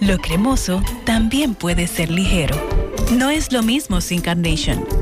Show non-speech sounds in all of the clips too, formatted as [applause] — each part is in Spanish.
Lo cremoso también puede ser ligero. No es lo mismo sin Carnation.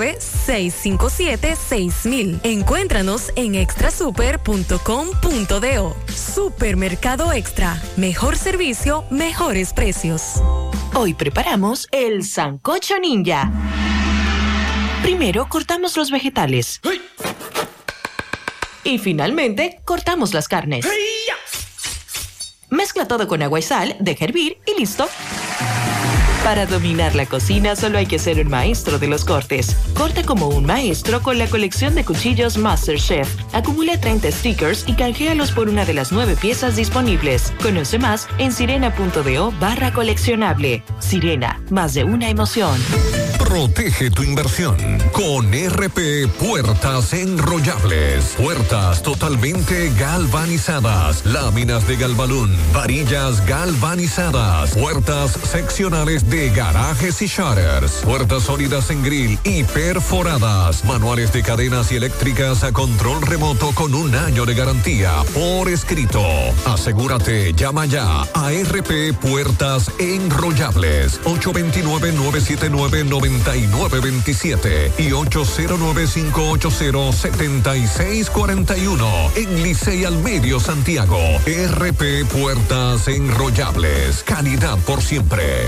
657-6000. Encuéntranos en extrasuper.com.do. Supermercado Extra. Mejor servicio, mejores precios. Hoy preparamos el Sancocho Ninja. Primero cortamos los vegetales. Y finalmente cortamos las carnes. Mezcla todo con agua y sal, deja hervir y listo. Para dominar la cocina solo hay que ser un maestro de los cortes. Corta como un maestro con la colección de cuchillos MasterChef. Acumula 30 stickers y canjealos por una de las nueve piezas disponibles. Conoce más en sirena.do barra coleccionable. Sirena, más de una emoción. Protege tu inversión con RP Puertas Enrollables. Puertas totalmente galvanizadas. Láminas de galvalún. Varillas galvanizadas. Puertas seccionales de garajes y shutters. Puertas sólidas en grill y perforadas. Manuales de cadenas y eléctricas a control remoto con un año de garantía por escrito. Asegúrate, llama ya a RP Puertas Enrollables 829 979 9927 y 809-580-7641 en Licey al Medio Santiago. RP Puertas Enrollables. Calidad por siempre.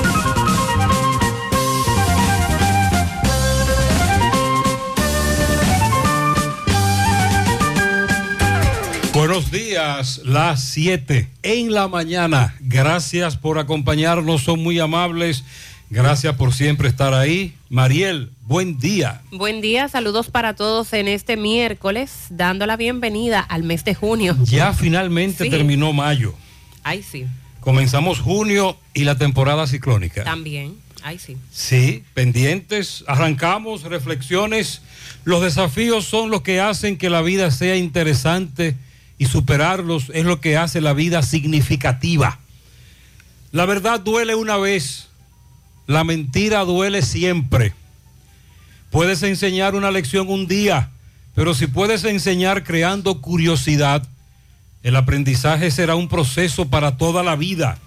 Buenos días, las 7 en la mañana. Gracias por acompañarnos, son muy amables. Gracias por siempre estar ahí. Mariel, buen día. Buen día, saludos para todos en este miércoles, dando la bienvenida al mes de junio. Ya finalmente Sí. terminó mayo. Ay, sí, Comenzamos junio y la temporada ciclónica. también. Ay, sí. Sí, pendientes, arrancamos, reflexiones. Los desafíos son los que hacen que la vida sea interesante y superarlos es lo que hace la vida significativa. La verdad duele una vez, la mentira duele siempre. Puedes enseñar una lección un día, pero si puedes enseñar creando curiosidad, el aprendizaje será un proceso para toda la vida.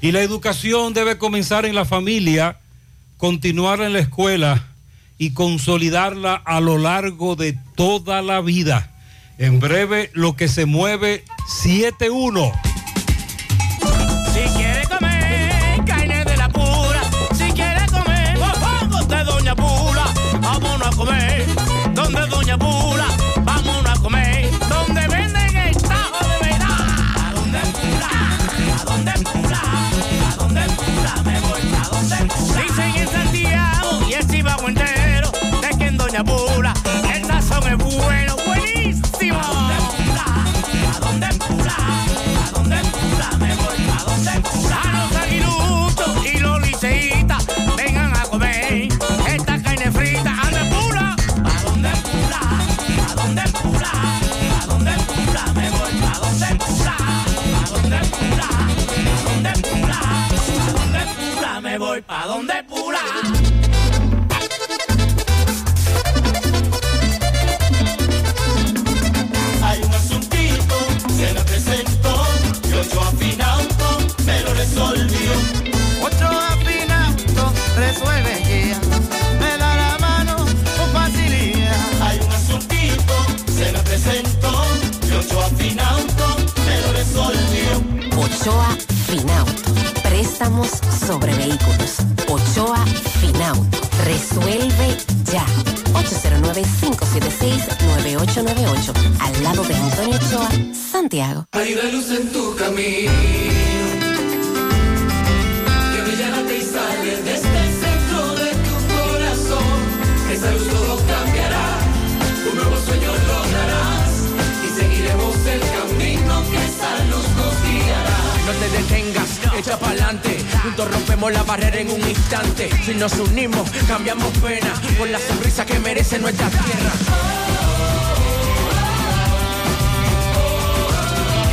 Y la educación debe comenzar en la familia, continuar en la escuela y consolidarla a lo largo de toda la vida. En breve, lo que se mueve 7-1. Si quiere comer carne de la pura, si quiere comer mofongo de Doña Pula, vámonos a comer donde Doña Pula, vámonos a comer donde venden el de verdad. ¿A dónde Pula? ¿A dónde Pula? ¿A dónde Pula? Me voy a dónde Pula. Dicen en Santiago y el Cibao entero de que en Doña Pula A los aguiluchos y los liceitas, vengan a comer esta carne frita. ¿A dónde pula? ¿A dónde pula? ¿A dónde pula? ¿A dónde pula? Me voy. ¿A dónde pula? ¿A dónde pula? ¿A dónde pula? ¿A dónde pula? Me voy. ¿A dónde pula? Y ocho afinauto me lo resolvió. Ochoa Finauto. Préstamos sobre vehículos. Ochoa Finauto. Resuelve ya. 809-576-9898. Al lado de Antonio Ochoa, Santiago. Hay una luz en tu camino No te detengas, echa pa'lante. Juntos rompemos la barrera en un instante. Si nos unimos, cambiamos pena por la sonrisa que merece nuestra tierra.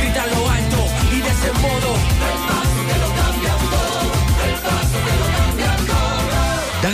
Grita lo alto y de ese modo.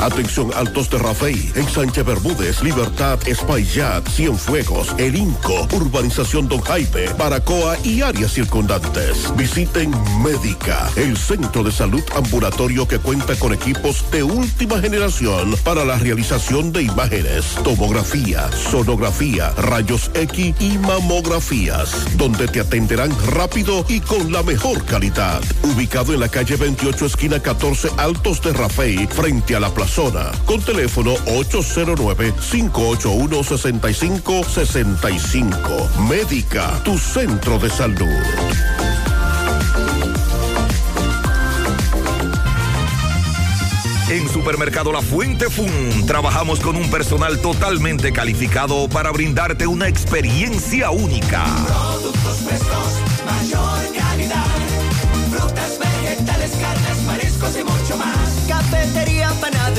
Atención Altos de Rafey, en Sánchez Bermúdez, Libertad, Espaillat, Cienfuegos, El Inco, Urbanización Don Jaime, Baracoa y áreas circundantes. Visiten Médica, el centro de salud ambulatorio que cuenta con equipos de última generación para la realización de imágenes, tomografía, sonografía, rayos X y mamografías, donde te atenderán rápido y con la mejor calidad. Ubicado en la calle 28, esquina 14, Altos de Rafey, frente a la con teléfono 809-581-6565. Médica, tu centro de salud. En Supermercado La Fuente Fun trabajamos con un personal totalmente calificado para brindarte una experiencia única. Productos frescos, mayor calidad. Frutas, vegetales, carnes, mariscos y mucho más. Cafetería,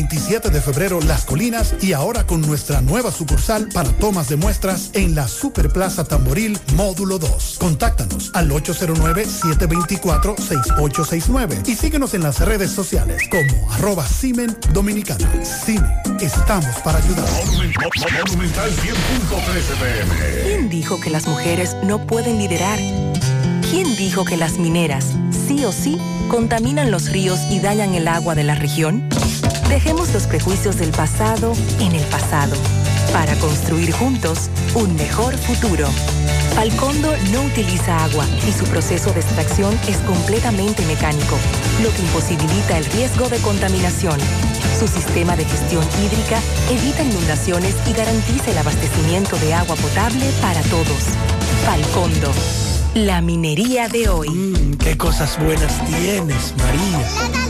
27 de febrero Las Colinas y ahora con nuestra nueva sucursal para tomas de muestras en la Superplaza Tamboril Módulo 2. Contáctanos al 809-724-6869 y síguenos en las redes sociales como arroba Simen Dominicana. Simen, estamos para ayudar. Monumental 100.13 pm. ¿Quién dijo que las mujeres no pueden liderar? ¿Quién dijo que las mineras, sí o sí, contaminan los ríos y dañan el agua de la región? Dejemos los prejuicios del pasado en el pasado para construir juntos un mejor futuro. Falcondo no utiliza agua y su proceso de extracción es completamente mecánico, lo que imposibilita el riesgo de contaminación. Su sistema de gestión hídrica evita inundaciones y garantiza el abastecimiento de agua potable para todos. Falcondo, la minería de hoy. Mm, qué cosas buenas tienes, María.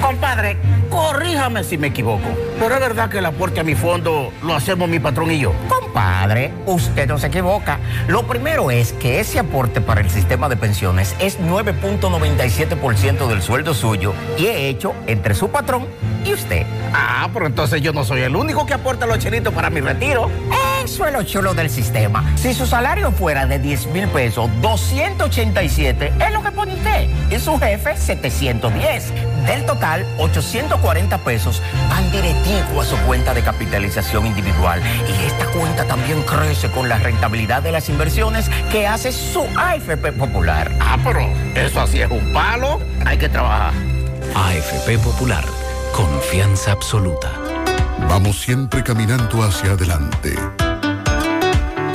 Compadre, corríjame si me equivoco, pero es verdad que el aporte a mi fondo lo hacemos mi patrón y yo. Compadre, usted no se equivoca. Lo primero es que ese aporte para el sistema de pensiones es 9.97% del sueldo suyo y es hecho entre su patrón y usted. Ah, pero entonces yo no soy el único que aporta los chelitos para mi retiro. Eso es lo chulo del sistema. Si su salario fuera de 10 mil pesos, 287 es lo que pone usted. Y su jefe, 710. Del total, 840 pesos van directivo a su cuenta de capitalización individual. Y esta cuenta también crece con la rentabilidad de las inversiones que hace su AFP Popular. Ah, pero eso así es un palo. Hay que trabajar. AFP Popular, confianza absoluta. Vamos siempre caminando hacia adelante,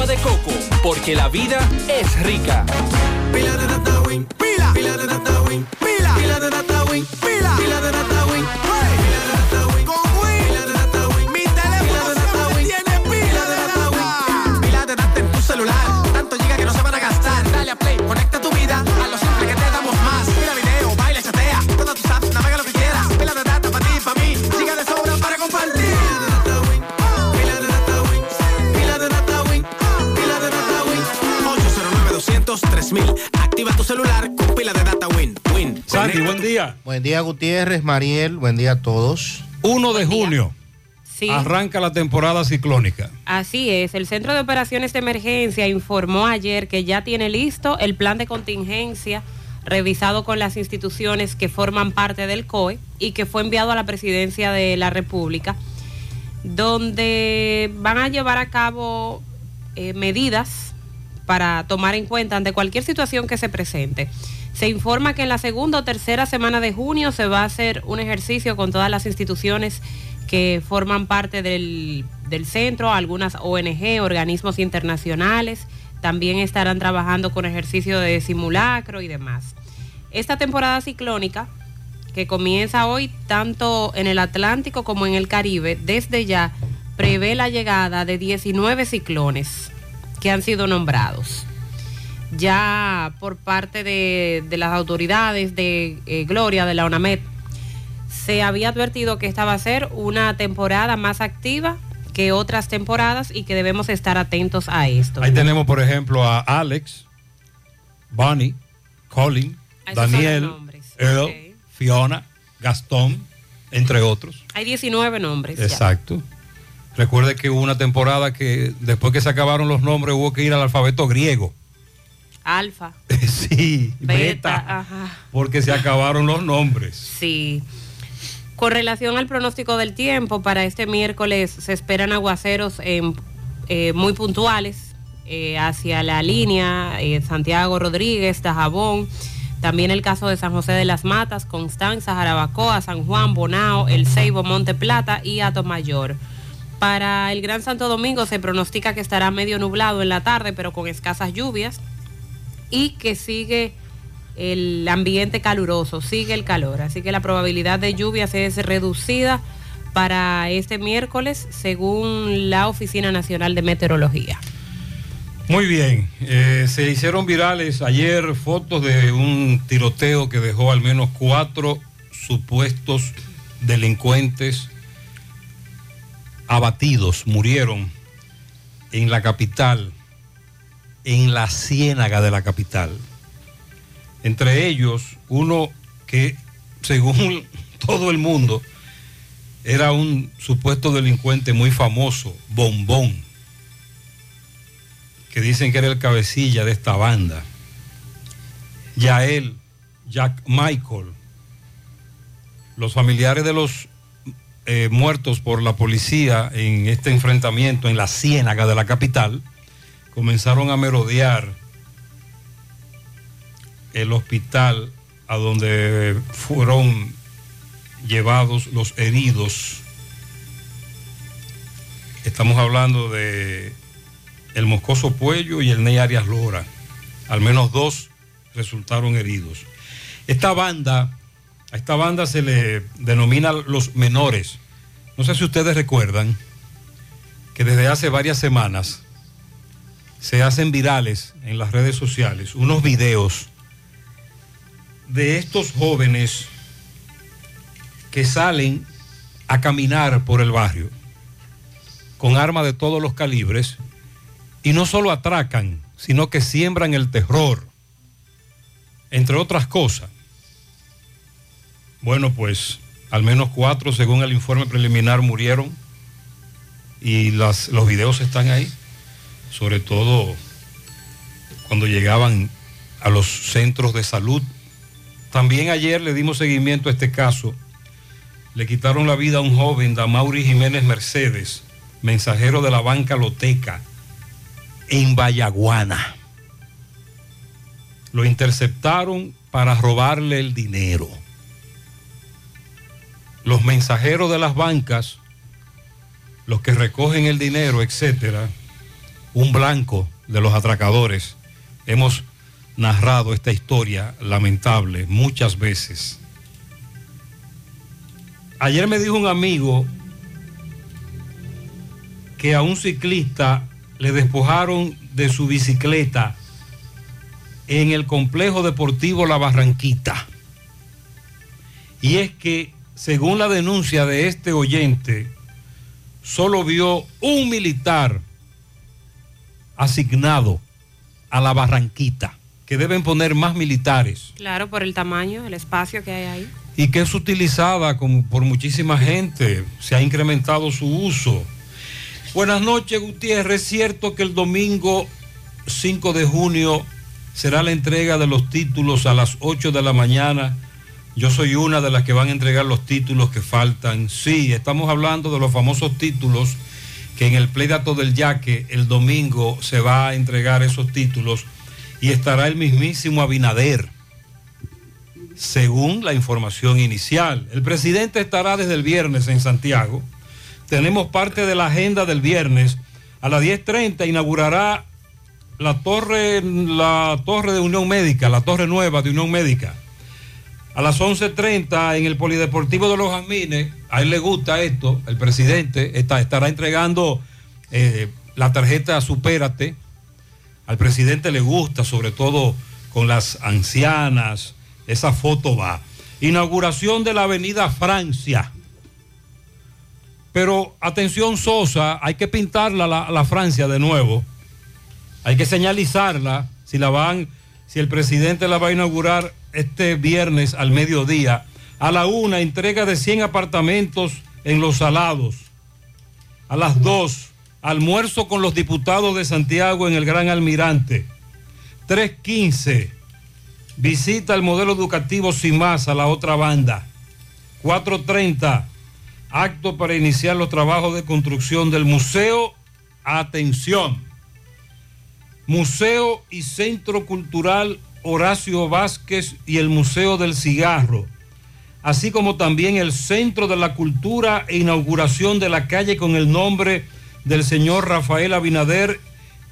agua de coco, porque la vida es rica. Pila de data win, pila, pila de data win, pila, pila de data win, pila, pila de data día. Buen día, Gutiérrez, Mariel, buen día a todos. 1 de junio. Sí. Arranca la temporada ciclónica. Así es, el Centro de Operaciones de Emergencia informó ayer que ya tiene listo el plan de contingencia revisado con las instituciones que forman parte del COE y que fue enviado a la Presidencia de la República, donde van a llevar a cabo eh, medidas para tomar en cuenta ante cualquier situación que se presente. Se informa que en la segunda o tercera semana de junio se va a hacer un ejercicio con todas las instituciones que forman parte del, del centro, algunas ONG, organismos internacionales, también estarán trabajando con ejercicio de simulacro y demás. Esta temporada ciclónica, que comienza hoy tanto en el Atlántico como en el Caribe, desde ya prevé la llegada de 19 ciclones que han sido nombrados. Ya por parte de, de las autoridades de eh, Gloria, de la ONAMED, se había advertido que esta va a ser una temporada más activa que otras temporadas y que debemos estar atentos a esto. Ahí tenemos, por ejemplo, a Alex, Bonnie, Colin, esos Daniel, Earl, Fiona, Gastón, entre otros. Hay 19 nombres. ya. Exacto. Recuerde que hubo una temporada que después que se acabaron los nombres hubo que ir al alfabeto griego. Alfa, [laughs] Sí, beta, beta, ajá. porque se acabaron los nombres. Sí. Con relación al pronóstico del tiempo, para este miércoles se esperan aguaceros en- eh, muy puntuales eh, hacia la línea eh, Santiago Rodríguez, Tajabón, también el caso de San José de las Matas, Constanza, Jarabacoa, San Juan, Bonao, El Ceibo, Monte Plata y Atomayor. Para el Gran Santo Domingo se pronostica que estará medio nublado en la tarde, pero con escasas lluvias y que sigue el ambiente caluroso, sigue el calor. Así que la probabilidad de lluvias es reducida para este miércoles según la Oficina Nacional de Meteorología. Muy bien, eh, se hicieron virales ayer fotos de un tiroteo que dejó al menos cuatro supuestos delincuentes abatidos, murieron en la capital, en la ciénaga de la capital. Entre ellos, uno que, según [laughs] todo el mundo, era un supuesto delincuente muy famoso, Bombón, que dicen que era el cabecilla de esta banda. Yael, Jack Michael, los familiares de los eh, muertos por la policía en este enfrentamiento en la ciénaga de la capital comenzaron a merodear el hospital a donde fueron llevados los heridos. Estamos hablando de el Moscoso Puello y el Ney Arias Lora. Al menos dos resultaron heridos. Esta banda, a esta banda se le denomina los menores. No sé si ustedes recuerdan que desde hace varias semanas se hacen virales en las redes sociales unos videos de estos jóvenes que salen a caminar por el barrio con armas de todos los calibres y no solo atracan, sino que siembran el terror, entre otras cosas. Bueno, pues al menos cuatro, según el informe preliminar, murieron y las, los videos están ahí, sobre todo cuando llegaban a los centros de salud. También ayer le dimos seguimiento a este caso. Le quitaron la vida a un joven, Damauri Jiménez Mercedes, mensajero de la banca Loteca, en Vallaguana. Lo interceptaron para robarle el dinero. Los mensajeros de las bancas, los que recogen el dinero, etcétera, un blanco de los atracadores. Hemos narrado esta historia lamentable muchas veces. Ayer me dijo un amigo que a un ciclista le despojaron de su bicicleta en el complejo deportivo La Barranquita. Y es que, según la denuncia de este oyente, solo vio un militar asignado a La Barranquita, que deben poner más militares Claro, por el tamaño, el espacio que hay ahí. y que es utilizada como por muchísima gente. Se ha incrementado su uso. Buenas noches, Gutiérrez. Es cierto que el domingo 5 de junio será la entrega de los títulos a las 8 de la mañana. Yo soy una de las que van a entregar los títulos que faltan. Sí, estamos hablando de los famosos títulos que en el Pleidato del Yaque el domingo se va a entregar esos títulos y estará el mismísimo Abinader según la información inicial. El presidente estará desde el viernes en Santiago. Tenemos parte de la agenda del viernes. A las 10.30 inaugurará la torre, la torre de Unión Médica, la torre nueva de Unión Médica. A las 11.30 en el Polideportivo de los Jazmines, a él le gusta esto, el presidente está, estará entregando eh, la tarjeta Supérate. Al presidente le gusta, sobre todo con las ancianas, esa foto va. Inauguración de la avenida Francia. Pero atención Sosa, hay que pintarla la, la Francia de nuevo. Hay que señalizarla si la van, si el presidente la va a inaugurar este viernes al mediodía. A la una, entrega de 100 apartamentos en Los Salados. A las dos, almuerzo con los diputados de Santiago en el Gran Almirante. 3.15, visita el modelo educativo sin más a la otra banda. 4.30, acto para iniciar los trabajos de construcción del museo. Atención. Museo y Centro Cultural Horacio Vázquez y el Museo del Cigarro, así como también el Centro de la Cultura e inauguración de la calle con el nombre del señor Rafael Abinader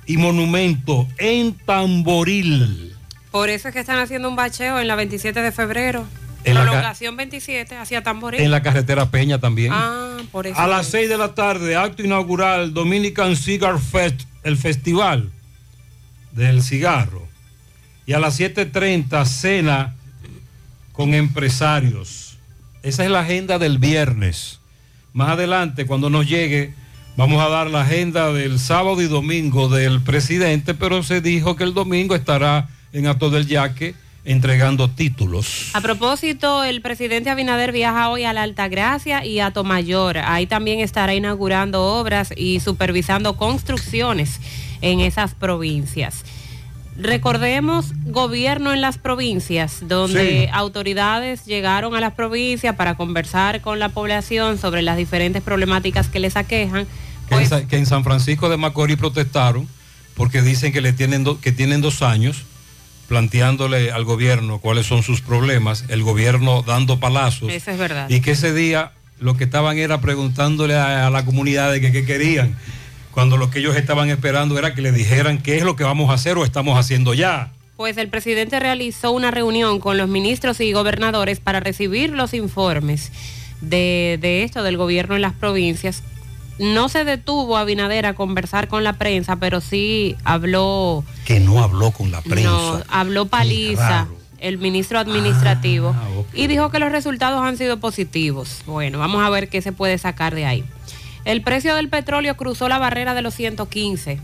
y monumento en Tamboril. Por eso es que están haciendo un bacheo en la 27 de febrero. En la Prolongación 27 hacia Tamboril. En la carretera Peña también. Ah, por eso. A las 6 de la tarde, acto inaugural Dominican Cigar Fest, el festival del cigarro. Y a las 7.30, cena con empresarios. Esa es la agenda del viernes. Más adelante, cuando nos llegue, Vamos a dar la agenda del sábado y domingo del presidente, pero se dijo que el domingo estará en Acto del Yaque entregando títulos. A propósito, el presidente Abinader viaja hoy a la Altagracia y a Tomayor. Ahí también estará inaugurando obras y supervisando construcciones en esas provincias. Recordemos gobierno en las provincias, donde Sí. autoridades llegaron a las provincias para conversar con la población sobre las diferentes problemáticas que les aquejan. Que en Sa- que en San Francisco de Macorís protestaron porque dicen que le tienen do- que tienen dos años planteándole al gobierno cuáles son sus problemas, el gobierno dando palazos Eso es verdad. y que ese día lo que estaban era preguntándole a, a la comunidad de que qué querían, cuando lo que ellos estaban esperando era que le dijeran qué es lo que vamos a hacer o estamos haciendo ya. Pues el presidente realizó una reunión con los ministros y gobernadores para recibir los informes de, de esto del gobierno en las provincias. No se detuvo Abinader a conversar con la prensa, pero sí habló, Que no habló con la prensa. no, habló paliza el ministro administrativo y dijo que los resultados han sido positivos. Bueno, vamos a ver qué se puede sacar de ahí. El precio del petróleo cruzó la barrera de los 115.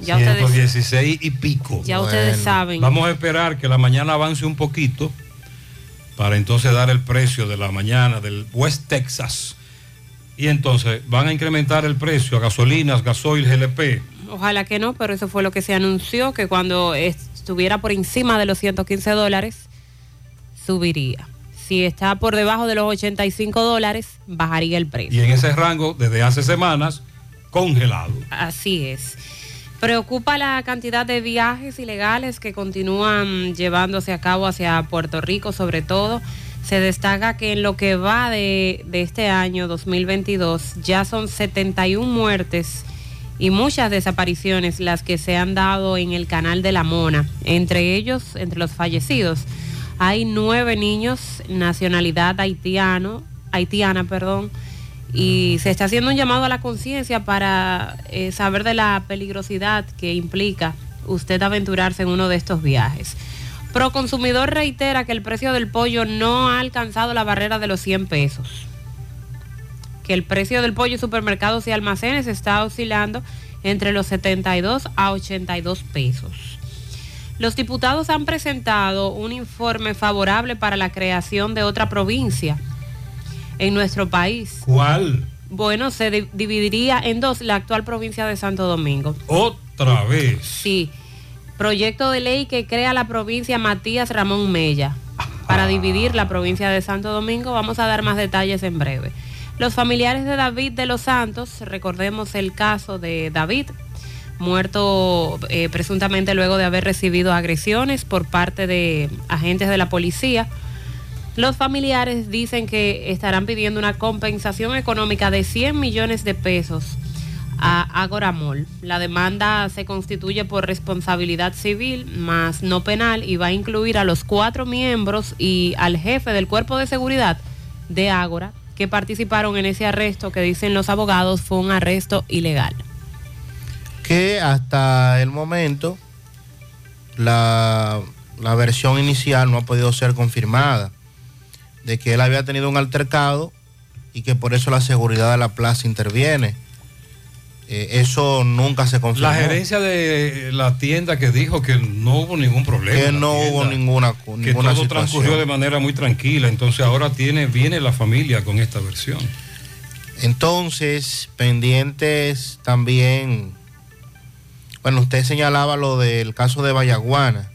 Ya ustedes 116 y pico. Ya ustedes saben. Vamos a esperar que la mañana avance un poquito para entonces dar el precio de la mañana del West Texas. Y entonces van a incrementar el precio a gasolinas, gasoil, GLP. Ojalá que no, pero eso fue lo que se anunció, que cuando estuviera por encima de los 115 dólares, subiría. Si está por debajo de los 85 dólares, bajaría el precio. Y en ese rango, desde hace semanas, congelado. Así es. Preocupa la cantidad de viajes ilegales que continúan llevándose a cabo hacia Puerto Rico, sobre todo. Se destaca que en lo que va de, de este año 2022 ya son 71 muertes y muchas desapariciones las que se han dado en el canal de la Mona. Entre ellos, entre los fallecidos, hay nueve niños, nacionalidad haitiana, perdón, y se está haciendo un llamado a la conciencia para eh, saber de la peligrosidad que implica usted aventurarse en uno de estos viajes. Proconsumidor reitera que el precio del pollo no ha alcanzado la barrera de los 100 pesos. Que el precio del pollo en supermercados y almacenes está oscilando entre los 72 a 82 pesos. Los diputados han presentado un informe favorable para la creación de otra provincia en nuestro país. ¿Cuál? Bueno, se di- dividiría en dos la actual provincia de Santo Domingo. Otra vez. Sí, proyecto de ley que crea la provincia Matías Ramón Mella para dividir la provincia de Santo Domingo. Vamos a dar más detalles en breve. Los familiares de David de los Santos, recordemos el caso de David, muerto eh, presuntamente luego de haber recibido agresiones por parte de agentes de la policía. Los familiares dicen que estarán pidiendo una compensación económica de 100 millones de pesos a Agoramol. La demanda se constituye por responsabilidad civil más no penal y va a incluir a los cuatro miembros y al jefe del cuerpo de seguridad de Ágora que participaron en ese arresto que dicen los abogados fue un arresto ilegal. Que hasta el momento la, la versión inicial no ha podido ser confirmada de que él había tenido un altercado y que por eso la seguridad de la plaza interviene. Eh, eso nunca se confirmó. La gerencia de la tienda que dijo que no hubo ningún problema. que no tienda, hubo ninguna, que ninguna todo situación. transcurrió de manera muy tranquila. Entonces ahora tiene, viene la familia con esta versión. Entonces, pendientes también, bueno, usted señalaba lo del caso de Vallaguana,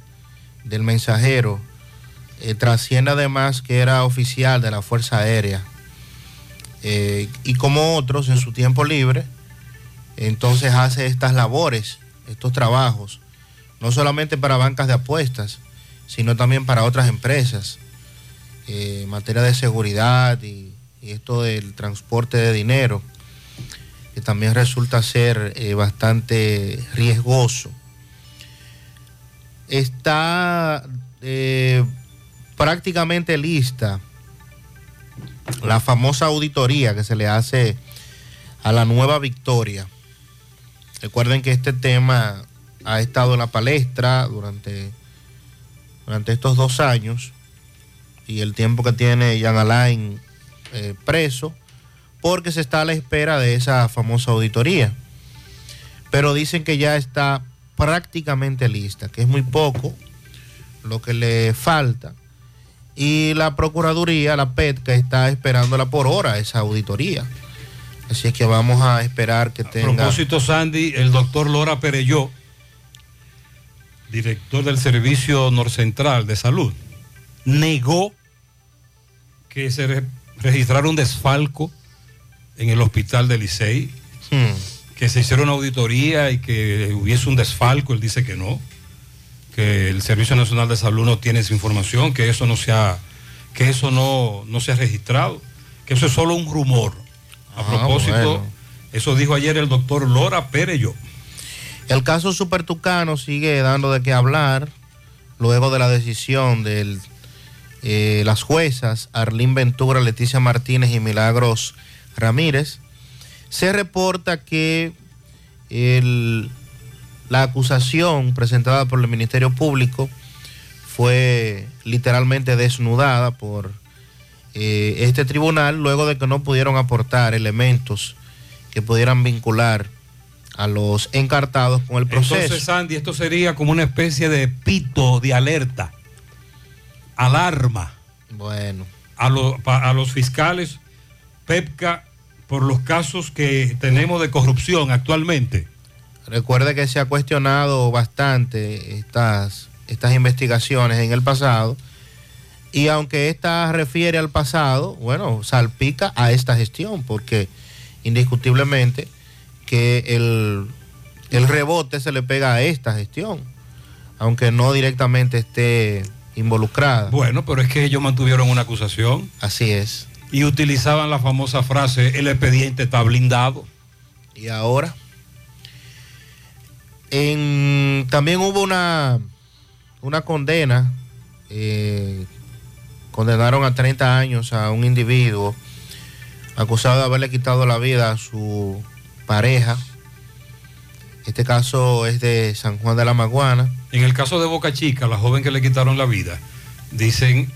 del mensajero, eh, trasciende además que era oficial de la Fuerza Aérea, eh, y como otros en su tiempo libre, entonces hace estas labores, estos trabajos, no solamente para bancas de apuestas, sino también para otras empresas, eh, en materia de seguridad y, y esto del transporte de dinero, que también resulta ser eh, bastante riesgoso. Está eh, prácticamente lista la famosa auditoría que se le hace a la nueva Victoria. Recuerden que este tema ha estado en la palestra durante, durante estos dos años y el tiempo que tiene Jan Alain eh, preso porque se está a la espera de esa famosa auditoría. Pero dicen que ya está prácticamente lista, que es muy poco lo que le falta. Y la Procuraduría, la PETCA, está esperándola por hora esa auditoría. Así es que vamos a esperar que A tenga... propósito, Sandy, el doctor Lora Pereyó, director del Servicio Norcentral de Salud, negó que se re- registrara un desfalco en el hospital de Licey, que se hiciera una auditoría y que hubiese un desfalco. Él dice que no, que el Servicio Nacional de Salud no tiene esa información, que eso no se ha, que eso no, no se ha registrado, que eso es solo un rumor. A Ah, propósito, bueno. eso dijo ayer el doctor Lora Pereyó. El caso Super Tucano sigue dando de qué hablar luego de la decisión de las juezas Arlín Ventura, Leticia Martínez y Milagros Ramírez. Se reporta que el- la acusación presentada por el Ministerio Público fue literalmente desnudada por eh, este tribunal luego de que no pudieron aportar elementos que pudieran vincular a los encartados con el proceso. Entonces, Sandy, esto sería como una especie de pito de alerta, alarma. Bueno. A, lo- a los fiscales PEPCA por los casos que tenemos de corrupción actualmente. Recuerde que se ha cuestionado bastante estas, estas investigaciones en el pasado y aunque esta refiere al pasado, bueno, salpica a esta gestión porque indiscutiblemente que el, el rebote se le pega a esta gestión, aunque no directamente esté involucrada. Bueno, pero es que ellos mantuvieron una acusación. Así es. Y utilizaban la famosa frase, el expediente está blindado. Y ahora, en- también hubo una, una condena, eh, condenaron a 30 años a un individuo acusado de haberle quitado la vida a su pareja. Este caso es de San Juan de la Maguana. En el caso de Boca Chica, la joven que le quitaron la vida, dicen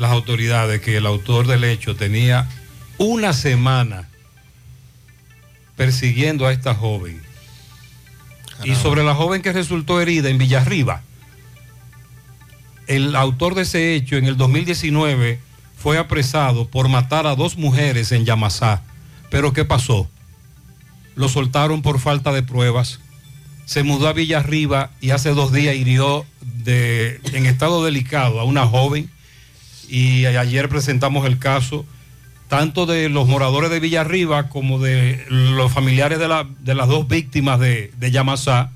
las autoridades que el autor del hecho tenía una semana persiguiendo a esta joven. Y sobre la joven que resultó herida en Villarriba, el autor de ese hecho en el 2019 fue apresado por matar a dos mujeres en Yamasá. Pero ¿qué pasó? Lo soltaron por falta de pruebas. Se mudó a Villarriba y hace dos días hirió de, en estado delicado a una joven. Y ayer presentamos el caso tanto de los moradores de Villarriba como de los familiares de, la- de las dos víctimas de, de Yamasá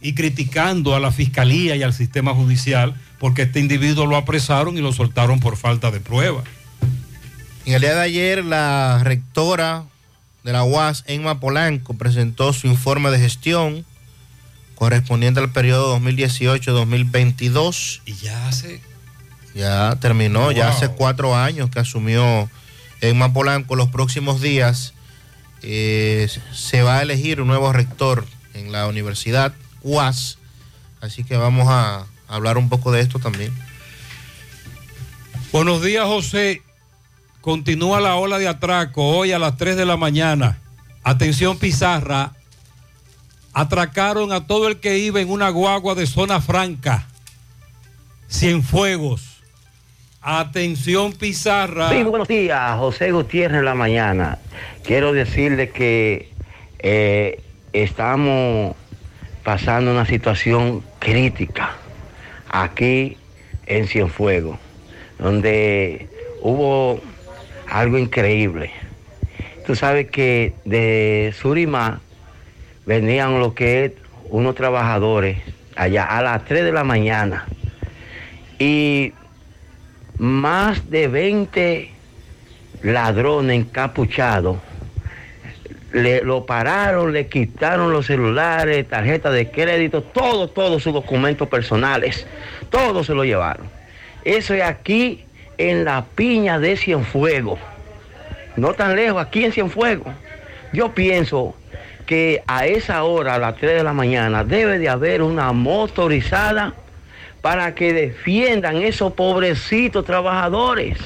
y criticando a la fiscalía y al sistema judicial porque este individuo lo apresaron y lo soltaron por falta de pruebas. En el día de ayer, la rectora de la UAS, Emma Polanco, presentó su informe de gestión correspondiente al periodo 2018-2022. Y ya hace... Ya terminó, ya hace cuatro años que asumió Emma Polanco. Los próximos días eh, se va a elegir un nuevo rector en la universidad UAS. Así que vamos a hablar un poco de esto también. Buenos días, José. Continúa la ola de atraco hoy a las 3 de la mañana. Atención, Pizarra. Atracaron a todo el que iba en una guagua de zona franca. Cienfuegos. Atención, Pizarra. Sí, buenos días, José Gutiérrez en la mañana. Quiero decirle que eh, estamos pasando una situación crítica aquí en Cienfuegos, donde hubo algo increíble. Tú sabes que de Surimá venían lo que es unos trabajadores allá a las 3 de la mañana y más de 20 ladrones encapuchados le, lo pararon, le quitaron los celulares, tarjetas de crédito, todo, todos sus documentos personales, todo se lo llevaron. Eso es aquí en la piña de Cienfuegos, no tan lejos, aquí en Cienfuegos. Yo pienso que a esa hora, a las 3 de la mañana, debe de haber una motorizada para que defiendan esos pobrecitos trabajadores.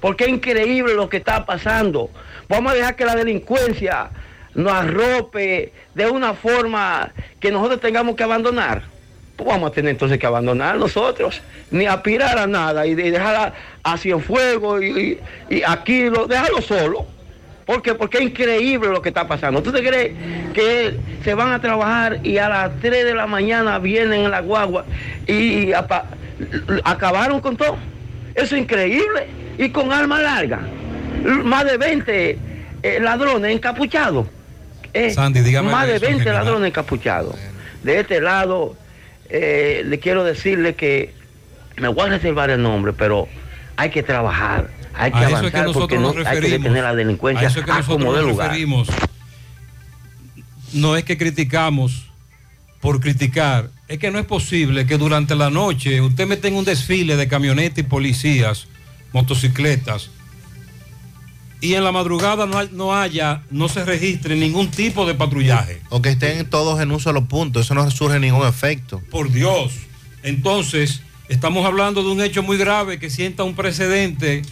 porque es increíble lo que está pasando. Vamos a dejar que la delincuencia nos arrope de una forma que nosotros tengamos que abandonar. Pues vamos a tener entonces que abandonar nosotros, ni aspirar a nada y, de- dejar a, a Cienfuegos y, y, y aquí, lo, dejarlo solo. ¿Por qué? Porque es increíble lo que está pasando. ¿Tú te crees que se van a trabajar y a las 3 de la mañana vienen en la guagua y apa- acabaron con todo? Eso es increíble. Y con arma larga. Más de 20 eh, ladrones encapuchados. Eh, Sandy, dígame más de de eso, 20 general. ladrones encapuchados. De este lado, eh, le quiero decirle que me voy a reservar el nombre, pero hay que trabajar, hay que A eso es que avanzar porque nosotros no nos hay que referimos. detener la delincuencia A eso es que a nosotros como de nos lugar. referimos. No es que criticamos por criticar, es que no es posible que durante la noche usted mete en un desfile de camionetas y policías, motocicletas, y en la madrugada no, hay- no haya, no se registre ningún tipo de patrullaje. O que estén todos en un solo punto, eso no surge ningún efecto. Por Dios. Entonces, estamos hablando de un hecho muy grave que sienta un precedente.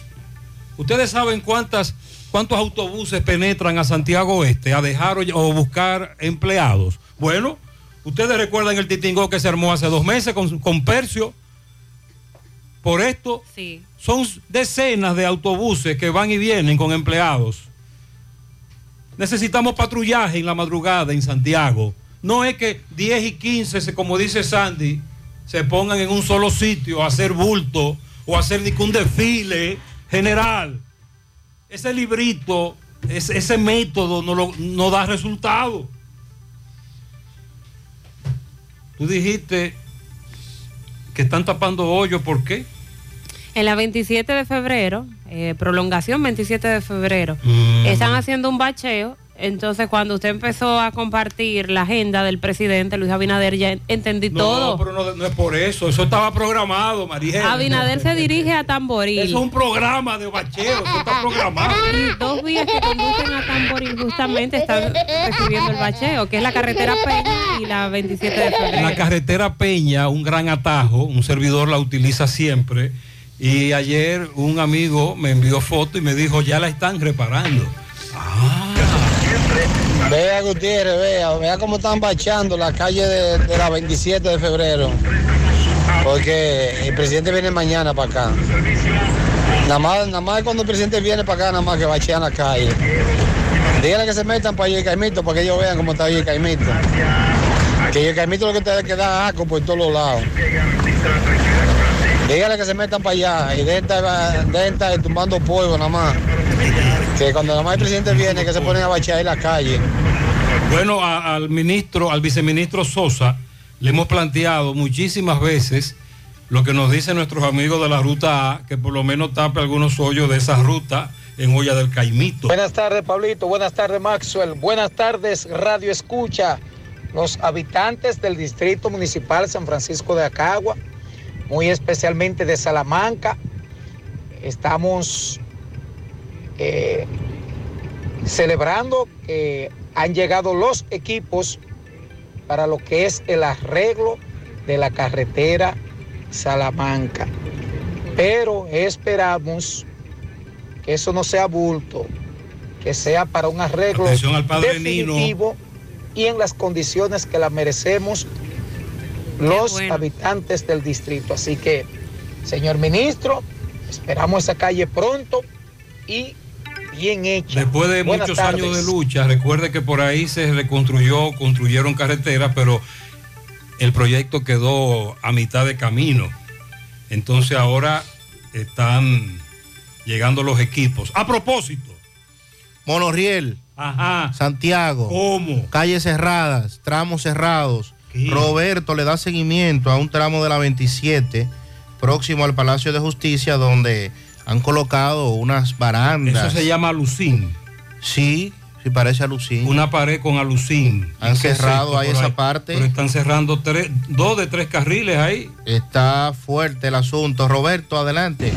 Ustedes saben cuántas, cuántos autobuses penetran a Santiago Oeste a dejar o, o buscar empleados. Bueno, ustedes recuerdan el titingó que se armó hace dos meses con, con Percio. Por esto, Sí. son decenas de autobuses que van y vienen con empleados. Necesitamos patrullaje en la madrugada en Santiago. No es que 10 y 15, se- como dice Sandy, se pongan en un solo sitio a hacer bulto o a hacer ni que un desfile general. Ese librito, ese, ese método no, lo- no da resultado. Tú dijiste que están tapando hoyos, ¿por qué? En la 27 de febrero, eh, prolongación 27 de febrero, Mm. están haciendo un bacheo. Entonces, cuando usted empezó a compartir la agenda del presidente Luis Abinader, ya entendí No, todo. pero no, no es por eso, eso estaba programado, María. Abinader se [laughs] dirige a Tamboril. Eso es un programa de bacheo, eso está programado. Y dos vías que conducen a Tamboril justamente están recibiendo el bacheo, que es la carretera Peña y la 27 de febrero. La carretera Peña, un gran atajo, un servidor la utiliza siempre. Y ayer un amigo me envió foto y me dijo, ya la están reparando. Vea Gutiérrez, vea, vea cómo están bachando la calle de, la 27 de febrero. Porque el presidente viene mañana para acá. Nada más, nada más cuando el presidente viene para acá, nada más que bachean la calle. Díganle que se metan para allá Caimito, para que ellos vean cómo está el Caimito. Que el Caimito lo que te que da asco por todos los lados. Díganle que se metan para allá y dejen estar- dejen estar tumbando polvo nada más. Que cuando nada más el presidente viene, que se ponen a bachear en la calle. Bueno, a- al ministro, al viceministro Sosa, le hemos planteado muchísimas veces lo que nos dicen nuestros amigos de la ruta A, que por lo menos tape algunos hoyos de esa ruta en Olla del Caimito. Buenas tardes, Pablito. Buenas tardes, Maxwell. Buenas tardes, Radio Escucha. Los habitantes del Distrito Municipal San Francisco de Acagua, muy especialmente de Salamanca, estamos eh, celebrando que han llegado los equipos para lo que es el arreglo de la carretera Salamanca. Pero esperamos que eso no sea bulto, que sea para un arreglo al padre Nino. definitivo y en las condiciones que la merecemos los habitantes del distrito. Así que, señor ministro, esperamos esa calle pronto y bien hecha. Después de Buenas muchos tardes. años de lucha, recuerde que por ahí se reconstruyó, construyeron carreteras, pero el proyecto quedó a mitad de camino. Entonces ahora están llegando los equipos. A propósito. Monorriel. Ajá. Santiago. ¿Cómo? Calles cerradas, tramos cerrados. Roberto le da seguimiento a un tramo de la 27 próximo al Palacio de Justicia donde han colocado unas barandas. Eso se llama alucín. Sí, sí parece alucín. Una pared con alucín. Han ¿Qué es cerrado ahí esa parte. Pero están cerrando tres, dos de tres carriles ahí. Está fuerte el asunto. Roberto, adelante.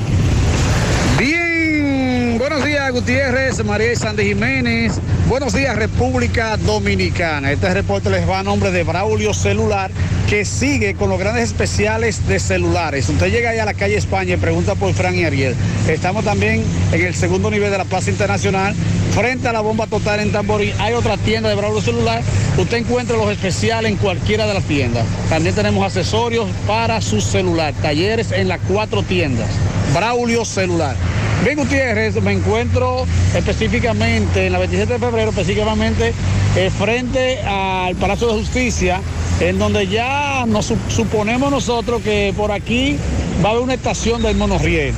Buenos días Gutiérrez, María y Sandy Jiménez. Buenos días República Dominicana. Este reporte les va a nombre de Braulio Celular, que sigue con los grandes especiales de celulares. Usted llega ahí a la calle España y pregunta por Fran y Ariel. Estamos también en el segundo nivel de la Plaza Internacional, frente a la bomba total en Tamborí. Hay otra tienda de Braulio Celular. Usted encuentra los especiales en cualquiera de las tiendas. También tenemos accesorios para su celular. Talleres en las cuatro tiendas. Braulio Celular. Bien, Gutiérrez, me encuentro específicamente en la 27 de febrero, específicamente eh, frente al Palacio de Justicia, en donde ya nos sup- suponemos nosotros que por aquí va a haber una estación del monorriel.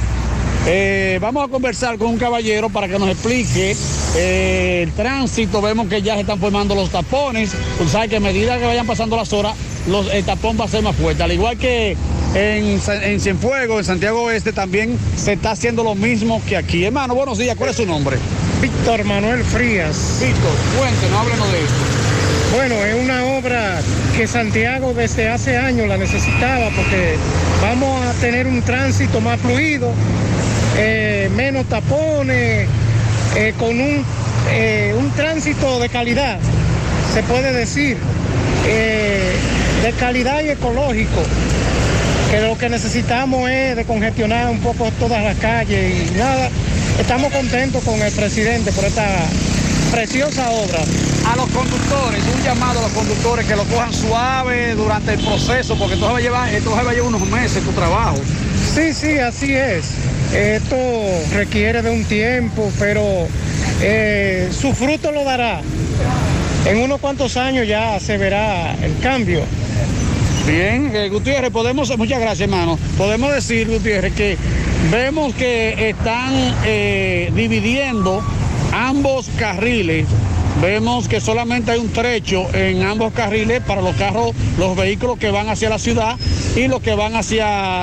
Eh, vamos a conversar con un caballero para que nos explique eh, el tránsito. Vemos que ya se están formando los tapones. Usted sabe que a medida que vayan pasando las horas, los, el tapón va a ser más fuerte. Al igual que en, en Cienfuegos, en Santiago Oeste, también se está haciendo lo mismo que aquí. Hermano, buenos días. ¿Cuál es su nombre? Víctor Manuel Frías. Víctor, cuéntenos, háblenos de esto. Bueno, es una obra que Santiago desde hace años la necesitaba porque vamos a tener un tránsito más fluido, eh, menos tapones, eh, con un, eh, un tránsito de calidad, se puede decir, de calidad y ecológico, que lo que necesitamos es de congestionar un poco todas las calles y nada. Estamos contentos con el presidente por esta preciosa obra. A los conductores, un llamado a los conductores que lo cojan suave durante el proceso, porque esto se va a llevar, esto va a llevar unos meses tu trabajo. Sí, sí, así es. Esto requiere de un tiempo, pero eh, su fruto lo dará. En unos cuantos años ya se verá el cambio. Bien, eh, Gutiérrez, podemos, muchas gracias hermano, podemos decir, Gutiérrez, que vemos que están eh, dividiendo ambos carriles. Vemos que solamente hay un trecho en ambos carriles para los carros, los vehículos que van hacia la ciudad y los que van hacia,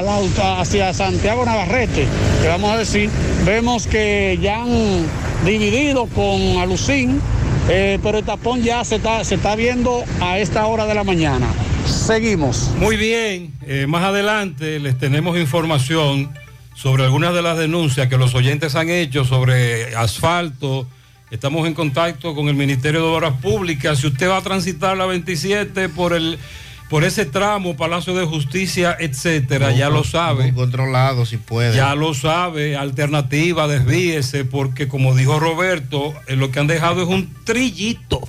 hacia Santiago Navarrete, que vamos a decir, vemos que ya han dividido con Alucín, eh, pero el tapón ya se está, se está viendo a esta hora de la mañana. Seguimos. Muy bien, eh, más adelante les tenemos información sobre algunas de las denuncias que los oyentes han hecho sobre asfalto. Estamos en contacto con el Ministerio de Obras Públicas. Si usted va a transitar la 27 por el por ese tramo, Palacio de Justicia, etcétera, ya lo sabe. Controlado si puede. Ya lo sabe, alternativa, desvíese, porque como dijo Roberto, eh, lo que han dejado es un trillito.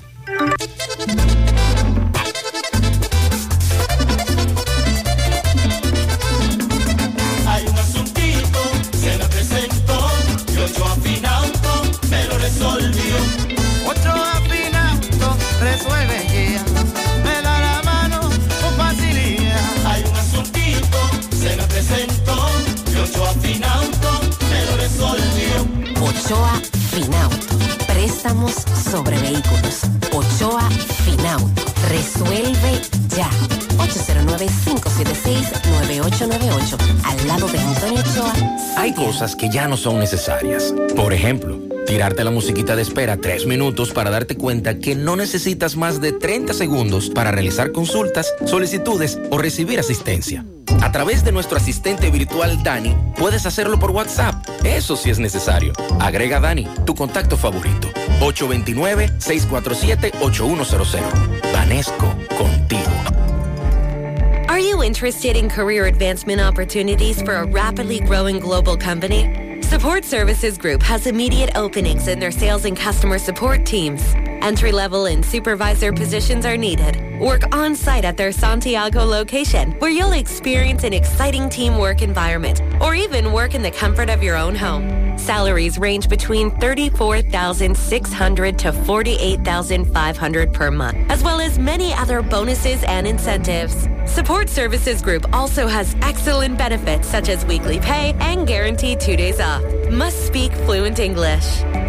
Ochoa Finauto. Préstamos sobre vehículos. Ochoa Finauto. Resuelve ya. 809-576-9898. Al lado de Antonio Ochoa. Hay cosas que ya no son necesarias. Por ejemplo, tirarte la musiquita de espera tres minutos para darte cuenta que no necesitas más de 30 segundos para realizar consultas, solicitudes o recibir asistencia. A través de nuestro asistente virtual Dani, puedes hacerlo por WhatsApp. Eso sí es necesario. Agrega Dani, tu contacto favorito. 829-647-8100. Vanesco, contigo. Are you interested in career advancement opportunities for a rapidly growing global company? Support Services Group has immediate openings in their sales and customer support teams. Entry level and supervisor positions are needed. Work on site at their Santiago location, where you'll experience an exciting teamwork environment, or even work in the comfort of your own home. Salaries range between $34,600 to $48,500 per month, as well as many other bonuses and incentives. Support Services Group also has excellent benefits such as weekly pay and guaranteed two days off. Must speak fluent English.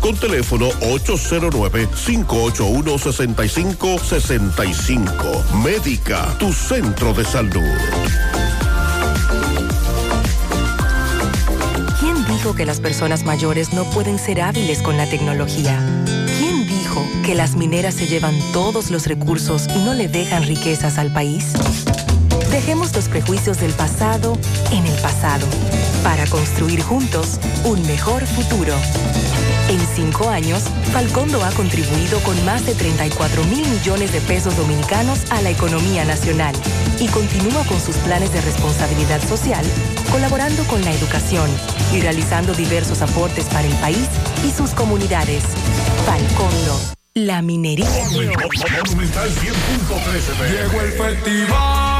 con teléfono 809-581-6565. Médica, tu centro de salud. ¿Quién dijo que las personas mayores no pueden ser hábiles con la tecnología? ¿Quién dijo que las mineras se llevan todos los recursos y no le dejan riquezas al país? Dejemos los prejuicios del pasado en el pasado para construir juntos un mejor futuro. En cinco años, Falcondo ha contribuido con más de 34 mil millones de pesos dominicanos a la economía nacional y continúa con sus planes de responsabilidad social, colaborando con la educación y realizando diversos aportes para el país y sus comunidades. Falcondo, la minería de. Llegó el festival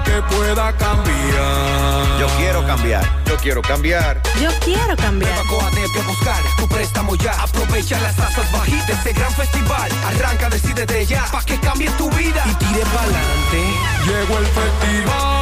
que pueda cambiar. Yo quiero cambiar. Yo quiero cambiar. Yo quiero cambiar. Coatec a buscar tu préstamo ya. Aprovecha las tasas bajitas de este gran festival. Arranca, decide de ya pa' que cambie tu vida y tire pa'lante. Llegó el festival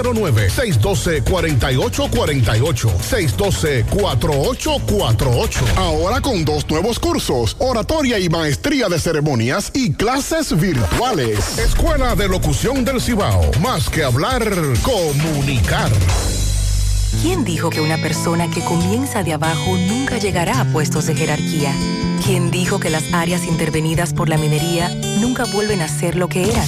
612-4848 Ahora con dos nuevos cursos, oratoria y maestría de ceremonias y clases virtuales. Escuela de Locución del Cibao. Más que hablar, comunicar. ¿Quién dijo que una persona que comienza de abajo nunca llegará a puestos de jerarquía? ¿Quién dijo que las áreas intervenidas por la minería nunca vuelven a ser lo que eran?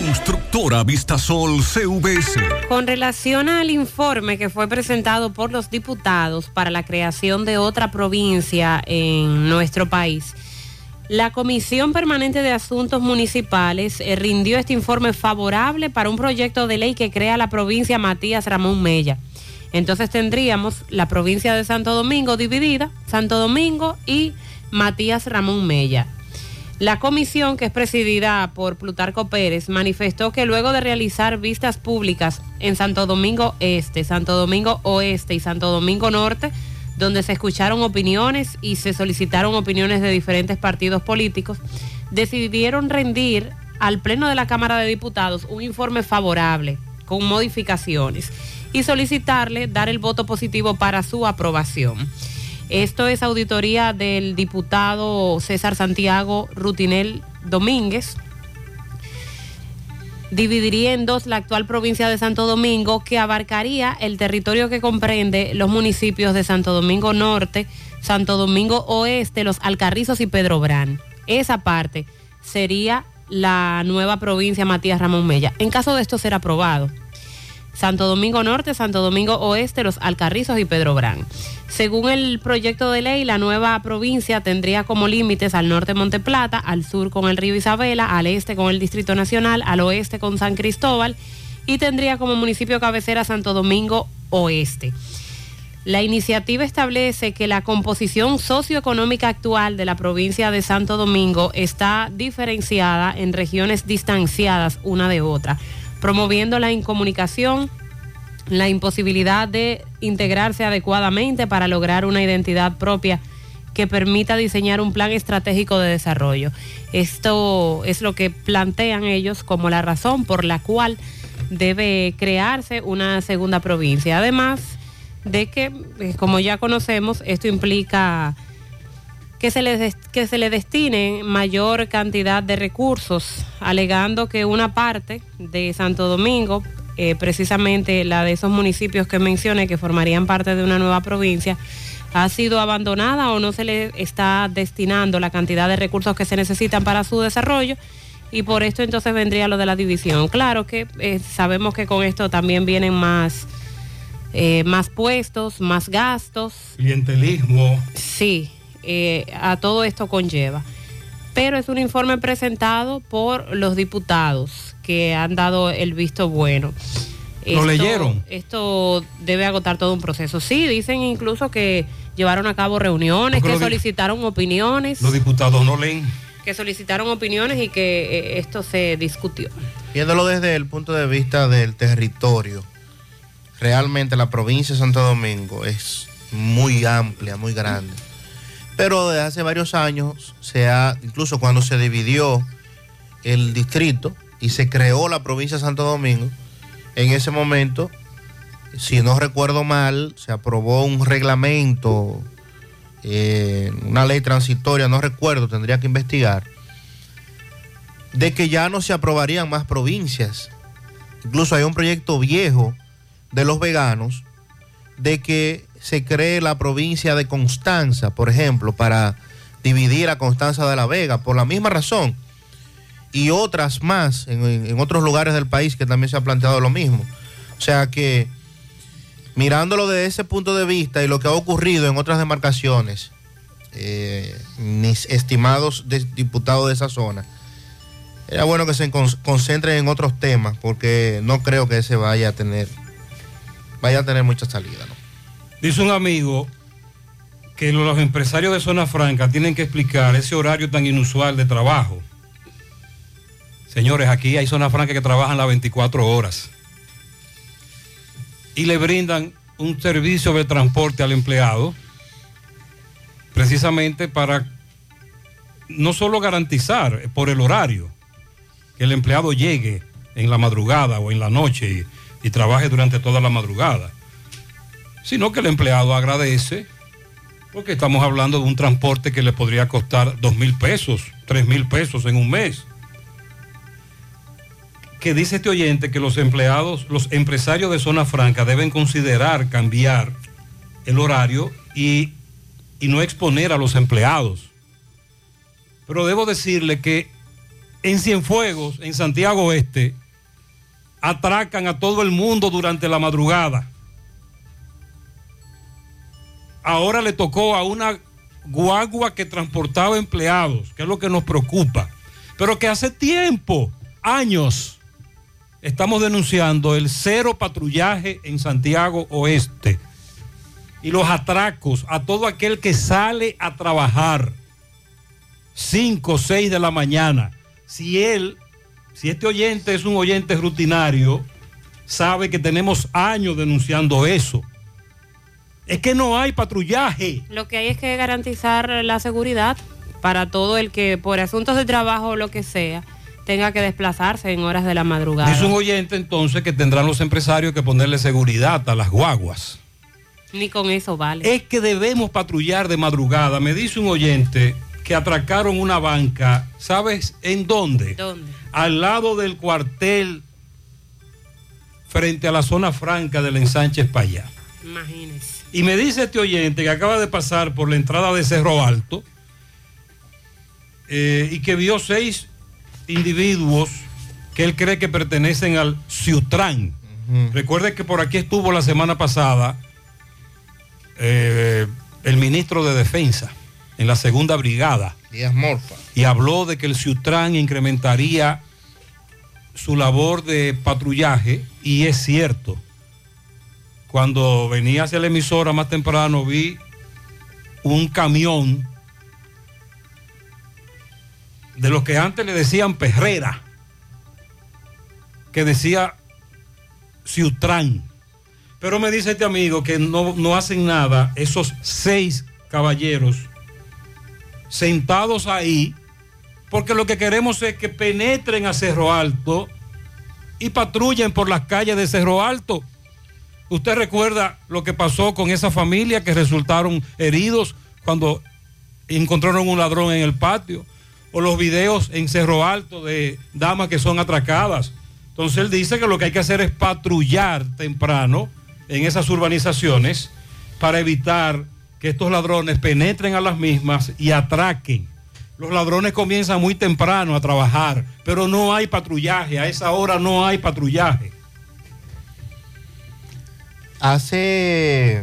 Constructora Vistasol CVS. Con relación al informe que fue presentado por los diputados para la creación de otra provincia en nuestro país, la Comisión Permanente de Asuntos Municipales eh, rindió este informe favorable para un proyecto de ley que crea la provincia Matías Ramón Mella. Entonces tendríamos la provincia de Santo Domingo dividida, Santo Domingo y Matías Ramón Mella. La comisión, que es presidida por Plutarco Pérez, manifestó que luego de realizar vistas públicas en Santo Domingo Este, Santo Domingo Oeste y Santo Domingo Norte, donde se escucharon opiniones y se solicitaron opiniones de diferentes partidos políticos, decidieron rendir al Pleno de la Cámara de Diputados un informe favorable con modificaciones y solicitarle dar el voto positivo para su aprobación. Esto es auditoría del diputado César Santiago Rutinel Domínguez. Dividiría en dos la actual provincia de Santo Domingo, que abarcaría el territorio que comprende los municipios de Santo Domingo Norte, Santo Domingo Oeste, Los Alcarrizos y Pedro Brán. Esa parte sería la nueva provincia Matías Ramón Mella. En caso de esto ser aprobado, Santo Domingo Norte, Santo Domingo Oeste, Los Alcarrizos y Pedro Brán. Según el proyecto de ley, la nueva provincia tendría como límites al norte Monteplata, al sur con el río Isabela, al este con el Distrito Nacional, al oeste con San Cristóbal y tendría como municipio cabecera Santo Domingo Oeste. La iniciativa establece que la composición socioeconómica actual de la provincia de Santo Domingo está diferenciada en regiones distanciadas una de otra, promoviendo la incomunicación, la imposibilidad de integrarse adecuadamente para lograr una identidad propia que permita diseñar un plan estratégico de desarrollo. Esto es lo que plantean ellos como la razón por la cual debe crearse una segunda provincia. Además de que, eh, como ya conocemos, esto implica que se, le des- que se le destine mayor cantidad de recursos, alegando que una parte de Santo Domingo, eh, precisamente la de esos municipios que mencioné que formarían parte de una nueva provincia, ha sido abandonada o no se le está destinando la cantidad de recursos que se necesitan para su desarrollo y por esto entonces vendría lo de la división. Claro que eh, sabemos que con esto también vienen más, eh, más puestos, más gastos, Clientelismo. Sí, eh, a todo esto conlleva. Pero es un informe presentado por los diputados que han dado el visto bueno. ¿Lo leyeron? Esto debe agotar todo un proceso. Sí, dicen incluso que llevaron a cabo reuniones, Porque que solicitaron opiniones, Los diputados no leen. que solicitaron opiniones y que eh, esto se discutió. Viéndolo desde el punto de vista del territorio, realmente la provincia de Santo Domingo es muy amplia, muy grande. Pero desde hace varios años, se ha, incluso cuando se dividió el distrito y se creó la provincia de Santo Domingo, en ese momento, si no recuerdo mal, se aprobó un reglamento, eh, una ley transitoria, no recuerdo, tendría que investigar, de que ya no se aprobarían más provincias. Incluso hay un proyecto viejo de los veganos de que se cree la provincia de Constanza, por ejemplo, para dividir a Constanza de la Vega, por la misma razón. Y otras más en, otros lugares del país que también se ha planteado lo mismo. O sea que, mirándolo desde ese punto de vista y lo que ha ocurrido en otras demarcaciones, eh, mis estimados diputados de esa zona, era bueno que se con- concentren en otros temas, porque no creo que ese vaya a tener, vaya a tener mucha salida. ¿no? Dice un amigo que los empresarios de zona franca tienen que explicar ese horario tan inusual de trabajo. Señores, aquí hay zona franca que trabajan las 24 horas y le brindan un servicio de transporte al empleado precisamente para no solo garantizar por el horario que el empleado llegue en la madrugada o en la noche y, y trabaje durante toda la madrugada, sino que el empleado agradece Porque estamos hablando de un transporte que le podría costar dos mil pesos, tres mil pesos en un mes. Que dice este oyente que los empleados, los empresarios de zona franca deben considerar cambiar el horario y, y no exponer a los empleados. Pero debo decirle que en Cienfuegos, en Santiago Oeste, atracan a todo el mundo durante la madrugada. Ahora le tocó a una guagua que transportaba empleados, que es lo que nos preocupa. Pero que hace tiempo, años, estamos denunciando el cero patrullaje en Santiago Oeste y los atracos a todo aquel que sale a trabajar 5 o 6 de la mañana. Si él, si este oyente es un oyente rutinario, sabe que tenemos años denunciando eso. Es que no hay patrullaje. Lo que hay es que garantizar la seguridad para todo el que por asuntos de trabajo o lo que sea tenga que desplazarse en horas de la madrugada. Dice un oyente entonces que tendrán los empresarios que ponerle seguridad a las guaguas. Ni con eso vale. Es que debemos patrullar de madrugada. Me dice un oyente que atracaron una banca, ¿sabes en dónde? ¿Dónde? Al lado del cuartel frente a la zona franca del ensanche España. Imagínese. Y me dice este oyente que acaba de pasar por la entrada de Cerro Alto eh, y que vio seis individuos que él cree que pertenecen al Ciutrán. Recuerde que por aquí estuvo la semana pasada eh, el ministro de Defensa en la segunda brigada Díaz Morfa. y habló de que el Ciutrán incrementaría su labor de patrullaje y es cierto. Cuando venía hacia la emisora más temprano vi un camión de los que antes le decían perrera, que decía Ciutrán. Pero me dice este amigo que no, no hacen nada esos seis caballeros sentados ahí, porque lo que queremos es que penetren a Cerro Alto y patrullen por las calles de Cerro Alto. Usted recuerda lo que pasó con esa familia que resultaron heridos cuando encontraron un ladrón en el patio, o los videos en Cerro Alto de damas que son atracadas. Entonces él dice que lo que hay que hacer es patrullar temprano en esas urbanizaciones para evitar que estos ladrones penetren a las mismas y atraquen. Los ladrones comienzan muy temprano a trabajar, pero no hay patrullaje, a esa hora no hay patrullaje. Hace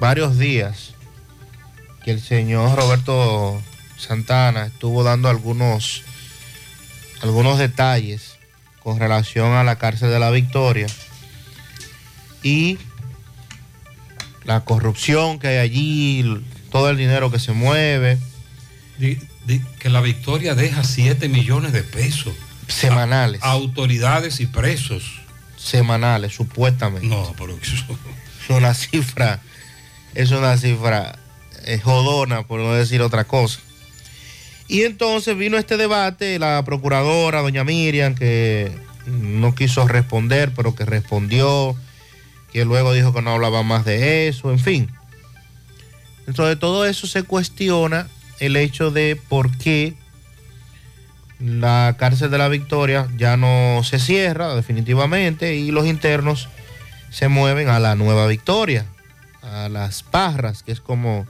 varios días que el señor Roberto Santana estuvo dando algunos, algunos detalles con relación a la cárcel de la Victoria y la corrupción que hay allí, todo el dinero que se mueve. Di- di- que la victoria deja 7 millones de pesos. Semanales. A, a autoridades y presos. Semanales, supuestamente. No, pero eso... [laughs] Es una cifra, es una cifra eh, jodona, por no decir otra cosa. Y entonces vino este debate, la procuradora, doña Miriam, que no quiso responder, pero que respondió, que luego dijo que no hablaba más de eso, en fin. Dentro de todo eso se cuestiona el hecho de por qué la cárcel de la Victoria ya no se cierra definitivamente y los internos se mueven a la Nueva Victoria, a las Parras, que es como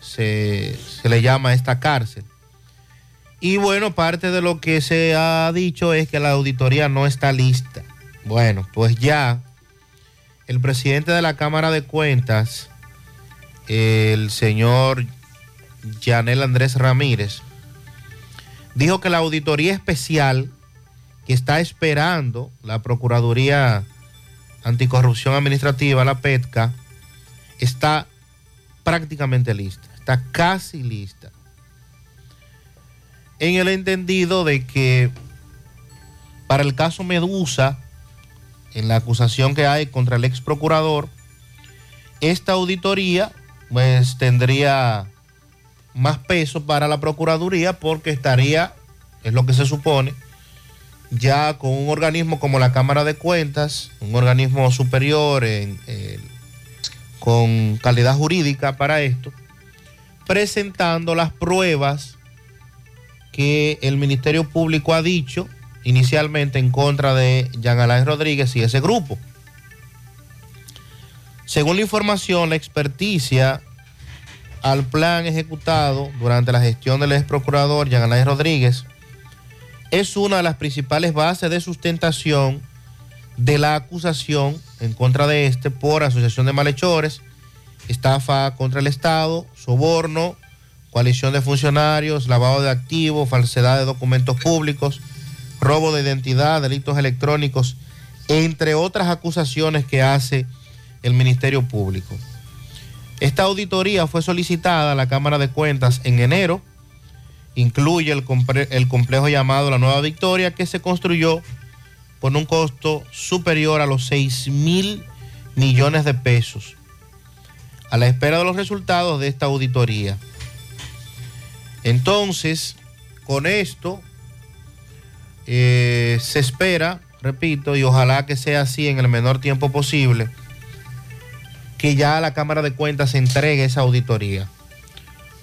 se, se le llama esta cárcel. Y bueno, parte de lo que se ha dicho es que la auditoría no está lista. Bueno, pues ya el presidente de la Cámara de Cuentas, el señor Yanel Andrés Ramírez, dijo que la auditoría especial que está esperando la Procuraduría Anticorrupción Administrativa, la PETCA, está prácticamente lista, está casi lista. En el entendido de que para el caso Medusa, en la acusación que hay contra el ex procurador, esta auditoría pues tendría más peso para la Procuraduría porque estaría, es lo que se supone, ya con un organismo como la Cámara de Cuentas, un organismo superior con calidad jurídica para esto, presentando las pruebas que el Ministerio Público ha dicho inicialmente en contra de Jean Alain Rodríguez y ese grupo. Según la información, la experticia al plan ejecutado durante la gestión del ex procurador Rodríguez es una de las principales bases de sustentación de la acusación en contra de este por asociación de malhechores, estafa contra el Estado, soborno, coalición de funcionarios, lavado de activos, falsedad de documentos públicos, robo de identidad, delitos electrónicos, entre otras acusaciones que hace el Ministerio Público. Esta auditoría fue solicitada a la Cámara de Cuentas en enero, incluye el, complejo llamado La Nueva Victoria, que se construyó con un costo superior a los 6 mil millones de pesos, a la espera de los resultados de esta auditoría. Entonces, con esto, eh, se espera, repito, y ojalá que sea así en el menor tiempo posible, que ya la Cámara de Cuentas entregue esa auditoría.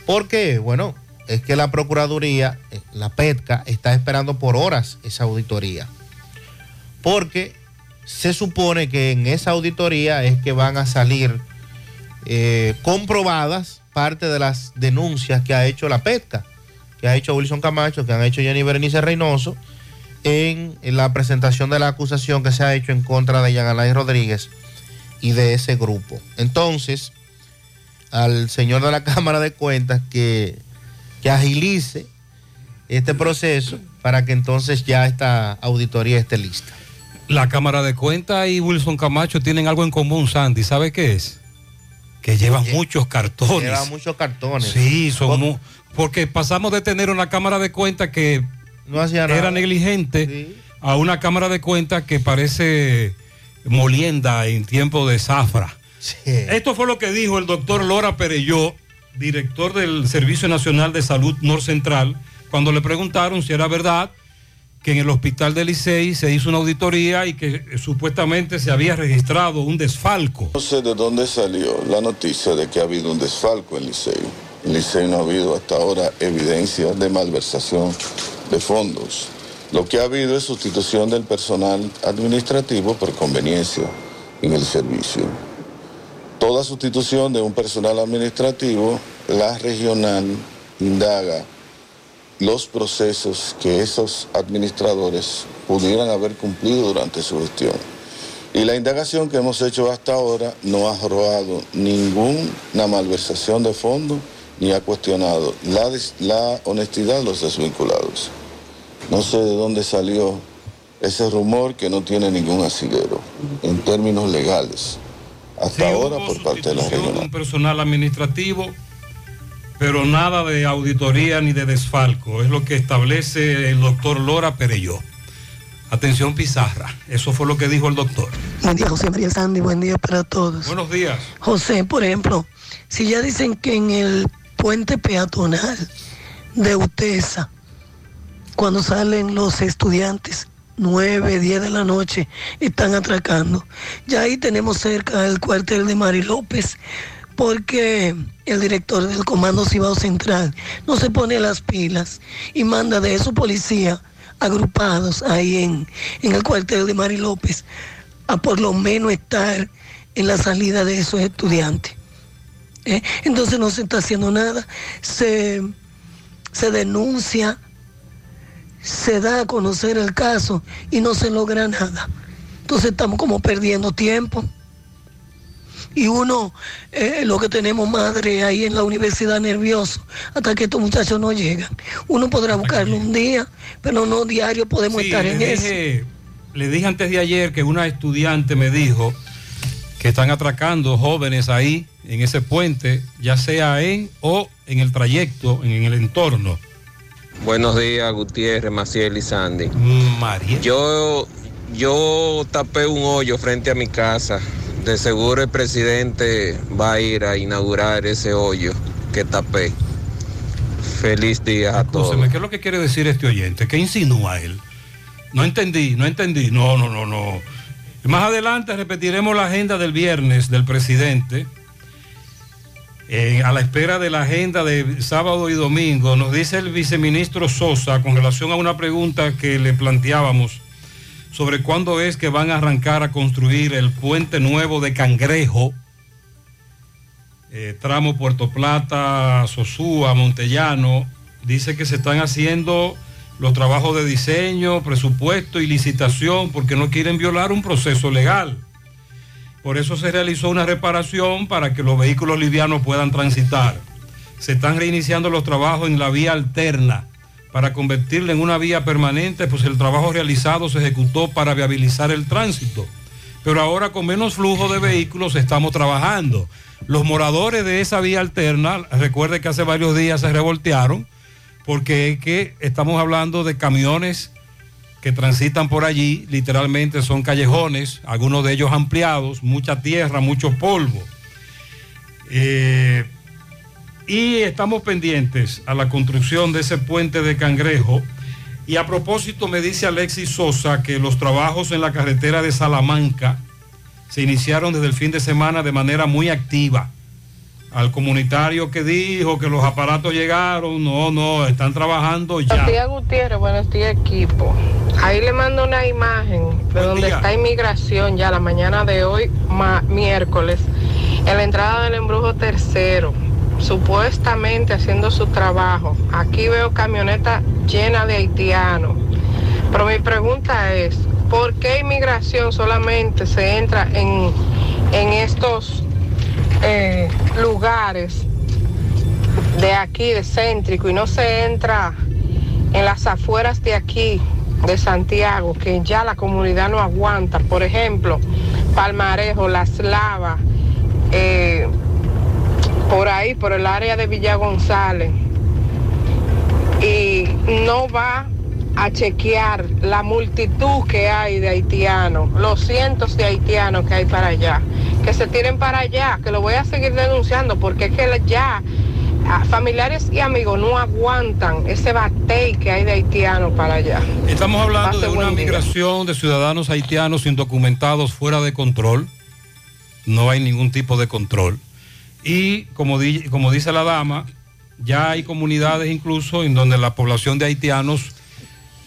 ¿Por qué? Bueno, es que la Procuraduría, eh, la PETCA, está esperando por horas esa auditoría. Porque se supone que en esa auditoría es que van a salir eh, comprobadas parte de las denuncias que ha hecho la PETCA, que ha hecho Wilson Camacho, que han hecho Jenny Berenice Reynoso, en, en la presentación de la acusación que se ha hecho en contra de Jean Alain Rodríguez y de ese grupo. Entonces, al señor de la [laughs] Cámara de Cuentas que, que agilice este proceso para que entonces ya esta auditoría esté lista. La Cámara de Cuentas y Wilson Camacho tienen algo en común, Sandy. ¿Sabe qué es? Que llevan muchos cartones. Lleva muchos cartones. Sí, son porque pasamos de tener una Cámara de Cuentas que no hacía era nada. negligente a una Cámara de Cuentas que parece molienda en tiempo de zafra. Esto fue lo que dijo el doctor Lora Pereyó, director del Servicio Nacional de Salud Norcentral, cuando le preguntaron si era verdad que en el hospital de Licey se hizo una auditoría y que eh, supuestamente se había registrado un desfalco. No sé de dónde salió la noticia de que ha habido un desfalco en Licey. En Licey no ha habido hasta ahora evidencia de malversación de fondos. Lo que ha habido es sustitución del personal administrativo por conveniencia en el servicio. Toda sustitución de un personal administrativo, la regional indaga los procesos que esos administradores pudieran haber cumplido durante su gestión. Y la indagación que hemos hecho hasta ahora no ha arrojado ninguna malversación de fondos ni ha cuestionado la honestidad de los desvinculados. No sé de dónde salió ese rumor que no tiene ningún asidero en términos legales. Hasta ahora por parte de la regional. Un personal administrativo, pero nada de auditoría ni de desfalco. Es lo que establece el doctor Lora Pereyó. Atención Pizarra, eso fue lo que dijo el doctor. Buen día, José María Sandy. Buen día para todos. Buenos días. José, por ejemplo, si ya dicen que en el puente peatonal de Utesa, cuando salen los estudiantes, 9, 10 de la noche, están atracando, ya ahí tenemos cerca el cuartel de Mari López, porque el director del Comando Cibao Central no se pone las pilas y manda de esos policías agrupados ahí en, en el cuartel de Mari López a por lo menos estar en la salida de esos estudiantes. ¿eh? Entonces no se está haciendo nada, se, se denuncia, se da a conocer el caso y no se logra nada. Entonces estamos como perdiendo tiempo. Y uno, eh, lo que tenemos madre ahí en la universidad nervioso, hasta que estos muchachos no llegan. Uno podrá buscarlo un día, pero no diario podemos Sí, estar en le eso. dije, le dije antes de ayer que una estudiante me dijo que están atracando jóvenes ahí en ese puente, ya sea en o en el trayecto, en el entorno. Buenos días, Gutiérrez, Maciel y Sandy. María. Yo, yo tapé un hoyo frente a mi casa. De seguro el presidente va a ir a inaugurar ese hoyo que tapé. Feliz día a todos. Escúcheme, ¿qué es lo que quiere decir este oyente? ¿Qué insinúa él? No entendí, no entendí. No, no, no, no. Más adelante repetiremos la agenda del viernes del presidente. Eh, a la espera de la agenda de sábado y domingo, nos dice el viceministro Sosa con relación a una pregunta que le planteábamos sobre cuándo es que van a arrancar a construir el puente nuevo de Cangrejo, eh, tramo Puerto Plata, Sosúa, Montellano. Dice que se están haciendo los trabajos de diseño, presupuesto y licitación porque no quieren violar un proceso legal. Por eso se realizó una reparación para que los vehículos livianos puedan transitar. Se están reiniciando los trabajos en la vía alterna para convertirla en una vía permanente, pues el trabajo realizado se ejecutó para viabilizar el tránsito. Pero ahora con menos flujo de vehículos estamos trabajando. Los moradores de esa vía alterna, recuerde que hace varios días se revoltearon, porque es que estamos hablando de camiones que transitan por allí, literalmente son callejones, algunos de ellos ampliados, mucha tierra, mucho polvo. Eh, y estamos pendientes a la construcción de ese puente de cangrejo. Y a propósito, me dice Alexis Sosa que los trabajos en la carretera de Salamanca se iniciaron desde el fin de semana de manera muy activa. Al comunitario que dijo que los aparatos llegaron, no, no, están trabajando ya. Buenos días, Gutiérrez. Buenos días, equipo. Ahí le mando una imagen de donde está inmigración ya la mañana de hoy, ma- miércoles, en la entrada del embrujo tercero, supuestamente haciendo su trabajo. Aquí veo camioneta llena de haitianos. Pero mi pregunta es, ¿por qué inmigración solamente se entra en, en estos eh, lugares de aquí, de céntrico, y no se entra en las afueras de aquí, de Santiago, que ya la comunidad no aguanta? Por ejemplo, Palmarejo, Las Lavas, eh, por ahí, por el área de Villa González, y no va a chequear la multitud que hay de haitianos, los cientos de haitianos que hay para allá, que se tiren para allá, que lo voy a seguir denunciando porque es que ya familiares y amigos no aguantan ese batey que hay de haitianos para allá. Estamos hablando de una día. migración de ciudadanos haitianos indocumentados fuera de control. No hay ningún tipo de control. Y como, di- como dice la dama, ya hay comunidades incluso en donde la población de haitianos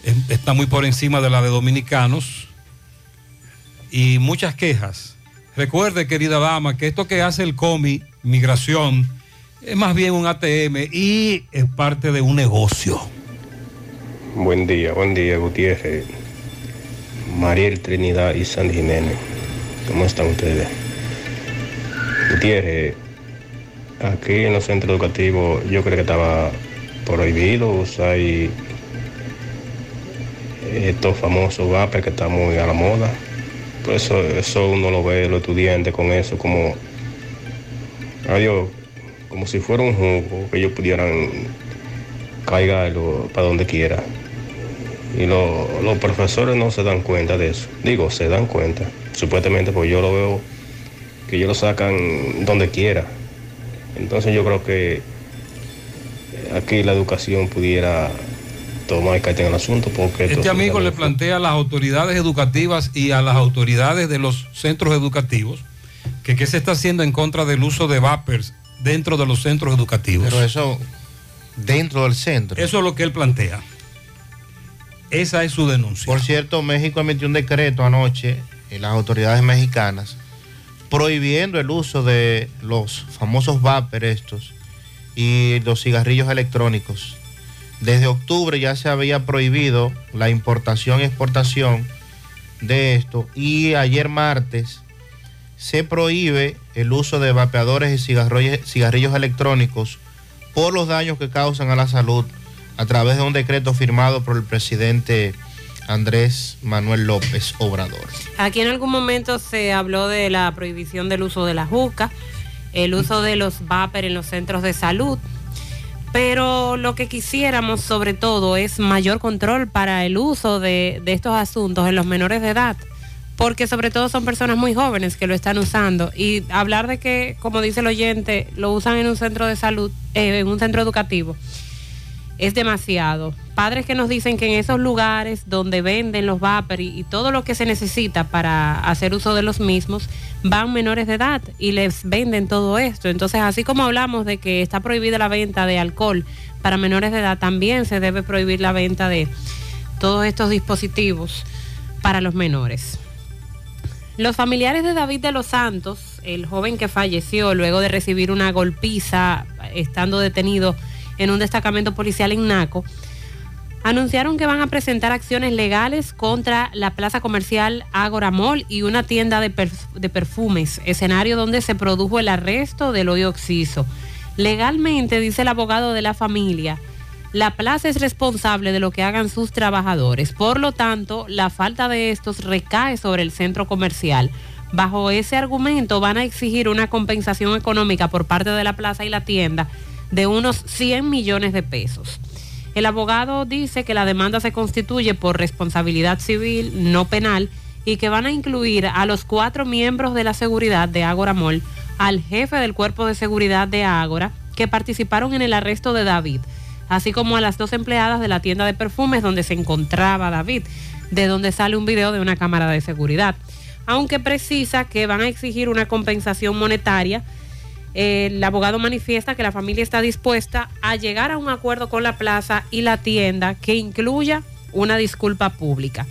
eh, está muy por encima de la de dominicanos y muchas quejas. Recuerde, querida dama, que esto que hace el COMI, migración, es más bien un ATM y es parte de un negocio. Buen día, buen día, Gutiérrez, Mariel Trinidad y Sandy Jiménez. ¿Cómo están ustedes? Gutiérrez, aquí en los centros educativos yo creo que estaba prohibido usar y- estos famosos vapes que están muy a la moda. Por eso, eso uno lo ve, los estudiantes con eso, como, adiós, como si fuera un jugo que ellos pudieran caigarlo para donde quiera. Y lo- los profesores no se dan cuenta de eso. Digo, se dan cuenta. Supuestamente, pues yo lo veo que ellos lo sacan donde quiera. Entonces yo creo que aquí la educación pudiera tomar carta en el asunto porque Este amigo le plantea a las autoridades educativas y a las autoridades de los centros educativos que qué se está haciendo en contra del uso de vapers dentro de los centros educativos. Pero eso dentro del centro. Eso es lo que él plantea. Esa es su denuncia. Por cierto, México emitió un decreto anoche en las autoridades mexicanas prohibiendo el uso de los famosos vapor estos y los cigarrillos electrónicos. Desde octubre ya se había prohibido la importación y exportación de esto y ayer martes se prohíbe el uso de vapeadores y cigarrillos, electrónicos por los daños que causan a la salud a través de un decreto firmado por el presidente Andrés Manuel López Obrador. Aquí en algún momento se habló de la prohibición del uso de la juca, el uso de los vapor en los centros de salud, pero lo que quisiéramos sobre todo es mayor control para el uso de, de estos asuntos en los menores de edad, porque sobre todo son personas muy jóvenes que lo están usando y hablar de que, como dice el oyente, lo usan en un centro de salud, eh, en un centro educativo. Es demasiado. Padres que nos dicen que en esos lugares donde venden los vapor y, y todo lo que se necesita para hacer uso de los mismos, van menores de edad y les venden todo esto. Entonces, así como hablamos de que está prohibida la venta de alcohol para menores de edad, también se debe prohibir la venta de todos estos dispositivos para los menores. Los familiares de David de los Santos, el joven que falleció luego de recibir una golpiza estando detenido en un destacamento policial en Naco, anunciaron que van a presentar acciones legales contra la plaza comercial Agora Mall y una tienda de, de perfumes, escenario donde se produjo el arresto del hoyo Oxiso. Legalmente, dice el abogado de la familia, la plaza es responsable de lo que hagan sus trabajadores. Por lo tanto, la falta de estos recae sobre el centro comercial. Bajo ese argumento van a exigir una compensación económica por parte de la plaza y la tienda de unos 100 millones de pesos. El abogado dice que la demanda se constituye por responsabilidad civil, no penal, y que van a incluir a los cuatro miembros de la seguridad de Ágora Mall, al jefe del cuerpo de seguridad de Ágora, que participaron en el arresto de David, así como a las dos empleadas de la tienda de perfumes donde se encontraba David, de donde sale un video de una cámara de seguridad. Aunque precisa que van a exigir una compensación monetaria el abogado manifiesta que la familia está dispuesta a llegar a un acuerdo con la plaza y la tienda que incluya una disculpa pública.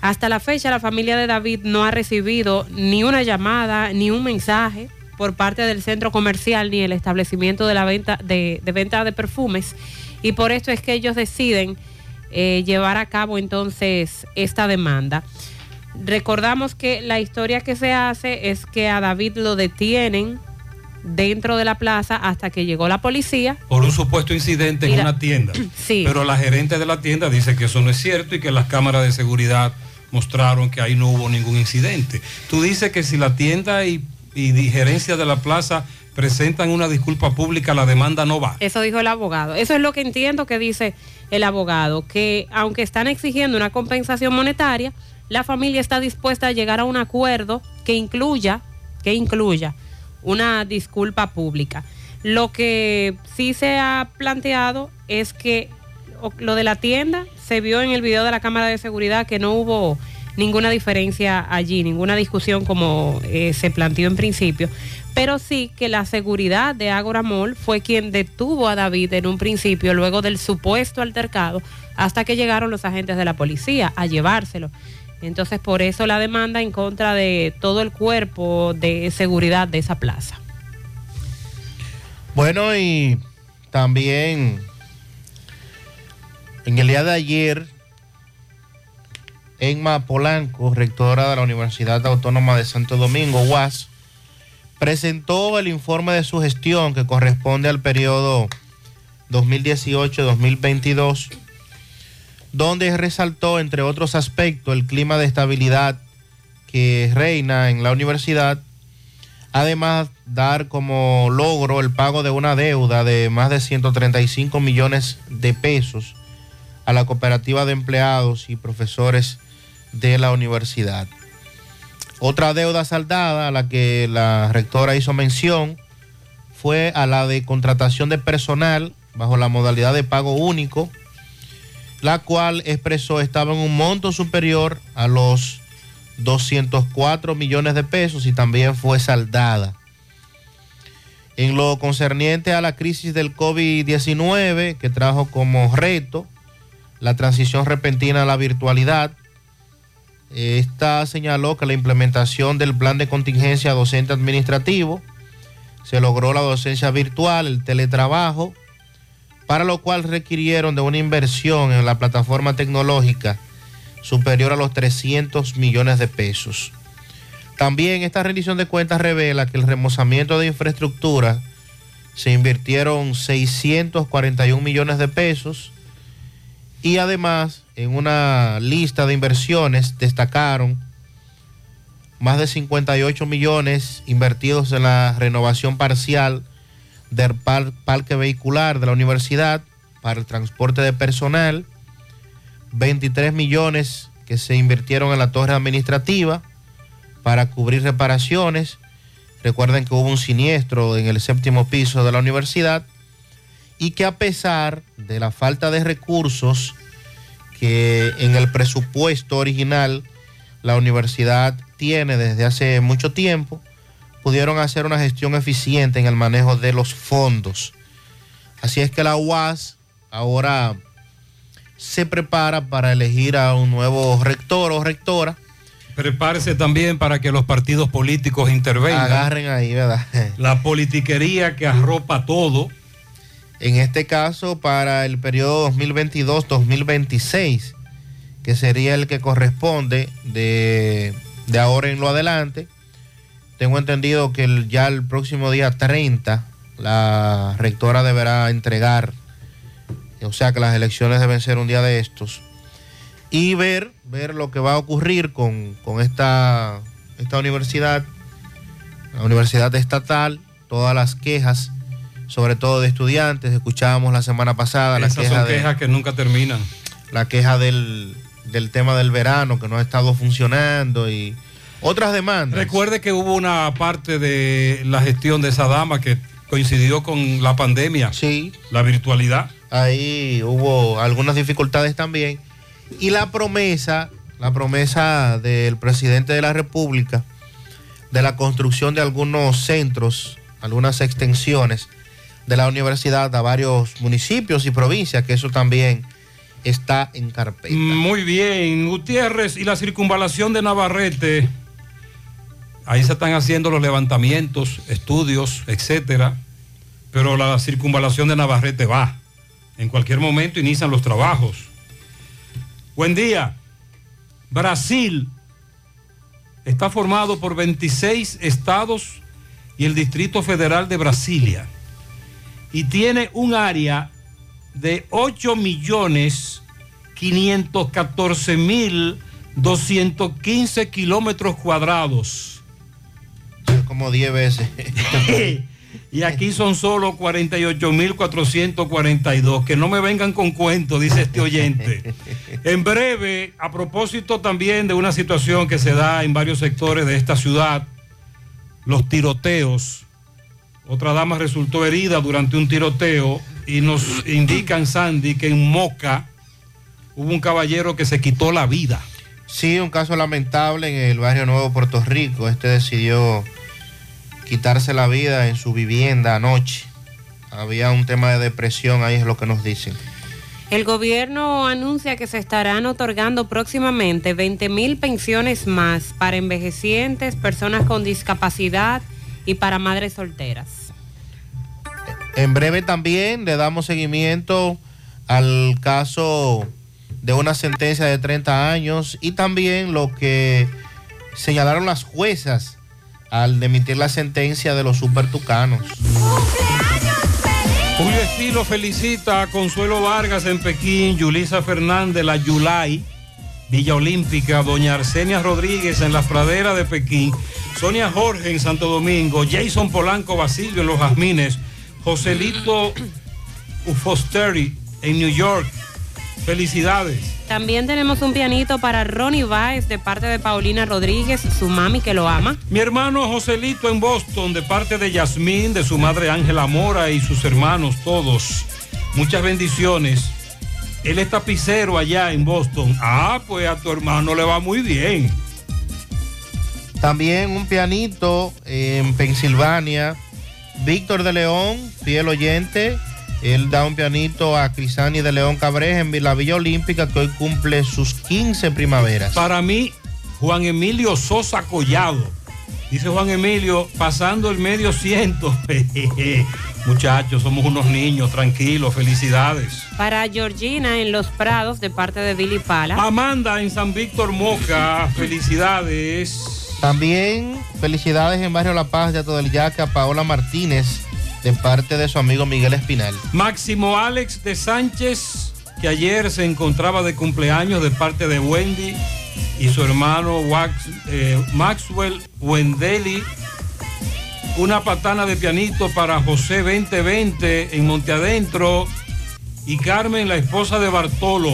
Hasta la fecha la familia de David no ha recibido ni una llamada ni un mensaje por parte del centro comercial ni el establecimiento de la venta de, venta de perfumes y por esto es que ellos deciden eh, llevar a cabo entonces esta demanda. Recordamos que la historia que se hace es que a David lo detienen dentro de la plaza hasta que llegó la policía. Por un supuesto incidente en una tienda. [clears throat] Sí. Pero la gerente de la tienda dice que eso no es cierto y que las cámaras de seguridad mostraron que ahí no hubo ningún incidente. Tú dices que si la tienda y, y gerencia de la plaza presentan una disculpa pública, la demanda no va. Eso dijo el abogado. Eso es lo que entiendo que dice el abogado, que aunque están exigiendo una compensación monetaria, la familia está dispuesta a llegar a un acuerdo que incluya, que incluya una disculpa pública. Lo que sí se ha planteado es que lo de la tienda se vio en el video de la cámara de seguridad que no hubo ninguna diferencia allí, ninguna discusión como eh, se planteó en principio, pero sí que la seguridad de Agora Mall fue quien detuvo a David en un principio, luego del supuesto altercado, hasta que llegaron los agentes de la policía a llevárselo. Entonces, por eso la demanda en contra de todo el cuerpo de seguridad de esa plaza. Bueno, y también en el día de ayer, Emma Polanco, rectora de la Universidad Autónoma de Santo Domingo, UAS, presentó el informe de su gestión que corresponde al periodo 2018-2022, donde resaltó, entre otros aspectos, el clima de estabilidad que reina en la universidad Además, dar como logro el pago de una deuda de más de 135 millones de pesos a la cooperativa de empleados y profesores de la universidad. Otra deuda saldada a la que la rectora hizo mención fue a la de contratación de personal bajo la modalidad de pago único, la cual expresó estaba en un monto superior a los 204 millones de pesos y también fue saldada. En lo concerniente a la crisis del COVID-19, que trajo como reto la transición repentina a la virtualidad, esta señaló que la implementación del plan de contingencia docente administrativo se logró la docencia virtual, el teletrabajo, para lo cual requirieron de una inversión en la plataforma tecnológica superior a los 300 millones de pesos. También esta rendición de cuentas revela que el remozamiento de infraestructura se invirtieron 641 millones de pesos y además en una lista de inversiones destacaron más de 58 millones invertidos en la renovación parcial del par- parque vehicular de la universidad para el transporte de personal, 23 millones que se invirtieron en la torre administrativa para cubrir reparaciones. Recuerden que hubo un siniestro en el séptimo piso de la universidad y que a pesar de la falta de recursos que en el presupuesto original la universidad tiene desde hace mucho tiempo, pudieron hacer una gestión eficiente en el manejo de los fondos. Así es que la UAS ahora se prepara para elegir a un nuevo rector o rectora. Prepárese también para que los partidos políticos intervengan. Agarren ahí, ¿verdad? [laughs] La politiquería que arropa todo. En este caso, para el periodo 2022-2026, que sería el que corresponde de, de ahora en lo adelante. Tengo entendido que el- ya el próximo día 30 la rectora deberá entregar, o sea que las elecciones deben ser un día de estos, y ver, ver lo que va a ocurrir con, con esta, esta universidad, la universidad estatal, todas las quejas, sobre todo de estudiantes, escuchábamos la semana pasada la Esas queja son de quejas que nunca terminan. la queja del, del tema del verano que no ha estado funcionando y otras demandas. Recuerde que hubo una parte de la gestión de esa dama que coincidió con la pandemia. Sí. La virtualidad. Ahí hubo algunas dificultades también. Y la promesa, la promesa del presidente de la República de la construcción de algunos centros, algunas extensiones de la universidad a varios municipios y provincias, que eso también está en carpeta. Muy bien, Gutiérrez y la circunvalación de Navarrete. Ahí se están haciendo los levantamientos, estudios, etcétera. Pero la circunvalación de Navarrete va. En cualquier momento inician los trabajos. Buen día. Brasil está formado por 26 estados y el Distrito Federal de Brasilia. Y tiene un área de 8 millones 514 mil 215 kilómetros cuadrados. Como 10 veces. [laughs] y aquí son solo 48 mil 442. Que no me vengan con cuentos, dice este oyente. [laughs] En breve, a propósito también de una situación que se da en varios sectores de esta ciudad, los tiroteos. Otra dama resultó herida durante un tiroteo y nos [clears throat] indican, Sandy, que en Moca hubo un caballero que se quitó la vida. Sí, un caso lamentable en el barrio Nuevo Puerto Rico. Este decidió quitarse la vida en su vivienda anoche. Había un tema de depresión, ahí es lo que nos dicen. El gobierno anuncia que se estarán otorgando próximamente 20 mil pensiones más para envejecientes, personas con discapacidad y para madres solteras. En breve también le damos seguimiento al caso de una sentencia de 30 años y también lo que señalaron las juezas al emitir la sentencia de los supertucanos. Julio Estilo felicita a Consuelo Vargas en Pekín, Yulisa Fernández, la Yulay, Villa Olímpica, Doña Arsenia Rodríguez en la pradera de Pekín, Sonia Jorge en Santo Domingo, Jason Polanco Basilio en Los Jazmines, Joselito Ufosteri en New York. Felicidades. También tenemos un pianito para Ronnie Baez de parte de Paulina Rodríguez, su mami que lo ama. Mi hermano Joselito en Boston, de parte de Yasmín, de su madre Ángela Mora y sus hermanos todos. Muchas bendiciones. Él es tapicero allá en Boston. Ah, pues a tu hermano le va muy bien. También un pianito en Pensilvania. Víctor de León, fiel oyente. Él da un pianito a Crisani de León Cabrera en la Villa Olímpica que hoy cumple sus 15 primaveras. Para mí, Juan Emilio Sosa Collado. Dice Juan Emilio, pasando el medio ciento. [laughs] Muchachos, somos unos niños, tranquilos, felicidades. Para Georgina en Los Prados de parte de Billy Pala. Amanda en San Víctor Moca, felicidades. También felicidades en Barrio La Paz de todo el Yaque a Paola Martínez de parte de su amigo Miguel Espinal. Máximo Alex de Sánchez, que ayer se encontraba de cumpleaños de parte de Wendy y su hermano eh, Maxwell Wendeli. Una patana de pianito para José 2020 en Monte Adentro y Carmen, la esposa de Bartolo,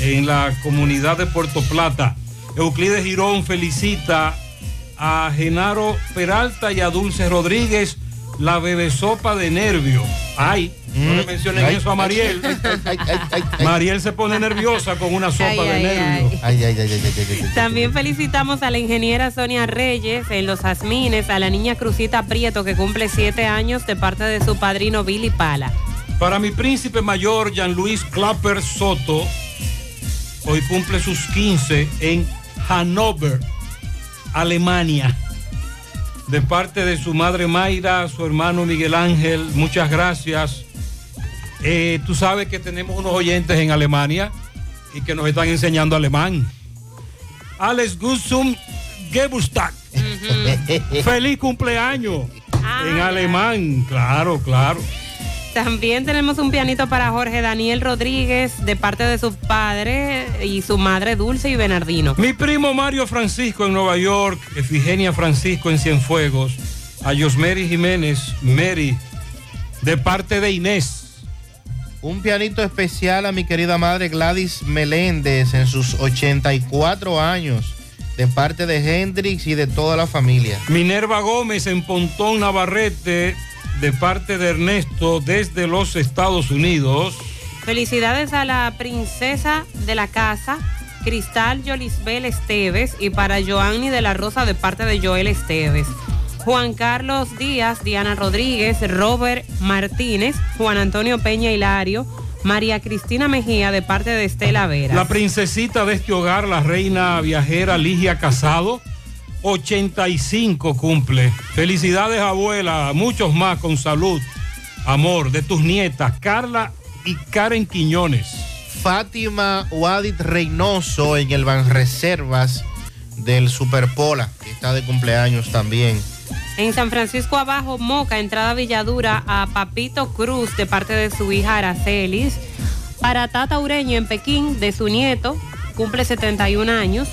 en la comunidad de Puerto Plata. Euclides Girón felicita a Genaro Peralta y a Dulce Rodríguez la bebesopa de nervio. Ay, No le mencionen Ay, eso a Mariel. Mariel se pone nerviosa con una sopa Ay, de ay, nervios. Ay, ay, ay, ay, ay, ay, ay. También felicitamos a la ingeniera Sonia Reyes en Los Jazmines, a la niña Crucita Prieto que cumple siete años de parte de su padrino Billy Pala. Para mi príncipe mayor, Jean-Louis Clapper Soto, hoy cumple sus 15 en Hannover, Alemania. De parte de su madre Mayra, su hermano Miguel Ángel, muchas gracias. Eh, tú sabes que tenemos unos oyentes en Alemania y que nos están enseñando alemán. Alex Gussum Geburtstag. Feliz cumpleaños en alemán, claro, claro. También tenemos un pianito para Jorge Daniel Rodríguez de parte de su padre y su madre Dulce y Bernardino. Mi primo Mario Francisco en Nueva York, Efigenia Francisco en Cienfuegos, a Yosmeri Jiménez, Mary, de parte de Inés. Un pianito especial a mi querida madre Gladys Meléndez en sus 84 años, de parte de Hendrix y de toda la familia. Minerva Gómez en Pontón Navarrete, de parte de Ernesto desde los Estados Unidos. Felicidades a la princesa de la casa, Cristal Yolisbel Esteves, y para Joanny de la Rosa de parte de Joel Esteves. Juan Carlos Díaz, Diana Rodríguez, Robert Martínez, Juan Antonio Peña Hilario, María Cristina Mejía de parte de Estela Vera. La princesita de este hogar, la reina viajera Ligia Casado, 85 cumple. Felicidades abuela, muchos más con salud, amor de tus nietas, Carla y Karen Quiñones. Fátima Wadid Reynoso en el Banreservas del Superpola, que está de cumpleaños también. En San Francisco Abajo, Moca, entrada Villadura, a Papito Cruz de parte de su hija Aracelis. Para Tata Ureño en Pekín, de su nieto, cumple 71 años.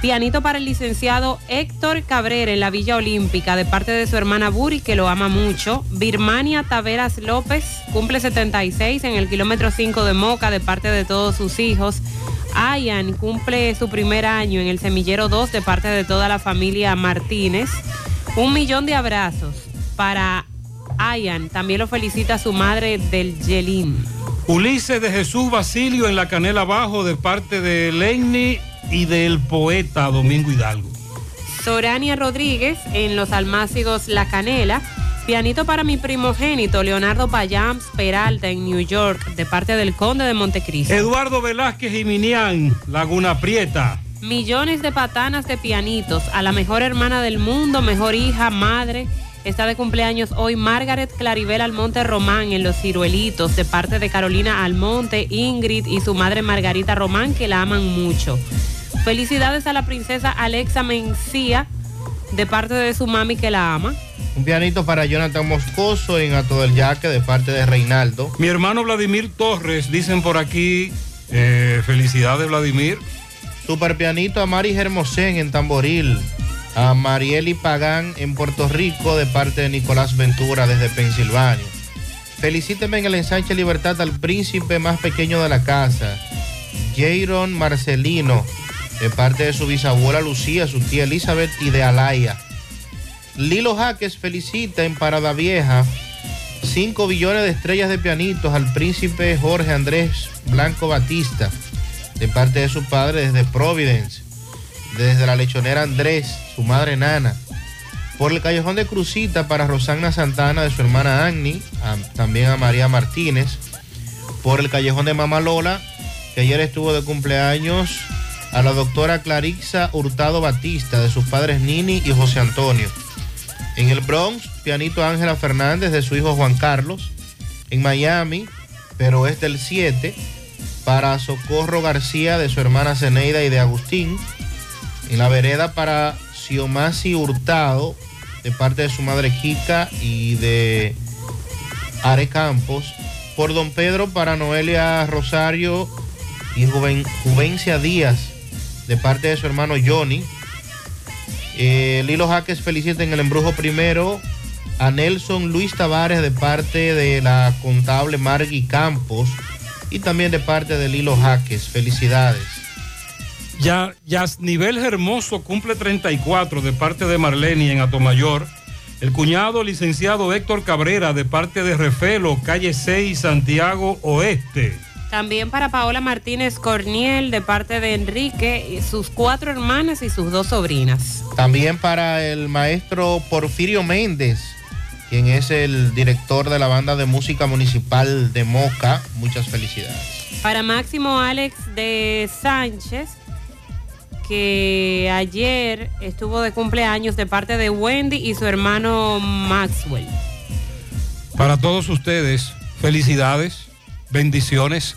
Pianito para el licenciado Héctor Cabrera en la Villa Olímpica de parte de su hermana Buri, que lo ama mucho. Birmania Taveras López cumple 76 en el kilómetro 5 de Moca de parte de todos sus hijos. Ayan cumple su primer año en el semillero 2 de parte de toda la familia Martínez. Un millón de abrazos para Ayan. También lo felicita su madre del Yelín. Ulises de Jesús Basilio en la Canela Bajo de parte de Lenny y del poeta Domingo Hidalgo. Sorania Rodríguez en Los Almácigos La Canela. Pianito para mi primogénito Leonardo Payams Peralta en New York de parte del Conde de Montecristo. Eduardo Velázquez y Minián, Laguna Prieta. Millones de patanas de pianitos a la mejor hermana del mundo, mejor hija, madre. Está de cumpleaños hoy Margaret Claribel Almonte Román en Los Ciruelitos de parte de Carolina Almonte, Ingrid y su madre Margarita Román que la aman mucho. Felicidades a la princesa Alexa Mencía de parte de su mami que la ama. Un pianito para Jonathan Moscoso en Ato del Yaque de parte de Reinaldo. Mi hermano Vladimir Torres, dicen por aquí, eh, felicidades Vladimir. Super pianito a Mari Hermosén en Tamboril. A Marieli Pagán en Puerto Rico de parte de Nicolás Ventura desde Pensilvania. Felicíteme en el ensanche Libertad al príncipe más pequeño de la casa, Jairon Marcelino, de parte de su bisabuela Lucía, su tía Elizabeth y de Alaya. Lilo Jaques felicita en Parada Vieja 5 billones de estrellas de pianitos al príncipe Jorge Andrés Blanco Batista, de parte de su padre desde Providence, desde la lechonera Andrés, su madre Nana. Por el callejón de Crucita para Rosana Santana de su hermana Agni, también a María Martínez. Por el callejón de Mama Lola, que ayer estuvo de cumpleaños, a la doctora Clarixa Hurtado Batista de sus padres Nini y José Antonio. En el Bronx, pianito Ángela Fernández de su hijo Juan Carlos. En Miami, pero es del 7, para Socorro García de su hermana Zeneida y de Agustín. En la vereda para Xiomasi Hurtado de parte de su madre Kika y de Are Campos. Por don Pedro para Noelia Rosario y Juven- Juvencia Díaz de parte de su hermano Johnny. Eh, Lilo Jaques felicita en el embrujo primero a Nelson Luis Tavares de parte de la contable Margui Campos y también de parte de Lilo Jaques. Felicidades. Ya, Nivel Hermoso cumple 34 de parte de Marlene en Atomayor. El cuñado licenciado Héctor Cabrera de parte de Refelo, calle 6, Santiago Oeste. También para Paola Martínez Corniel de parte de Enrique, y sus cuatro hermanas y sus dos sobrinas. También para el maestro Porfirio Méndez, quien es el director de la banda de música municipal de Moca. Muchas felicidades. Para Máximo Alex de Sánchez, que ayer estuvo de cumpleaños de parte de Wendy y su hermano Maxwell. Para todos ustedes, felicidades, bendiciones.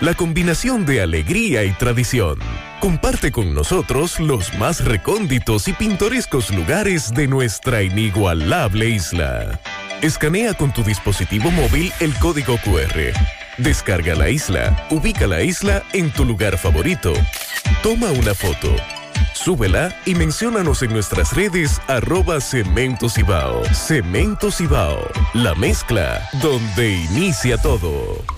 La combinación de alegría y tradición. Comparte con nosotros los más recónditos y pintorescos lugares de nuestra inigualable isla. Escanea con tu dispositivo móvil el código QR. Descarga la isla, ubica la isla en tu lugar favorito. Toma una foto. Súbela y menciónanos en nuestras redes arroba Cemento Cibao. Cemento Cibao, la mezcla donde inicia todo.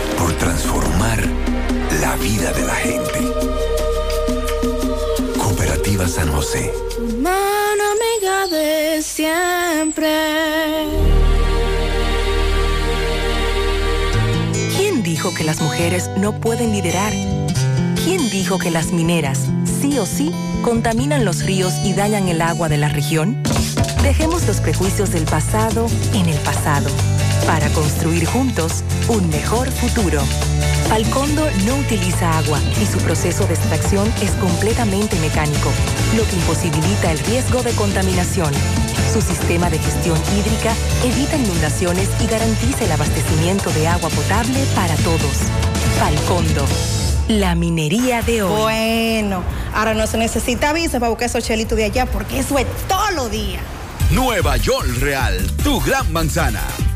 por transformar la vida de la gente. Cooperativa San José. Mano amiga de siempre. ¿Quién dijo que las mujeres no pueden liderar? ¿Quién dijo que las mineras, sí o sí, contaminan los ríos y dañan el agua de la región? Dejemos los prejuicios del pasado en el pasado para construir juntos un mejor futuro. Falcondo no utiliza agua y su proceso de extracción es completamente mecánico, lo que imposibilita el riesgo de contaminación. Su sistema de gestión hídrica evita inundaciones y garantiza el abastecimiento de agua potable para todos. Falcondo, la minería de hoy. Bueno, ahora no se necesita visa para buscar esos chelitos de allá porque eso es todo lo día. Nueva York Real, tu gran manzana.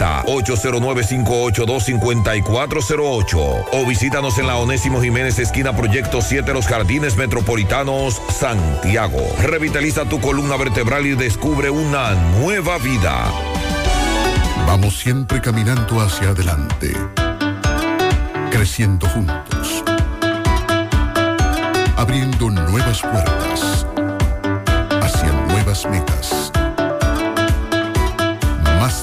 809-582-5408 o visítanos en la Onésimo Jiménez esquina Proyecto 7 Los Jardines Metropolitanos, Santiago. Revitaliza tu columna vertebral y descubre una nueva vida. Vamos siempre caminando hacia adelante, creciendo juntos, abriendo nuevas puertas hacia nuevas metas.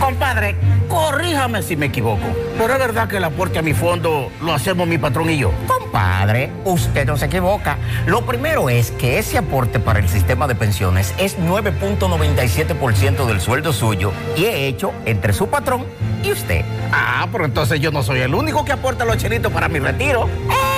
Compadre, corríjame si me equivoco, pero es verdad que el aporte a mi fondo lo hacemos mi patrón y yo. Compadre, usted no se equivoca. Lo primero es que ese aporte para el sistema de pensiones es 9.97% del sueldo suyo y es hecho entre su patrón y usted. Ah, pero entonces yo no soy el único que aporta los chelitos para mi retiro.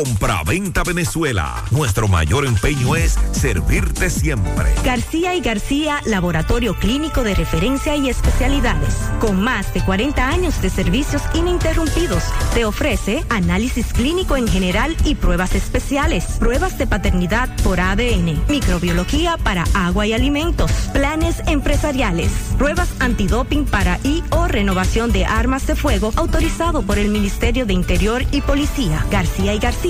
Compra-venta Venezuela. Nuestro mayor empeño es servirte siempre. García y García, laboratorio clínico de referencia y especialidades. Con más de 40 años de servicios ininterrumpidos, te ofrece análisis clínico en general y pruebas especiales, pruebas de paternidad por ADN, microbiología para agua y alimentos, planes empresariales, pruebas antidoping para y o renovación de armas de fuego autorizado por el Ministerio de Interior y Policía. García y García,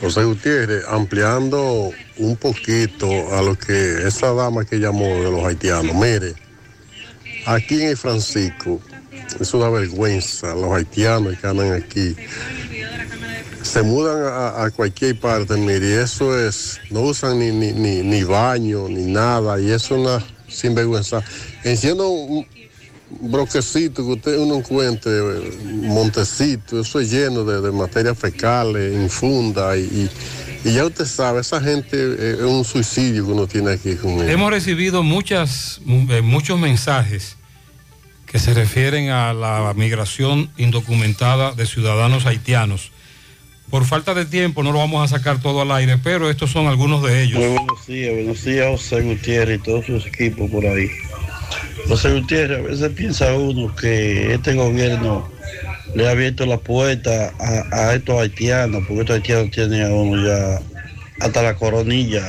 José Gutiérrez, ampliando un poquito a lo que esa dama que llamó de los haitianos. Mire, aquí en el Francisco, es una vergüenza, los haitianos que andan aquí. Se mudan a, cualquier parte, mire, y eso es, no usan ni, ni, ni baño, ni nada, y eso es una sinvergüenza. Enciendo un broquecito que usted uno encuentre, eh, montecito, eso es lleno de, de materias fecales, infunda, y, y- y ya usted sabe, esa gente eh, es un suicidio que uno tiene aquí con ellos. Hemos recibido muchas, mu- eh, muchos mensajes que se refieren a la migración indocumentada de ciudadanos haitianos. Por falta de tiempo no lo vamos a sacar todo al aire, pero estos son algunos de ellos. Muy buenos días, buenos días José Gutiérrez y todos sus equipos por ahí. José Gutiérrez, a veces piensa uno que este gobierno le ha abierto la puerta a, estos haitianos, porque estos haitianos tienen a uno ya hasta la coronilla.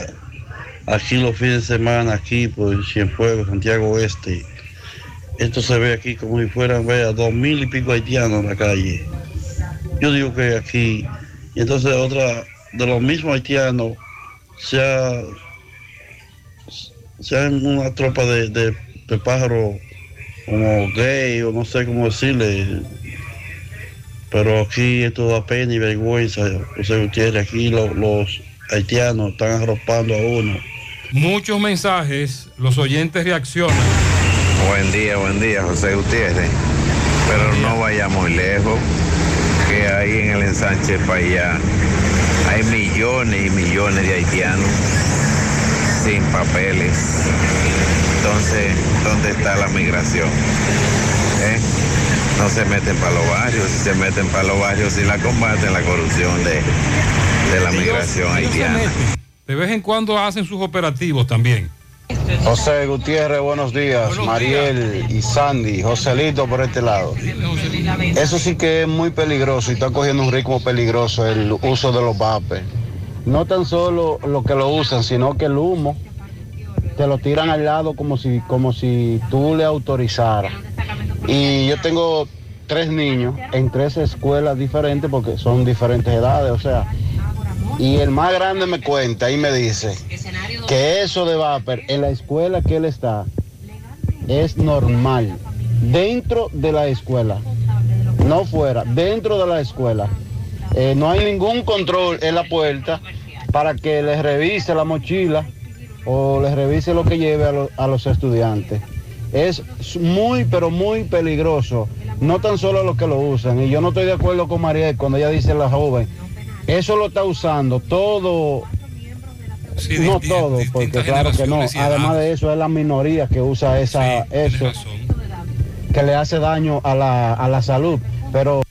Aquí los fines de semana, aquí por Cienfuegos, Santiago Oeste. Esto se ve aquí como si fueran vea, dos mil y pico haitianos en la calle. Yo digo que aquí, y entonces otra de los mismos haitianos, se ha, una tropa de, de pájaros como gay o no sé cómo decirle. Pero aquí esto da pena y vergüenza, José Gutiérrez. Aquí lo- los haitianos están arropando a uno. Muchos mensajes, los oyentes reaccionan. Buen día, buen día, José Gutiérrez. Pero no vaya muy lejos, que ahí en el ensanche para allá hay millones y millones de haitianos. sin papeles. Entonces, ¿dónde está la migración? ¿Eh? No se meten para los barrios, si se meten para los barrios y la combaten la corrupción de, de la migración haitiana. De vez en cuando hacen sus operativos también. José Gutiérrez, buenos días. Mariel y Sandy, Joselito por este lado. Eso sí que es muy peligroso y está cogiendo un ritmo peligroso el uso de los vapes. No tan solo lo que lo usan, sino que el humo te lo tiran al lado como si, como si tú le autorizaras. Y yo tengo tres niños en tres escuelas diferentes porque son diferentes edades, o sea, y el más grande me cuenta y me dice que eso de vapor en la escuela que él está es normal. Dentro de la escuela. No fuera, dentro de la escuela. Eh, no hay ningún control en la puerta para que les revise la mochila o les revise lo que lleve a, lo- a los estudiantes. Es muy, pero muy peligroso. No tan solo los que lo usan. Y yo no estoy de acuerdo con Mariel cuando ella dice la joven. Eso lo está usando todo. no todo, porque claro que no. Además de eso, es la minoría que usa esa, eso, que le hace daño a la, a la salud. Pero,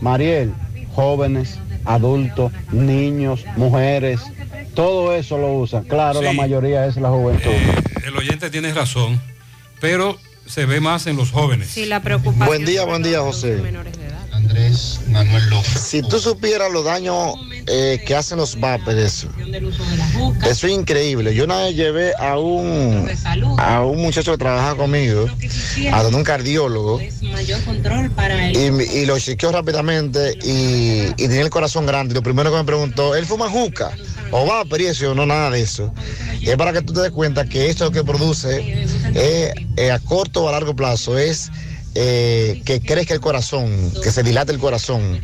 Mariel, jóvenes, adultos, niños, mujeres, todo eso lo usan. Claro, la mayoría es la juventud. El oyente tiene razón, pero se ve más en los jóvenes. Sí, la preocupación. Buen día, buen día, José. Andrés Manuel López. Si tú supieras los daños eh, que hacen los vapers, eso es increíble. Yo una vez llevé a un, a un muchacho que trabajaba conmigo, a donde un cardiólogo, Mayor control para y, y lo chequeó rápidamente y, y tenía el corazón grande. Lo primero que me preguntó, ¿él fuma juca? ¿O vapor y eso? Yo, no, nada de eso. Y es para que tú te des cuenta que esto que produce eh, eh, a corto o a largo plazo es eh, que crezca el corazón, que se dilate el corazón.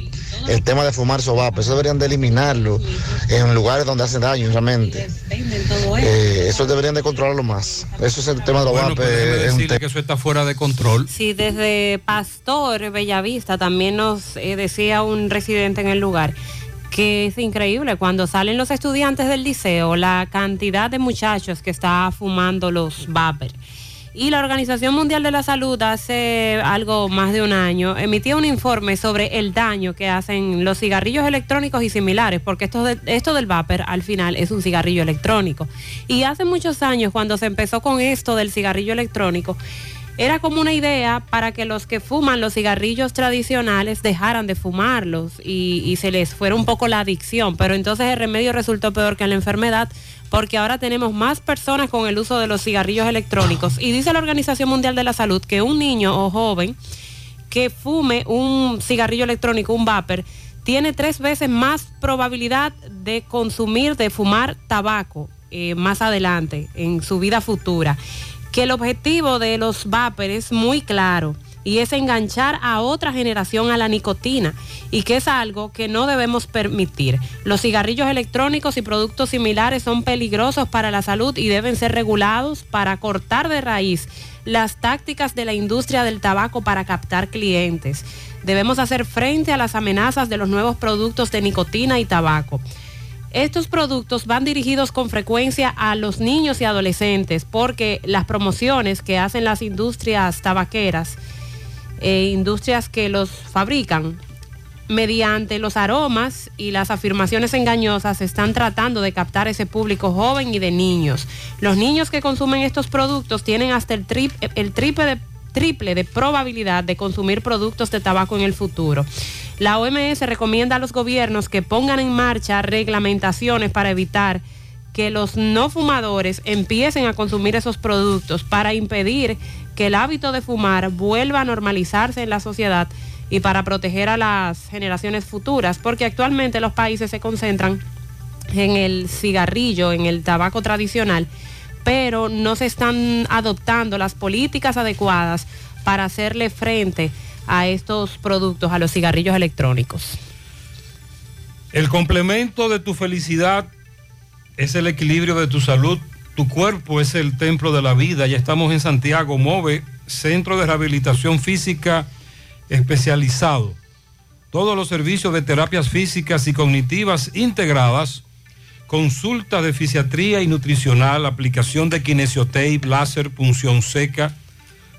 El tema de fumar sobape, eso deberían de eliminarlo en lugares donde hacen daño realmente. Eh, eso deberían de controlarlo más. Eso es el tema de los Bueno, vapes. es un que eso está fuera de control. Sí, desde Pastor, Bellavista, también nos eh, decía un residente en el lugar que es increíble cuando salen los estudiantes del liceo, la cantidad de muchachos que está fumando los vapers. Y la Organización Mundial de la Salud hace algo más de un año emitía un informe sobre el daño que hacen los cigarrillos electrónicos y similares, porque esto, de- esto del vapor al final es un cigarrillo electrónico. Y hace muchos años, cuando se empezó con esto del cigarrillo electrónico, era como una idea para que los que fuman los cigarrillos tradicionales dejaran de fumarlos y, se les fuera un poco la adicción. Pero entonces el remedio resultó peor que la enfermedad porque ahora tenemos más personas con el uso de los cigarrillos electrónicos. Y dice la Organización Mundial de la Salud que un niño o joven que fume un cigarrillo electrónico, un vapor, tiene tres veces más probabilidad de consumir, de fumar tabaco eh, más adelante en su vida futura. Que el objetivo de los vapers es muy claro y es enganchar a otra generación a la nicotina y que es algo que no debemos permitir. Los cigarrillos electrónicos y productos similares son peligrosos para la salud y deben ser regulados para cortar de raíz las tácticas de la industria del tabaco para captar clientes. Debemos hacer frente a las amenazas de los nuevos productos de nicotina y tabaco. Estos productos van dirigidos con frecuencia a los niños y adolescentes porque las promociones que hacen las industrias tabaqueras, eh, industrias que los fabrican, mediante los aromas y las afirmaciones engañosas están tratando de captar ese público joven y de niños. Los niños que consumen estos productos tienen hasta el, el triple, de, triple de probabilidad de consumir productos de tabaco en el futuro. La OMS recomienda a los gobiernos que pongan en marcha reglamentaciones para evitar que los no fumadores empiecen a consumir esos productos para impedir que el hábito de fumar vuelva a normalizarse en la sociedad y para proteger a las generaciones futuras, porque actualmente los países se concentran en el cigarrillo, en el tabaco tradicional, pero no se están adoptando las políticas adecuadas para hacerle frente a estos productos, a los cigarrillos electrónicos. El complemento de tu felicidad es el equilibrio de tu salud. Tu cuerpo es el templo de la vida. Ya estamos en Santiago, MOVE, Centro de Rehabilitación Física Especializado. Todos los servicios de terapias físicas y cognitivas integradas consulta de fisiatría y nutricional, aplicación de kinesiotape, láser, punción seca,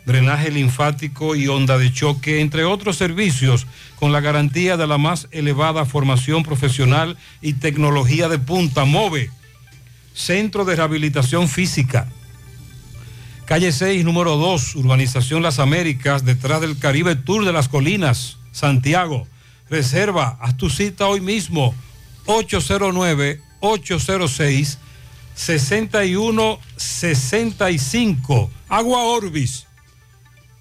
drenaje linfático y onda de choque, entre otros servicios, con la garantía de la más elevada formación profesional y tecnología de punta. MOVE, Centro de Rehabilitación Física. Calle 6, número 2, Urbanización Las Américas, detrás del Caribe Tour de las Colinas, Santiago. Reserva, haz tu cita hoy mismo, 809-806-6165. Agua Orbis,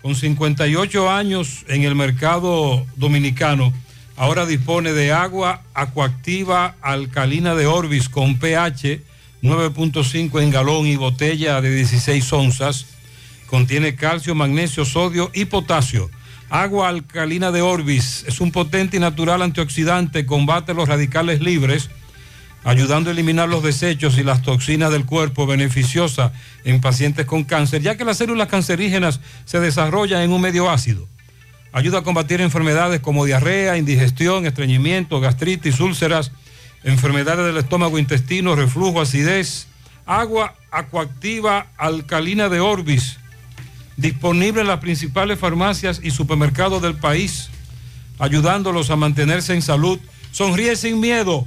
con 58 años en el mercado dominicano, ahora dispone de agua acuactiva alcalina de Orbis con pH 9.5 en galón y botella de 16 onzas. Contiene calcio, magnesio, sodio y potasio. Agua alcalina de Orbis es un potente y natural antioxidante, combate los radicales libres, ayudando a eliminar los desechos y las toxinas del cuerpo, beneficiosa en pacientes con cáncer, ya que las células cancerígenas se desarrollan en un medio ácido. Ayuda a combatir enfermedades como diarrea, indigestión, estreñimiento, gastritis, úlceras, enfermedades del estómago, intestino, reflujo, acidez. Agua acuactiva alcalina de Orbis, disponible en las principales farmacias y supermercados del país, ayudándolos a mantenerse en salud. Sonríe sin miedo.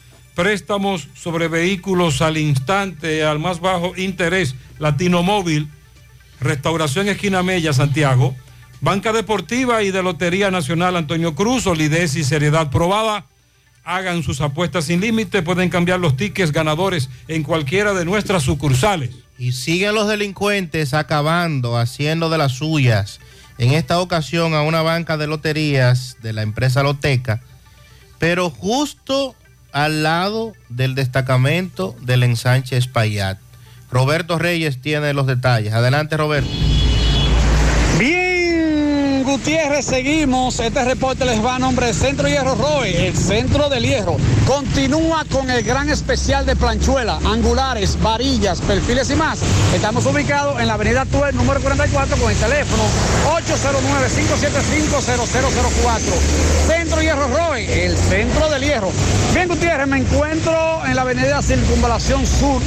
préstamos sobre vehículos al instante, al más bajo interés, Latino Móvil, Restauración Esquina Mella, Santiago, Banca Deportiva y de Lotería Nacional Antonio Cruz, solidez y seriedad probada. Hagan sus apuestas sin límite, pueden cambiar los tickets ganadores en cualquiera de nuestras sucursales. Y siguen los delincuentes acabando, haciendo de las suyas. En esta ocasión a una banca de loterías de la empresa Loteca, pero justo al lado del destacamento del ensanche Espaillat. Roberto Reyes tiene los detalles. Adelante, Roberto. Gutiérrez, seguimos. Este reporte les va a nombre de Centro Hierro Roe, el centro del hierro. Continúa con el gran especial de planchuela, angulares, varillas, perfiles y más. Estamos ubicados en la avenida Tuer, número 44, con el teléfono 809-575-0004. Centro Hierro Roe, el centro del hierro. Bien, Gutiérrez, me encuentro en la avenida Circunvalación Sur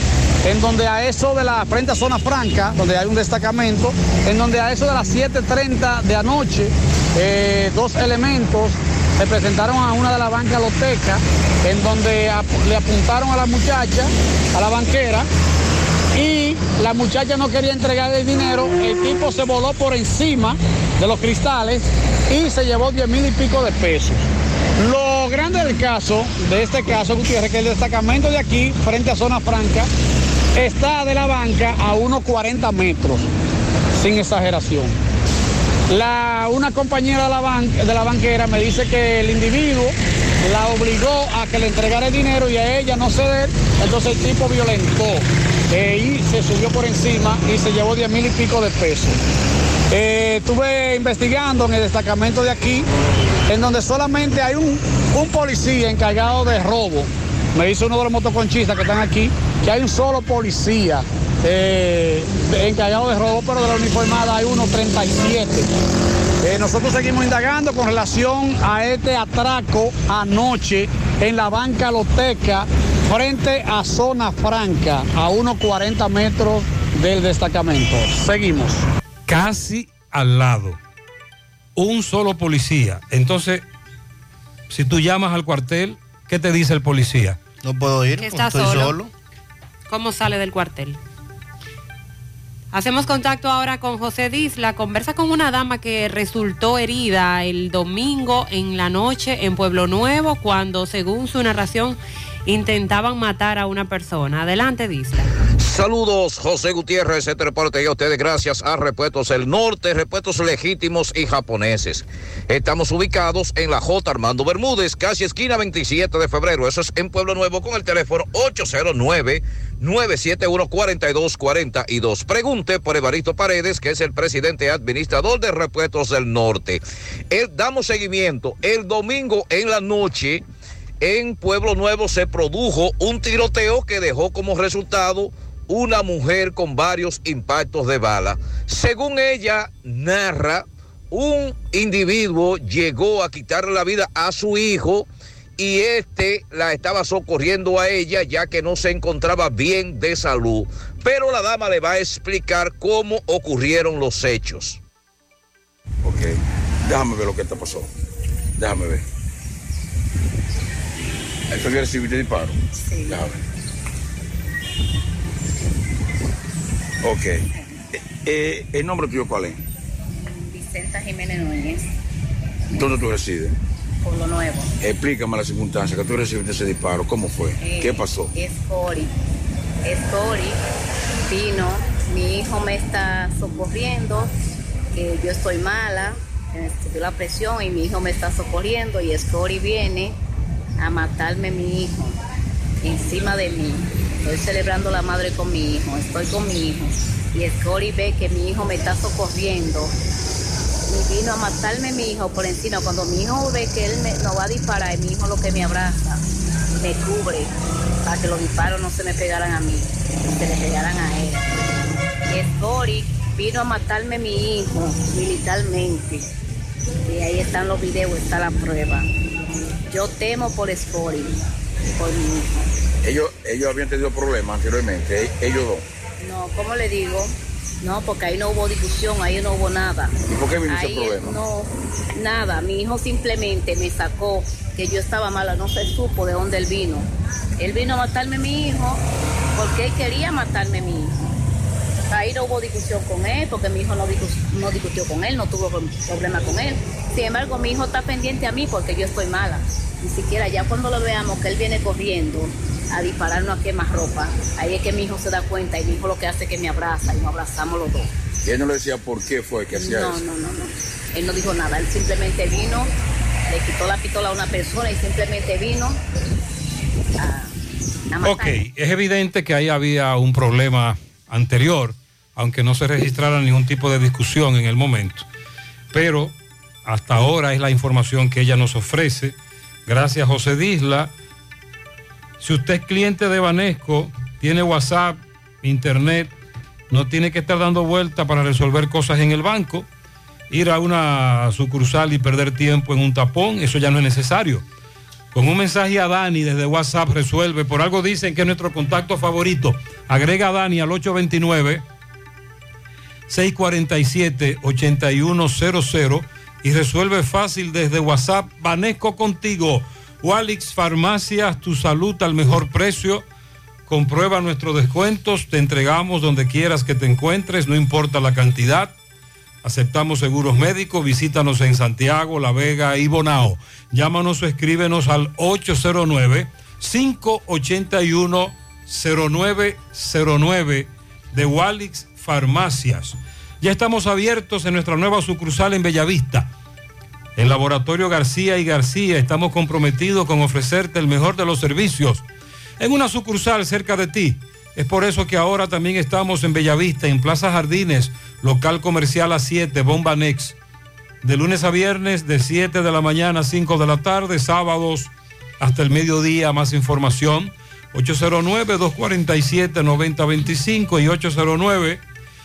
en donde a eso de la frente a zona franca, donde hay un destacamento, en donde a eso de las 7.30 de anoche, eh, dos elementos se presentaron a una de las bancas loteca, en donde le apuntaron a la muchacha, a la banquera, y la muchacha no quería entregar el dinero, el tipo se voló por encima de los cristales y se llevó 10 mil y pico de pesos. Lo grande del caso, de este caso, Gutiérrez, que el destacamento de aquí, frente a zona franca, está de la banca a unos 40 metros, sin exageración. Una compañera de la, ban- de la banquera me dice que el individuo la obligó a que le entregara el dinero y a ella no ceder, entonces el tipo violentó eh, y se subió por encima y se llevó 10 mil y pico de pesos. Eh, estuve investigando en el destacamento de aquí, en donde solamente hay un, un policía encargado de robo. Me dice uno de los motoconchistas que están aquí, que hay un solo policía eh, de- encargado de robo, pero de la uniformada hay uno 37. Eh, nosotros seguimos indagando con relación a este atraco anoche en la banca Loteca frente a Zona Franca, a unos 40 metros del destacamento. Seguimos. Casi al lado. Un solo policía. Entonces, si tú llamas al cuartel, ¿qué te dice el policía? No puedo ir, Que está solo. ¿Cómo sale del cuartel? Hacemos contacto ahora con José Disla. Conversa con una dama que resultó herida el domingo en la noche en Pueblo Nuevo cuando, según su narración, intentaban matar a una persona. Adelante, Disla. Saludos, José Gutiérrez, este reporte y a ustedes gracias a Repuestos El Norte, repuestos legítimos y japoneses. Estamos ubicados en la J. Armando Bermúdez, casi esquina 27 de febrero. Eso es en Pueblo Nuevo con el teléfono 809-971-4242. Pregunte por Evaristo Paredes, que es el presidente administrador de Repuestos del Norte. Damos seguimiento. El domingo en la noche, en Pueblo Nuevo se produjo un tiroteo que dejó como resultado una mujer con varios impactos de bala. Según ella narra, un individuo llegó a quitarle la vida a su hijo y este la estaba socorriendo a ella ya que no se encontraba bien de salud. Pero la dama le va a explicar cómo ocurrieron los hechos. Ok, déjame ver lo que te pasó. Déjame ver. ¿Esto que recibiste disparo? Sí. Déjame. Ok. Eh, eh, ¿El nombre tuyo cuál es? Vicenta Jiménez Núñez, ¿Dónde tú resides? Pueblo Nuevo. Explícame la circunstancia que tú recibiste ese disparo. ¿Cómo fue? Eh, ¿Qué pasó? Es Cori. Es Cori. Vino. Mi hijo me está socorriendo. Que yo estoy mala. Me subió la presión y mi hijo me está socorriendo. Y Scori viene a matarme mi hijo. Encima de mí. Estoy celebrando la madre con mi hijo. Estoy con mi hijo. Y Scori ve que mi hijo me está socorriendo. Y vino a matarme mi hijo por encima. Cuando mi hijo ve que él me, no va a disparar, mi hijo lo que me abraza, me cubre para que los disparos no se me pegaran a mí, se le pegaran a él. Scori vino a matarme mi hijo militarmente. Y ahí están los videos, está la prueba. Yo temo por Scori, por mi hijo. Ellos, ellos habían tenido problemas anteriormente, e- ellos dos. No, ¿cómo le digo? No, porque ahí no hubo discusión, ahí no hubo nada. ¿Y por qué vino ese Ahí problema? No, nada. Mi hijo simplemente me sacó que yo estaba mala, no se supo de dónde él vino. Él vino a matarme a mi hijo porque él quería matarme a mi hijo. Ahí no hubo discusión con él porque mi hijo no, discu- no discutió con él, no tuvo pro- problema con él. Sin embargo, mi hijo está pendiente a mí porque yo estoy mala. Ni siquiera ya cuando lo veamos que él viene corriendo a dispararnos a quemar ropa, ahí es que mi hijo se da cuenta y mi hijo lo que hace es que me abraza y nos abrazamos los dos. Y él no le decía por qué fue que hacía No, eso. no, no, no. Él no dijo nada, él simplemente vino, le quitó la pistola a una persona y simplemente vino a, a matar. Ok, es evidente que ahí había un problema anterior, aunque no se registrara ningún tipo de discusión en el momento. Pero hasta ahora es la información que ella nos ofrece. Gracias, José Disla. Si usted es cliente de Banesco, tiene WhatsApp, Internet, no tiene que estar dando vuelta para resolver cosas en el banco, ir a una sucursal y perder tiempo en un tapón, eso ya no es necesario. Con un mensaje a Dani desde WhatsApp resuelve. Por algo dicen que es nuestro contacto favorito. Agrega a Dani al 829-647-8100 y resuelve fácil desde WhatsApp. Vanesco contigo. Walix Farmacias, tu salud al mejor precio. Comprueba nuestros descuentos. Te entregamos donde quieras que te encuentres, no importa la cantidad. Aceptamos seguros médicos. Visítanos en Santiago, La Vega y Bonao. Llámanos o escríbenos al 809-581-0909 de Walix Farmacias. Ya estamos abiertos en nuestra nueva sucursal en Bellavista. En Laboratorio García y García estamos comprometidos con ofrecerte el mejor de los servicios en una sucursal cerca de ti. Es por eso que ahora también estamos en Bellavista, en Plaza Jardines, local comercial a 7, Bomba Next. De lunes a viernes, de 7 de la mañana a 5 de la tarde, sábados hasta el mediodía. Más información, 809-247-9025 y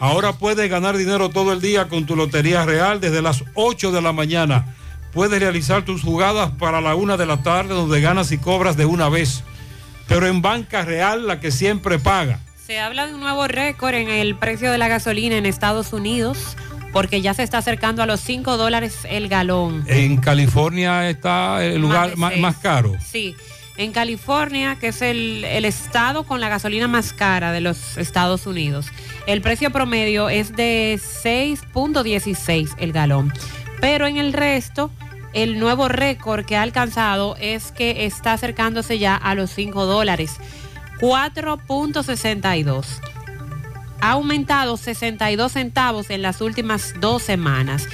Ahora puedes ganar dinero todo el día con tu Lotería Real desde las 8 de la mañana. Puedes realizar tus jugadas para la 1 de la tarde donde ganas y cobras de una vez. Pero en Banca Real la que siempre paga. Se habla de un nuevo récord en el precio de la gasolina en Estados Unidos. porque ya se está acercando a los 5 dólares el galón. En California está el lugar más, caro. Sí, en California, que es el, el estado con la gasolina más cara de los Estados Unidos, el precio promedio es de 6.16 el galón. Pero en el resto, el nuevo récord que ha alcanzado es que está acercándose ya a los 5 dólares, 4.62 ha aumentado 62 centavos en las últimas dos semanas.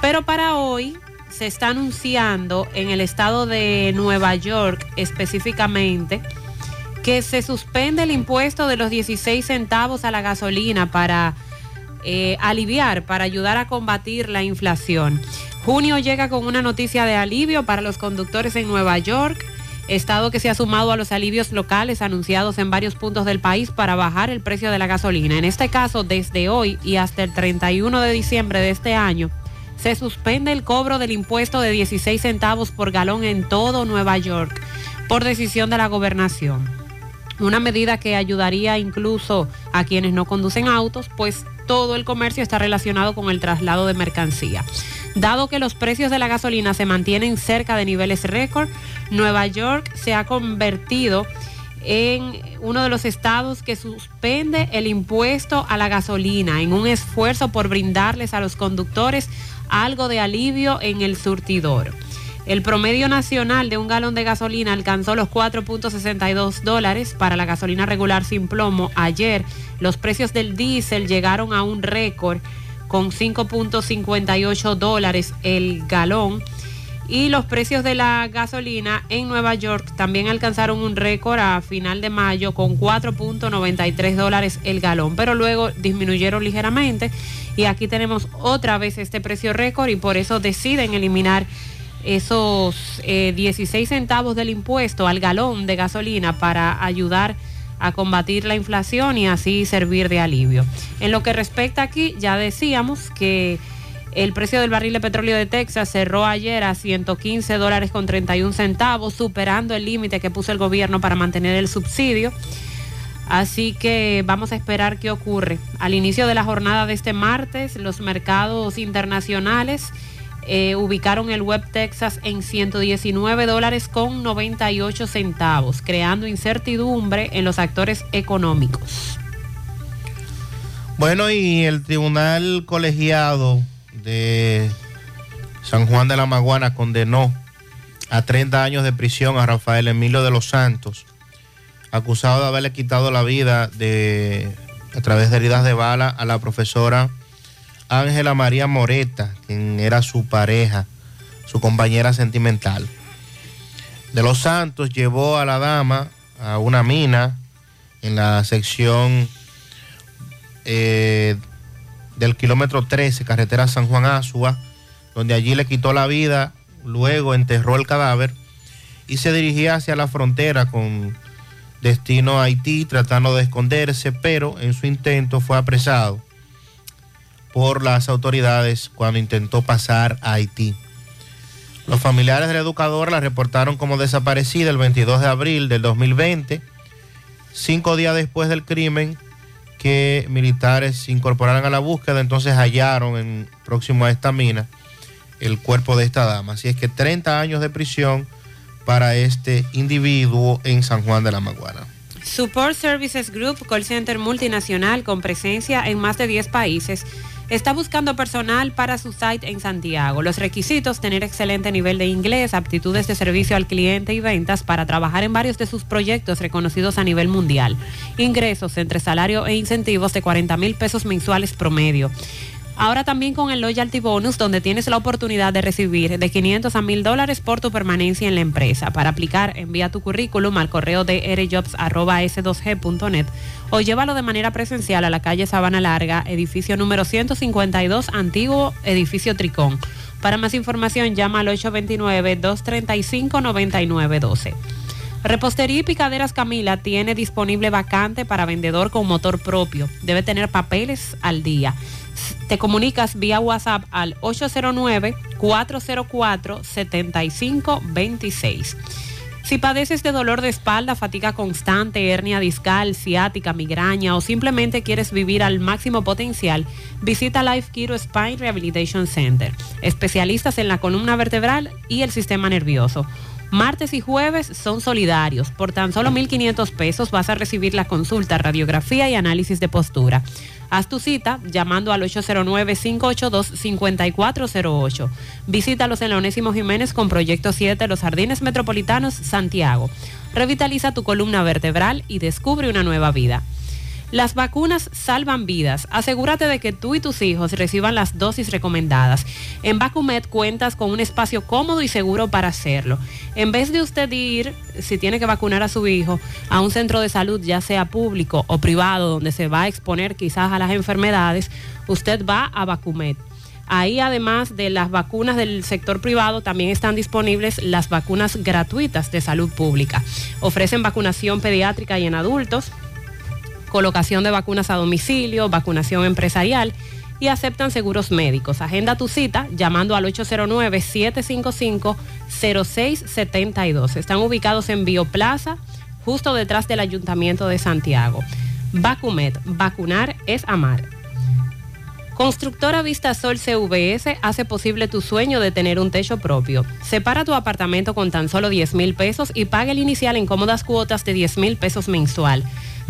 Pero para hoy se está anunciando en el estado de Nueva York específicamente que se suspende el impuesto de los 16 centavos a la gasolina para eh, aliviar, para ayudar a combatir la inflación. Junio llega con una noticia de alivio para los conductores en Nueva York estado que se ha sumado a los alivios locales anunciados en varios puntos del país para bajar el precio de la gasolina. En este caso, desde hoy y hasta el 31 de diciembre de este año, se suspende el cobro del impuesto de 16 centavos por galón en todo Nueva York por decisión de la gobernación. Una medida que ayudaría incluso a quienes no conducen autos, pues todo el comercio está relacionado con el traslado de mercancía. Dado que los precios de la gasolina se mantienen cerca de niveles récord, Nueva York se ha convertido en uno de los estados que suspende el impuesto a la gasolina en un esfuerzo por brindarles a los conductores algo de alivio en el surtidor. El promedio nacional de un galón de gasolina alcanzó los 4.62 dólares para la gasolina regular sin plomo. Ayer los precios del diésel llegaron a un récord con 5.58 dólares el galón. Y los precios de la gasolina en Nueva York también alcanzaron un récord a final de mayo con 4.93 dólares el galón, pero luego disminuyeron ligeramente y aquí tenemos otra vez este precio récord y por eso deciden eliminar esos eh, 16 centavos del impuesto al galón de gasolina para ayudar a combatir la inflación y así servir de alivio. En lo que respecta aquí, ya decíamos que el precio del barril de petróleo de Texas cerró ayer a 115 dólares con 31 centavos, superando el límite que puso el gobierno para mantener el subsidio. Así que vamos a esperar qué ocurre. Al inicio de la jornada de este martes, los mercados internacionales eh, ubicaron el Web Texas en 119 dólares con 98 centavos, creando incertidumbre en los actores económicos. Bueno, y el tribunal colegiado de San Juan de la Maguana condenó a 30 años de prisión a Rafael Emilio de los Santos, acusado de haberle quitado la vida de, a través de heridas de bala a la profesora Ángela María Moreta, quien era su pareja, su compañera sentimental. De los Santos llevó a la dama a una mina en la sección eh, del kilómetro 13, carretera San Juan Asua, donde allí le quitó la vida, luego enterró el cadáver y se dirigía hacia la frontera con destino a Haití, tratando de esconderse, pero en su intento fue apresado por las autoridades cuando intentó pasar a Haití. Los familiares de la educadora la reportaron como desaparecida el 22 de abril del 2020, cinco días después del crimen que militares se incorporaron a la búsqueda, entonces hallaron en, próximo a esta mina el cuerpo de esta dama. Así es que 30 años de prisión para este individuo en San Juan de la Maguana. Support Services Group, call center multinacional con presencia en más de 10 países, está buscando personal para su site en Santiago. Los requisitos, tener excelente nivel de inglés, aptitudes de servicio al cliente y ventas para trabajar en varios de sus proyectos reconocidos a nivel mundial. Ingresos entre salario e incentivos de 40 mil pesos mensuales promedio. Ahora también con el Loyalty Bonus, donde tienes la oportunidad de recibir de 500 a 1000 dólares por tu permanencia en la empresa. Para aplicar, envía tu currículum al correo de rjobs.s2g.net o llévalo de manera presencial a la calle Sabana Larga, edificio número 152, antiguo edificio Tricón. Para más información, llama al 829-235-9912. Repostería y Picaderas Camila tiene disponible vacante para vendedor con motor propio. Debe tener papeles al día. Te comunicas vía WhatsApp al 809-404-7526. Si padeces de dolor de espalda, fatiga constante, hernia discal, ciática, migraña o simplemente quieres vivir al máximo potencial, visita Life Kiro Spine Rehabilitation Center, especialistas en la columna vertebral y el sistema nervioso. Martes y jueves son solidarios. Por tan solo 1.500 pesos vas a recibir la consulta, radiografía y análisis de postura. Haz tu cita llamando al 809-582-5408. Visítalos en la Onésimo Jiménez con Proyecto 7 Los Jardines Metropolitanos, Santiago. Revitaliza tu columna vertebral y descubre una nueva vida. Las vacunas salvan vidas. Asegúrate de que tú y tus hijos reciban las dosis recomendadas. En Vacumet cuentas con un espacio cómodo y seguro para hacerlo. En vez de usted ir, si tiene que vacunar a su hijo, a un centro de salud, ya sea público o privado, donde se va a exponer quizás a las enfermedades, usted va a Vacumet. Ahí, además de las vacunas del sector privado, también están disponibles las vacunas gratuitas de salud pública. Ofrecen vacunación pediátrica y en adultos, colocación de vacunas a domicilio, vacunación empresarial y aceptan seguros médicos. Agenda tu cita llamando al 809-755-0672. Están ubicados en Bioplaza, justo detrás del Ayuntamiento de Santiago. Vacumet, vacunar es amar. Constructora Vista Sol CVS hace posible tu sueño de tener un techo propio. Separa tu apartamento con tan solo 10 mil pesos y paga el inicial en cómodas cuotas de 10 mil pesos mensual.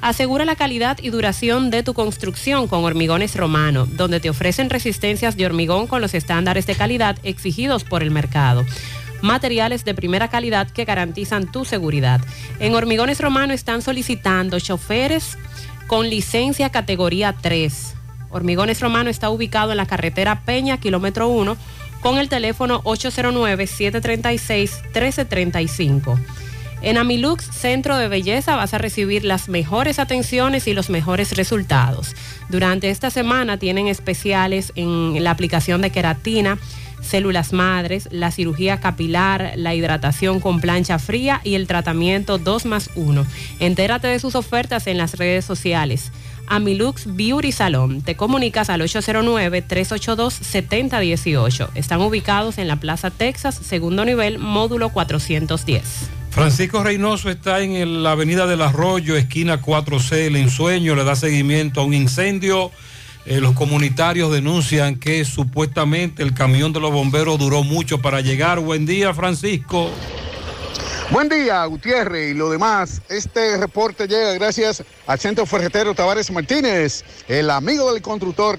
Asegura la calidad y duración de tu construcción con Hormigones Romano, donde te ofrecen resistencias de hormigón con los estándares de calidad exigidos por el mercado. Materiales de primera calidad que garantizan tu seguridad. En Hormigones Romano están solicitando choferes con licencia categoría 3. Hormigones Romano está ubicado en la carretera Peña, kilómetro 1, con el teléfono 809-736-1335. En Amilux Centro de Belleza vas a recibir las mejores atenciones y los mejores resultados. Durante esta semana tienen especiales en la aplicación de queratina, células madres, la cirugía capilar, la hidratación con plancha fría y el tratamiento 2 más 1. Entérate de sus ofertas en las redes sociales. Amilux Beauty Salon. Te comunicas al 809-382-7018. Están ubicados en la Plaza Texas, segundo nivel, módulo 410. Francisco Reynoso está en la avenida del Arroyo, esquina 4C, el ensueño, le da seguimiento a un incendio. Eh, los comunitarios denuncian que supuestamente el camión de los bomberos duró mucho para llegar. Buen día, Francisco. Buen día, Gutiérrez y lo demás. Este reporte llega gracias al Centro Ferretero Tavares Martínez, el amigo del constructor.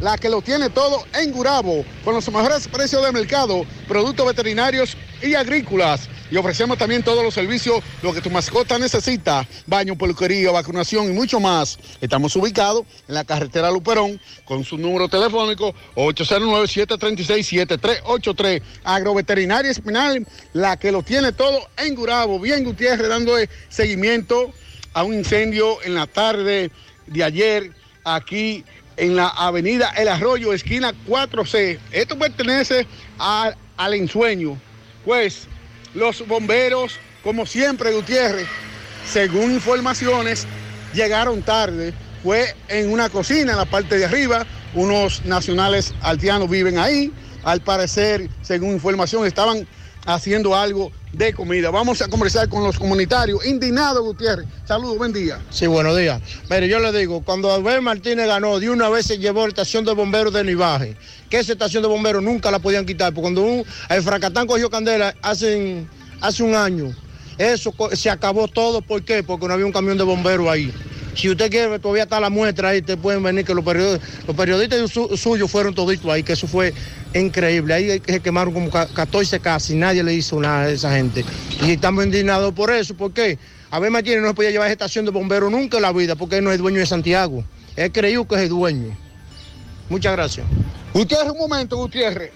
la que lo tiene todo en Gurabo, con los mejores precios de mercado, productos veterinarios y agrícolas. Y ofrecemos también todos los servicios, lo que tu mascota necesita, baño, peluquería, vacunación y mucho más. Estamos ubicados en la carretera Luperón con su número telefónico 809-736-7383. Agroveterinaria Espinal, la que lo tiene todo en Gurabo. Bien, Gutiérrez, dando seguimiento a un incendio en la tarde de ayer aquí en la avenida El Arroyo, esquina 4C. Esto pertenece al ensueño. Pues los bomberos, como siempre, Gutiérrez, según informaciones, llegaron tarde. Fue en una cocina en la parte de arriba. Unos nacionales altianos viven ahí. Al parecer, según información, estaban haciendo algo de comida. Vamos a conversar con los comunitarios. Indignado, Gutiérrez. Saludos, buen día. Sí, buenos días. Mire, yo le digo, cuando Abel Martínez ganó, de una vez se llevó la estación de bomberos de Nivaje, que esa estación de bomberos nunca la podían quitar, porque cuando un, el Fracatán cogió candela hace, hace un año, eso se acabó todo, ¿por qué? Porque no había un camión de bomberos ahí. Si usted quiere, todavía está la muestra ahí, te pueden venir que los periodistas, los periodistas su- suyos fueron toditos ahí, que eso fue increíble. Ahí se quemaron como ca- 14 casas y nadie le hizo nada a esa gente. Y estamos indignados por eso, ¿por qué? Abel Martínez no se podía llevar a estación de bomberos nunca en la vida, porque él no es dueño de Santiago. Él creyó que es el dueño. Muchas gracias. Gutiérrez, un momento, Gutiérrez.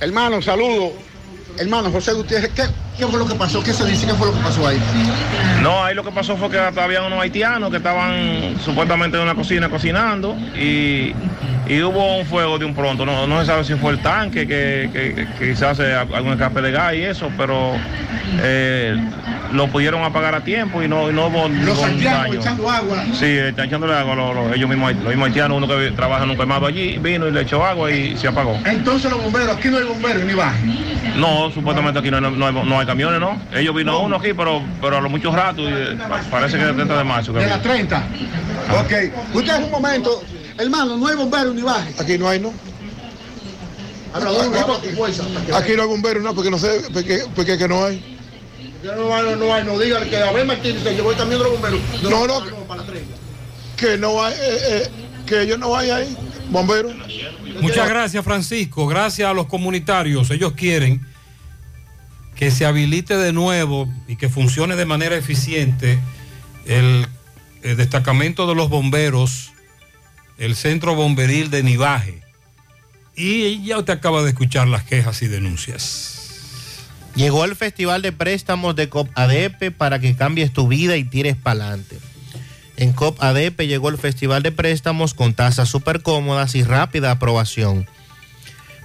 Hermano, saludo. Hermano, José Gutiérrez, ¿qué, qué fue lo que pasó? ¿Qué se dice? ¿Qué fue lo que pasó ahí? No, ahí lo que pasó fue que había unos haitianos que estaban supuestamente en una cocina cocinando y, y hubo un fuego de un pronto. No, no se sabe si fue el tanque, que, que- que quizás eh, algún escape de gas y eso, pero eh, lo pudieron apagar a tiempo y no, y no hubo Los haitianos daño. echando agua. Sí, están echándole agua los- ellos mismos, los mismos haitianos, uno que trabaja en un quemado allí, vino y le echó agua y se apagó. Entonces los bomberos, aquí no hay bomberos ni baja. No, supuestamente aquí no, no- no hay camiones, ¿no? Ellos vino uno aquí, pero, pero a lo muchos ratos, y, eh, pa- parece que es el 30 de marzo. De las 30. Ok. Gutiérrez, un momento. Hermano, no hay bomberos ni baja. Aquí no hay, ¿no? Aquí no hay bomberos, no, porque no sé, porque, porque que no hay. No hay, no hay, no digan que Abel Martínez se llevó el camión de los bomberos. No, no. Para la 30. Que no hay, eh, eh, que ellos no hay ahí, bomberos. Muchas gracias, Francisco. Gracias a los comunitarios. Ellos quieren que se habilite de nuevo y que funcione de manera eficiente el, destacamento de los bomberos, el centro bomberil de Nivaje. Y ya usted acaba de escuchar las quejas y denuncias. Llegó el Festival de Préstamos de COP ADP para que cambies tu vida y tires para adelante. En COP ADP llegó el Festival de Préstamos con tasas súper cómodas y rápida aprobación.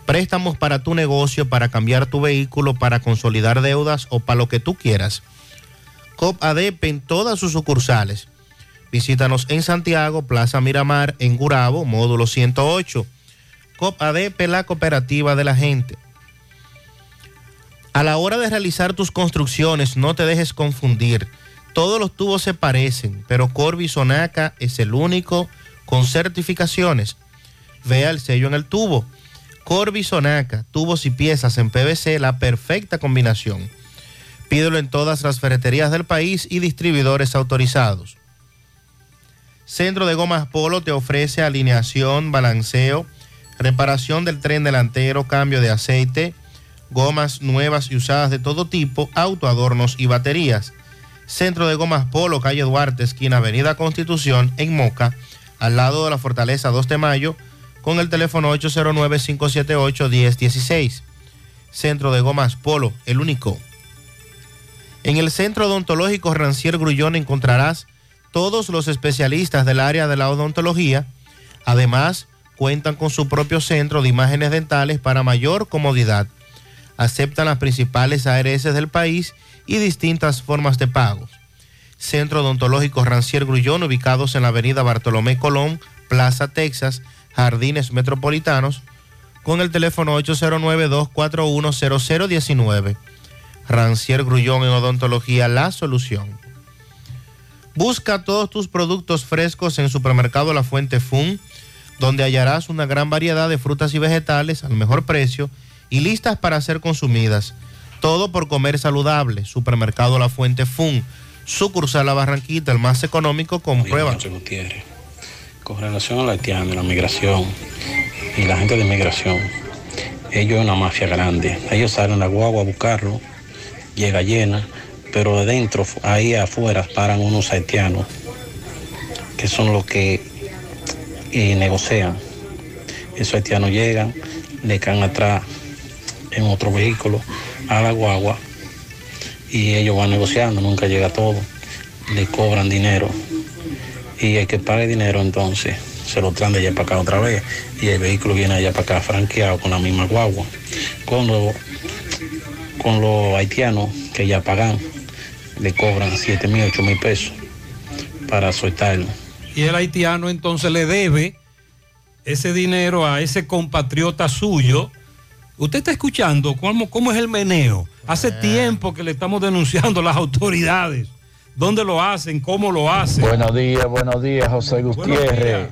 Préstamos para tu negocio, para cambiar tu vehículo, para consolidar deudas o para lo que tú quieras. COP ADP en todas sus sucursales. Visítanos en Santiago, Plaza Miramar, en Gurabo, módulo 108. COP ADP, la cooperativa de la gente. A la hora de realizar tus construcciones, no te dejes confundir. Todos los tubos se parecen, pero Corby Sonaca es el único con certificaciones. Vea el sello en el tubo. Corby Sonaca, tubos y piezas en PVC, la perfecta combinación. Pídelo en todas las ferreterías del país y distribuidores autorizados. Centro de Gomas Polo te ofrece alineación, balanceo, reparación del tren delantero, cambio de aceite, gomas nuevas y usadas de todo tipo, autoadornos y baterías. Centro de Gomas Polo, calle Duarte, esquina Avenida Constitución, en Moca, al lado de la Fortaleza 2 de Mayo, con el teléfono 809-578-1016. Centro de Gomas Polo, el único. En el Centro Odontológico Rancier Grullón encontrarás todos los especialistas del área de la odontología. Además, cuentan con su propio centro de imágenes dentales para mayor comodidad. Aceptan las principales ARS del país y distintas formas de pago. Centro Odontológico Rancier Grullón, ubicados en la avenida Bartolomé Colón, Plaza Texas, Jardines Metropolitanos, con el teléfono 809-241-0019. Rancier Grullón en Odontología, la solución. Busca todos tus productos frescos en Supermercado La Fuente Fun, donde hallarás una gran variedad de frutas y vegetales al mejor precio y listas para ser consumidas. Todo por comer saludable. Supermercado La Fuente Fun, sucursal La Barranquita, el más económico, comprueba. Gutiérrez. Con relación a la haitiana, la migración y la gente de migración, ellos es una mafia grande. Ellos salen a la guagua a buscarlo, llega llena, pero de dentro, ahí afuera, paran unos haitianos, que son los que eh, negocian. Esos haitianos llegan, le caen atrás en otro vehículo a la guagua y ellos van negociando, nunca llega todo, le cobran dinero y el que pague dinero entonces se lo traen de allá para acá otra vez y el vehículo viene allá para acá franqueado con la misma guagua. Con los con los haitianos que ya pagan, le cobran 7 mil, 8 mil pesos para soltarlo. Y el haitiano entonces le debe ese dinero a ese compatriota suyo. Usted está escuchando cómo, cómo es el meneo. Hace tiempo que le estamos denunciando a las autoridades. ¿Dónde lo hacen? ¿Cómo lo hacen? Buenos días, buenos días, José Gutiérrez.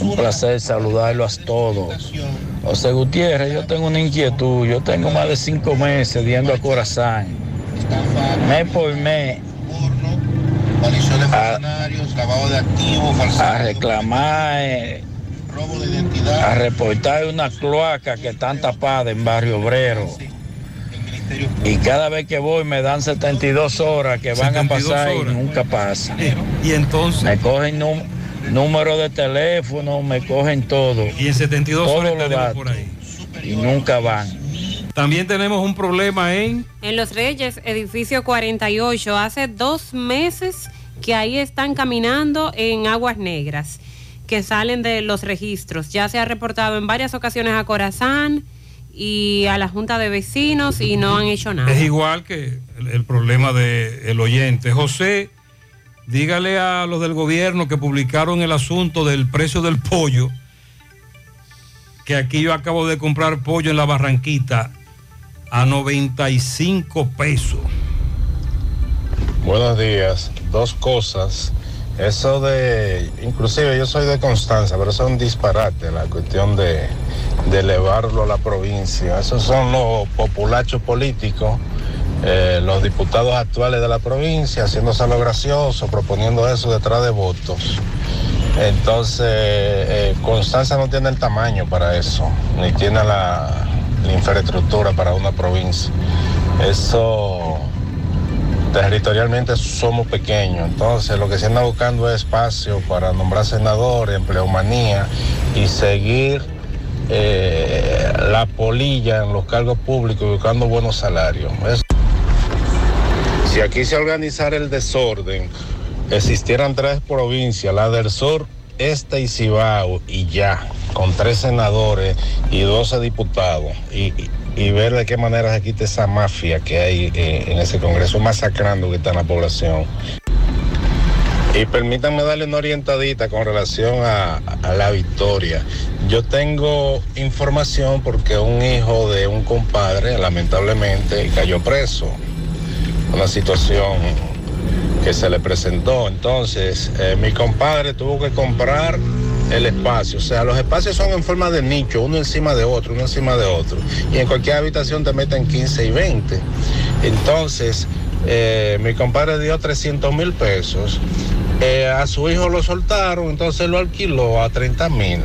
Un placer saludarlo a todos. José Gutiérrez, yo tengo una inquietud. Yo tengo más de cinco meses viendo a Corazán. Mes por mes a, lavado de activos, a reclamar, eh, a reportar una cloaca que están tapadas en Barrio Obrero. Y cada vez que voy me dan 72 horas que van a 72 pasar y horas. nunca pasa. Y entonces. Me cogen num- número de teléfono, me cogen todo. Y en 72 Todos horas estaremos por ahí. Y nunca van. También tenemos un problema en En Los Reyes, edificio 48, hace dos meses que ahí están caminando en aguas negras que salen de los registros. Ya se ha reportado en varias ocasiones a Corazán y a la Junta de Vecinos y no han hecho nada. Es igual que el, el problema del oyente. José, dígale a los del gobierno que publicaron el asunto del precio del pollo, que aquí yo acabo de comprar pollo en la Barranquita a 95 pesos. Buenos días. Dos cosas. Eso de, inclusive yo soy de Constanza, pero eso es un disparate, la cuestión de, de elevarlo a la provincia. Esos son los populachos políticos, eh, los diputados actuales de la provincia, haciéndose lo gracioso, proponiendo eso detrás de votos. Entonces, eh, Constanza no tiene el tamaño para eso, ni tiene la, infraestructura para una provincia. Eso territorialmente somos pequeños, entonces lo que se anda buscando es espacio para nombrar senadores, empleomanía y seguir eh, la polilla en los cargos públicos buscando buenos salarios. Si aquí se organizara el desorden, existieran tres provincias, la del sur, este y Cibao, y ya, con tres senadores y 12 diputados, y, y- y ver de qué manera se quita esa mafia que hay eh, en ese Congreso, masacrando que está en la población. Y permítanme darle una orientadita con relación a, la victoria. Yo tengo información porque un hijo de un compadre lamentablemente cayó preso. Una situación que se le presentó. Entonces, eh, mi compadre tuvo que comprar el espacio. O sea, los espacios son en forma de nicho, uno encima de otro, uno encima de otro. Y en cualquier habitación te meten 15 y 20. Entonces, eh, mi compadre dio 300 mil pesos. Eh, a su hijo lo soltaron, entonces lo alquiló a 30 mil.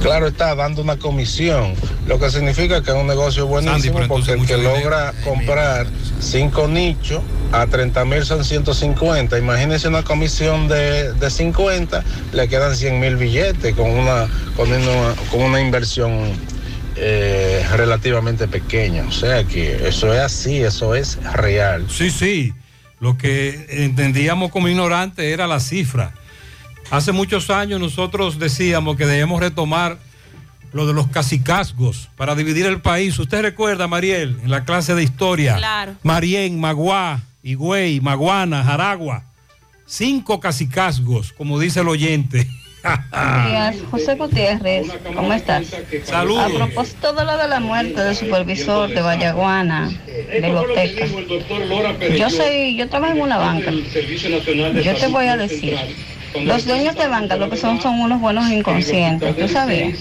Claro está dando una comisión, lo que significa que es un negocio buenísimo porque el que logra comprar cinco nichos a 30 mil son 150. Imagínense una comisión de, de 50, le quedan 100 mil billetes con una, con una, con una inversión eh, relativamente pequeña. O sea que eso es así, eso es real. Sí, sí. Lo que entendíamos como ignorante era la cifra. Hace muchos años nosotros decíamos que debemos retomar lo de los cacicazgos para dividir el país. ¿Usted recuerda, Mariel, en la clase de historia? Claro. Marién, Maguá, Higüey, Maguana, Jaragua. Cinco cacicazgos, como dice el oyente. Buenos días, José Gutiérrez, ¿cómo estás? Saludos. A propósito de lo de la muerte del supervisor de Vallaguana, de Loteca, yo soy, yo trabajo en una banca. Yo te voy a decir, los dueños de banca lo que son son unos buenos inconscientes, ¿tú sabías?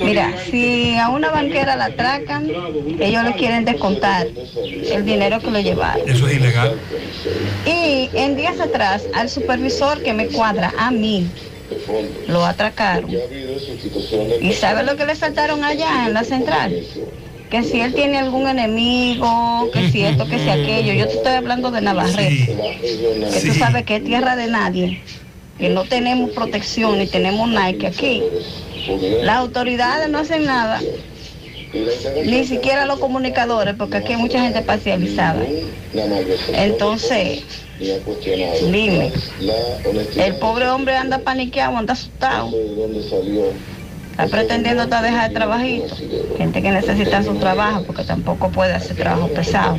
Mira, si a una banquera la atracan, ellos le quieren descontar el dinero que le llevaron. Eso es ilegal. Y en días atrás, al supervisor que me cuadra a mí, lo atracaron. ¿Y sabe lo que le saltaron allá en la central? Que si él tiene algún enemigo, que si esto, que si aquello. Yo te estoy hablando de Navarrete, que tú sabes que es tierra de nadie, que no tenemos protección ni tenemos Nike aquí. Las autoridades no hacen nada, ni siquiera los comunicadores, porque aquí hay mucha gente parcializada. Entonces, dime, el pobre hombre anda paniqueado, anda asustado. Está pretendiendo hasta dejar el trabajito. Gente que necesita su trabajo porque tampoco puede hacer trabajo pesado.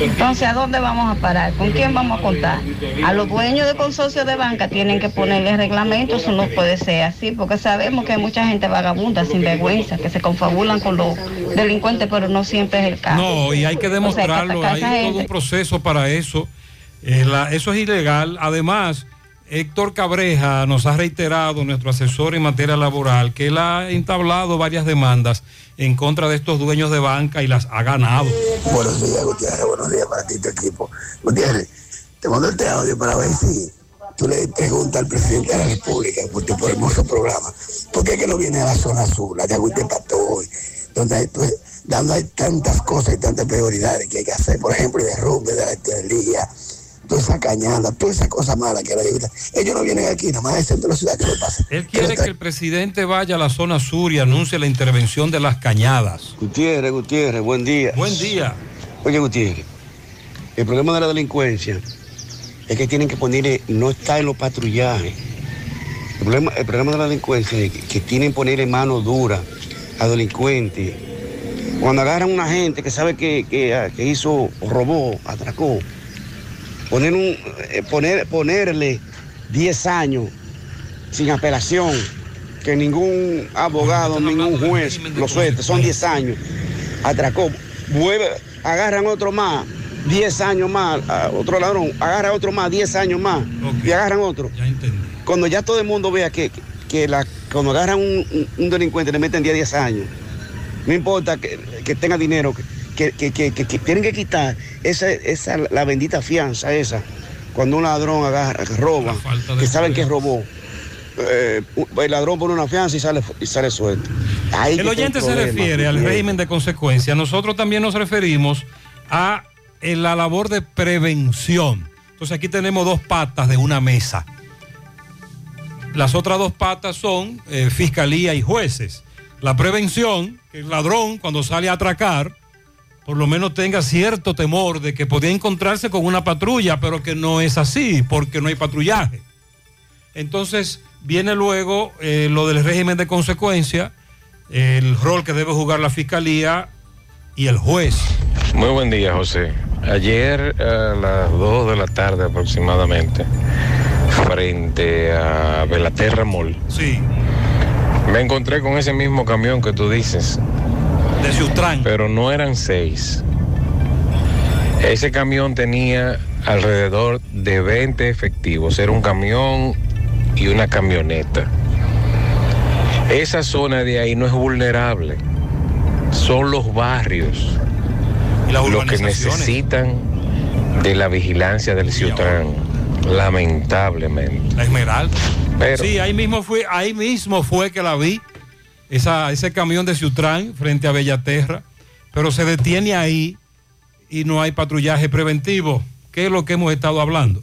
Entonces, ¿a dónde vamos a parar? ¿Con quién vamos a contar? A los dueños de consorcios de banca tienen que ponerle reglamentos, eso no puede ser así, porque sabemos que hay mucha gente vagabunda, sin vergüenza, que se confabulan con los delincuentes, pero no siempre es el caso. No, y hay que O sea, demostrarlo, hay todo gente. un proceso para eso. Eh, la- eso es ilegal. Además, Héctor Cabreja nos ha reiterado, nuestro asesor en materia laboral, que él ha entablado varias demandas en contra de estos dueños de banca y las ha ganado. Buenos días, Gutiérrez. Buenos días para ti y tu equipo. Gutiérrez, te mando este audio para ver si tú le preguntas al presidente de la República, porque por hermoso programa, ¿por qué que no viene a la zona la de Agüite-Patoy, donde hay, pues, hay tantas cosas y tantas prioridades que hay que hacer, por ejemplo, el derrumbe de la estrelía, toda esa cañada, toda esa cosa mala que la ayuda. Ellos no vienen aquí, nada más es el centro de la ciudad que lo pasa. Él quiere que el presidente vaya a la zona sur y anuncie la intervención de las cañadas. Gutiérrez, Gutiérrez, buen día. Buen día. Oye, Gutiérrez, el problema de la delincuencia es que tienen que ponerle, no está en los patrullajes. El problema, el problema de la delincuencia es que, que tienen que ponerle mano dura a delincuentes. Cuando agarran a una gente que sabe que, que, ah, que hizo, robó, atracó, poner un, eh, poner, ponerle 10 años sin apelación, que ningún abogado, ningún juez lo suelte, son 10 años, atracó, vuelve, agarran otro más, 10 años más, otro ladrón, agarra otro más, 10 años más, y agarran otro. Cuando ya todo el mundo vea que, que la, cuando agarran un, un- delincuente le meten 10, 10 años, no importa que, que tenga dinero, que, que, que- que- que tienen que quitar esa, esa, la bendita fianza esa, cuando un ladrón agarra, roba, que saben que robó. eh, el ladrón pone una fianza y sale, y sale suelto. Ahí El oyente se refiere al régimen de consecuencia. Nosotros también nos referimos a eh, la labor de prevención. Entonces aquí tenemos dos patas de una mesa. Las otras dos patas son eh, fiscalía y jueces. La prevención, que el ladrón cuando sale a atracar, por lo menos tenga cierto temor de que podía encontrarse con una patrulla, pero que no es así, porque no hay patrullaje. Entonces viene luego eh, lo del régimen de consecuencia, el rol que debe jugar la fiscalía y el juez. Muy buen día, José. Ayer a las 2 de la tarde aproximadamente, frente a Belaterra Mall, Sí. me encontré con ese mismo camión que tú dices. De Sutran. Pero no eran seis. Ese camión tenía alrededor de 20 efectivos. Era un camión y una camioneta. Esa zona de ahí no es vulnerable. Son los barrios los que necesitan de la vigilancia del Ciutrán. Lamentablemente. La Esmeralda. Pero- sí, ahí mismo fue, ahí mismo fue que la vi, esa, ese camión de Sutran frente a Bellaterra, pero se detiene ahí y no hay patrullaje preventivo, que es lo que hemos estado hablando.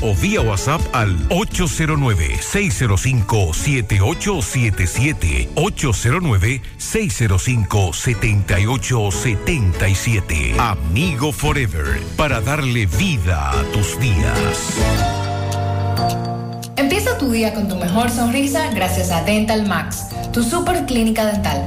o vía WhatsApp al 809-605-7877. 809-605-7877. Amigo Forever, para darle vida a tus días. Empieza tu día con tu mejor sonrisa gracias a Dental Max, tu super clínica dental.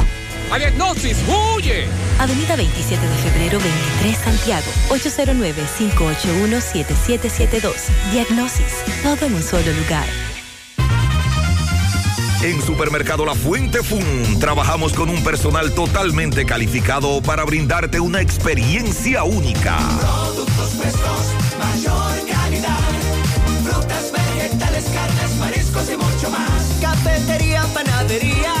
¡A diagnosis! ¡Huye! Avenida 27 de febrero 23 Santiago, 809-581-7772. Diagnosis. Todo en un solo lugar. En Supermercado La Fuente Fun trabajamos con un personal totalmente calificado para brindarte una experiencia única. Productos frescos, mayor calidad. Frutas, vegetales, carnes, mariscos y mucho más. Cafetería, panadería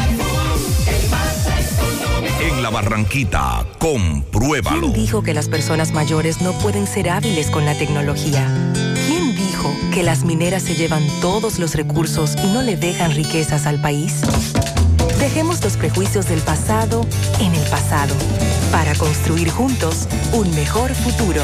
Barranquita, compruébalo. ¿Quién dijo que las personas mayores no pueden ser hábiles con la tecnología? ¿Quién dijo que las mineras se llevan todos los recursos y no le dejan riquezas al país? Dejemos los prejuicios del pasado en el pasado para construir juntos un mejor futuro.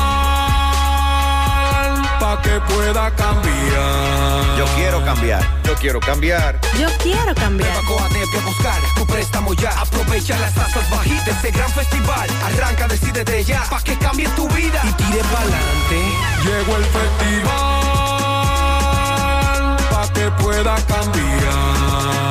pa' que pueda cambiar. Yo quiero cambiar. Yo quiero cambiar. Yo quiero cambiar. que buscar tu préstamo ya. Aprovecha las tasas bajitas de este gran festival. Arranca, decide de ya, pa' que cambie tu vida y tire pa'lante. Llegó el festival, pa' que pueda cambiar.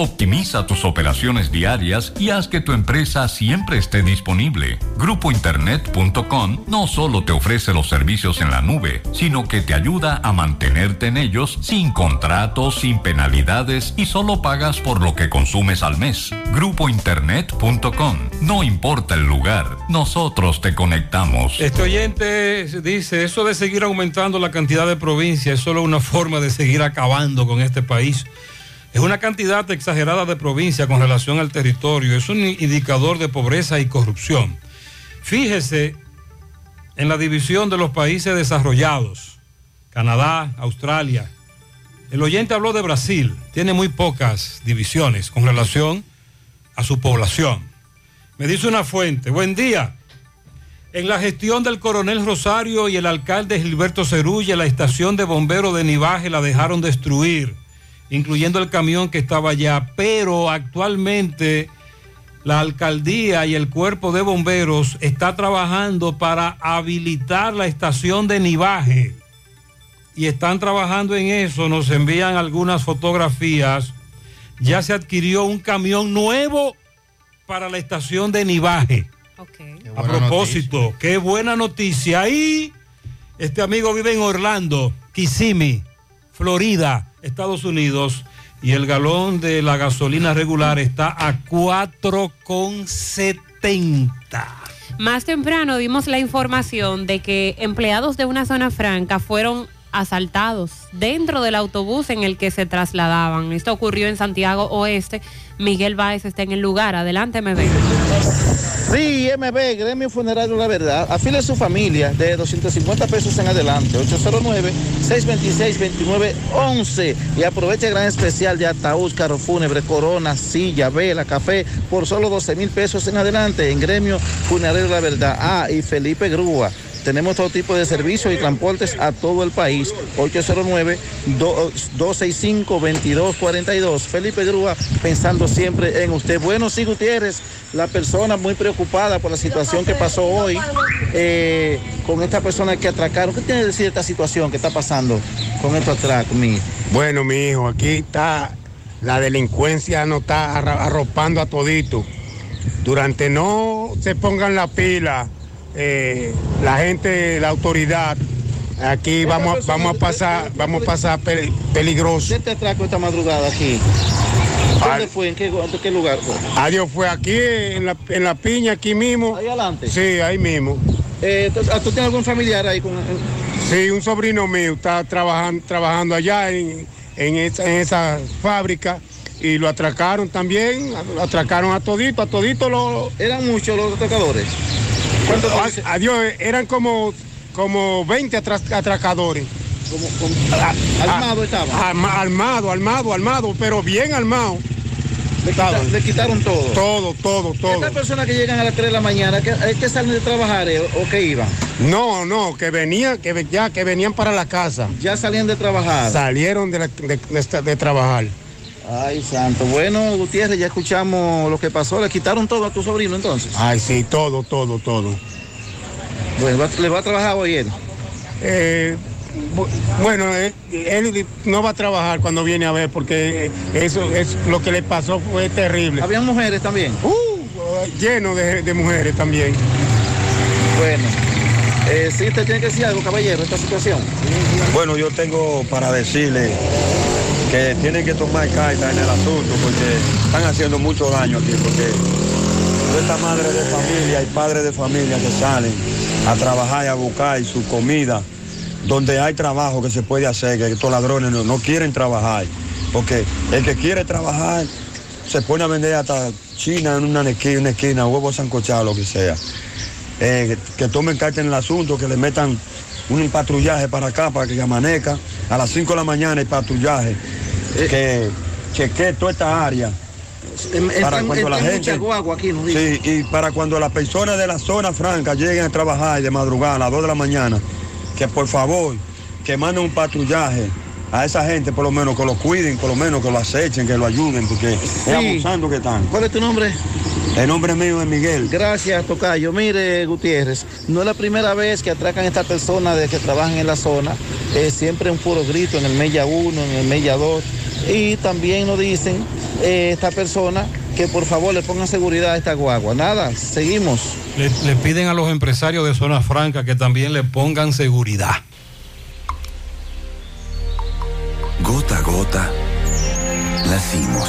Optimiza tus operaciones diarias y haz que tu empresa siempre esté disponible. Grupointernet.com no solo te ofrece los servicios en la nube, sino que te ayuda a mantenerte en ellos sin contratos, sin penalidades y solo pagas por lo que consumes al mes. Grupointernet.com. No importa el lugar, nosotros te conectamos. Este oyente dice, eso de seguir aumentando la cantidad de provincias es solo una forma de seguir acabando con este país. Es una cantidad exagerada de provincias con relación al territorio. Es un indicador de pobreza y corrupción. Fíjese en la división de los países desarrollados. Canadá, Australia. El oyente habló de Brasil. Tiene muy pocas divisiones con relación a su población. Me dice una fuente. Buen día. En la gestión del coronel Rosario y el alcalde Gilberto Cerulla, la estación de bomberos de Nivaje la dejaron destruir, incluyendo el camión que estaba allá. Pero actualmente la alcaldía y el cuerpo de bomberos está trabajando para habilitar la estación de Nivaje. Y están trabajando en eso, nos envían algunas fotografías. Ya se adquirió un camión nuevo para la estación de Nivaje. A propósito, qué buena noticia. Y este amigo vive en Orlando, Kissimmee, Florida, Estados Unidos. Y el galón de la gasolina regular está a 4,70. Más temprano dimos la información de que empleados de una zona franca fueron asaltados dentro del autobús en el que se trasladaban. Esto ocurrió en Santiago Oeste. Miguel Báez está en el lugar. Adelante, MB. Sí, MB, Gremio Funerario La Verdad. Afile a su familia de 250 pesos en adelante. 809-626-2911. Y aproveche el gran especial de ataúd, carro fúnebre, corona, silla, vela, café por solo 12 mil pesos en adelante en Gremio Funerario La Verdad. Ah, y Felipe Grúa. Tenemos todo tipo de servicios y transportes a todo el país. 809-265-2242. Felipe Grúa, pensando siempre en usted. Bueno, sí, Gutiérrez, la persona muy preocupada por la situación que pasó hoy eh, con esta persona que atracaron. ¿Qué tiene que decir de esta situación que está pasando con estos atracos, mi? Bueno, mi hijo, aquí está la delincuencia, no está arropando a todito. Durante no se pongan la pila, eh, la gente, la autoridad, aquí vamos, a- vamos a pasar, vamos a pasar pe- peligroso. Este atraco esta madrugada aquí. ¿Dónde fue? ¿En qué, en qué lugar fue? Adiós fue aquí en la, en la piña, aquí mismo. Ahí adelante. Sí, ahí mismo. Eh, ¿tú, ¿Tú tienes algún familiar ahí con, Sí, un sobrino mío está trabajando, trabajando allá en, en esa, en esa fábrica y lo atracaron también, lo atracaron a todito, a todito lo... ¿Eran muchos los atracadores? A- Adiós, eran como, como 20 atra- atracadores. armado estaban? Arma- armado, armado, armado, pero bien armado. Le, quita- le quitaron todo. Todo, todo, todo. Estas personas que llegan a las 3 de la mañana, ¿qué, es que salen de trabajar eh, o que iban? No, no, que venían, que ya que venían para la casa. Ya salían de trabajar. Salieron de, la- de- de esta- de trabajar. Ay, santo. Bueno, Gutiérrez, ya escuchamos lo que pasó. Le quitaron todo a tu sobrino entonces. Ay, sí, todo, todo, todo. Bueno, ¿le va a trabajar hoy él? Eh, bu- bueno, eh, él no va a trabajar cuando viene a ver porque eso es lo que le pasó fue terrible. ¿Habían mujeres también? Uh, lleno de, de mujeres también. Bueno, eh, sí, usted tiene que decir algo, caballero, esta situación. Bueno, yo tengo para decirle que tienen que tomar carta en el asunto porque están haciendo mucho daño aquí, porque toda esta madre de familia y padres de familia que salen a trabajar y a buscar su comida, donde hay trabajo que se puede hacer, que estos ladrones no, no quieren trabajar, porque el que quiere trabajar se pone a vender hasta China en una esquina, una esquina huevos sancochados, lo que sea. Eh, que, que tomen carta en el asunto, que le metan un patrullaje para acá, para que amanezca. A las 5 de la mañana hay patrullaje. que chequee toda esta área. para en- cuando la gente. aquí, nos. Sí, y para cuando las personas de la zona franca lleguen a trabajar de madrugada a las 2 de la mañana, que por favor, que manden un patrullaje a esa gente, por lo menos que lo cuiden, por lo menos que lo acechen, que lo ayuden, porque es abusando que están. ¿Cuál es tu nombre? El nombre mío es Miguel. Gracias, Tocayo. Mire, Gutiérrez, no es la primera vez que atracan a esta persona de que trabajan en la zona. Es siempre un puro grito en el Mella 1, en el Mella 2. Y también nos dicen eh, esta persona que por favor le pongan seguridad a esta guagua. Nada, seguimos. Le, le piden a los empresarios de zona franca que también le pongan seguridad. Gota a gota, nacimos.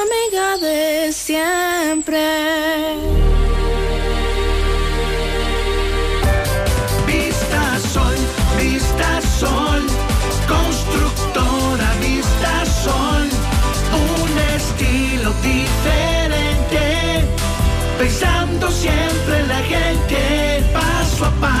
De siempre. Vista Sol, Vista Sol, constructora Vista Sol, un estilo diferente, pensando siempre en la gente, paso a paso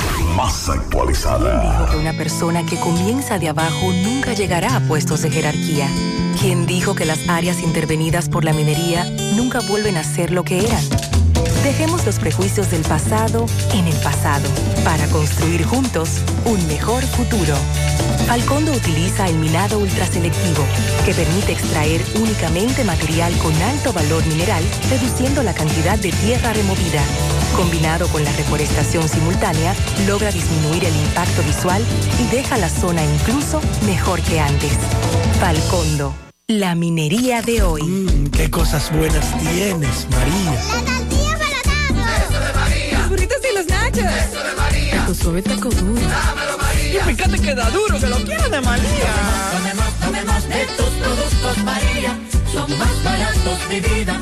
Más actualizada. dijo que una persona que comienza de abajo nunca llegará a puestos de jerarquía? ¿Quién dijo que las áreas intervenidas por la minería nunca vuelven a ser lo que eran? Dejemos los prejuicios del pasado en el pasado para construir juntos un mejor futuro. Falcondo utiliza el minado ultraselectivo, que permite extraer únicamente material con alto valor mineral, reduciendo la cantidad de tierra removida. Combinado con la reforestación simultánea, logra disminuir el impacto visual y deja la zona incluso mejor que antes. Falcondo, la minería de hoy. Mm, qué cosas buenas tienes, María. Los burritos y los nachos. Eso de María. Tu suave taco duro. Dámelo, María. Y fíjate que da duro, que lo quiero de María. Tomemos, tomemos de tus productos, María. Son más baratos de vida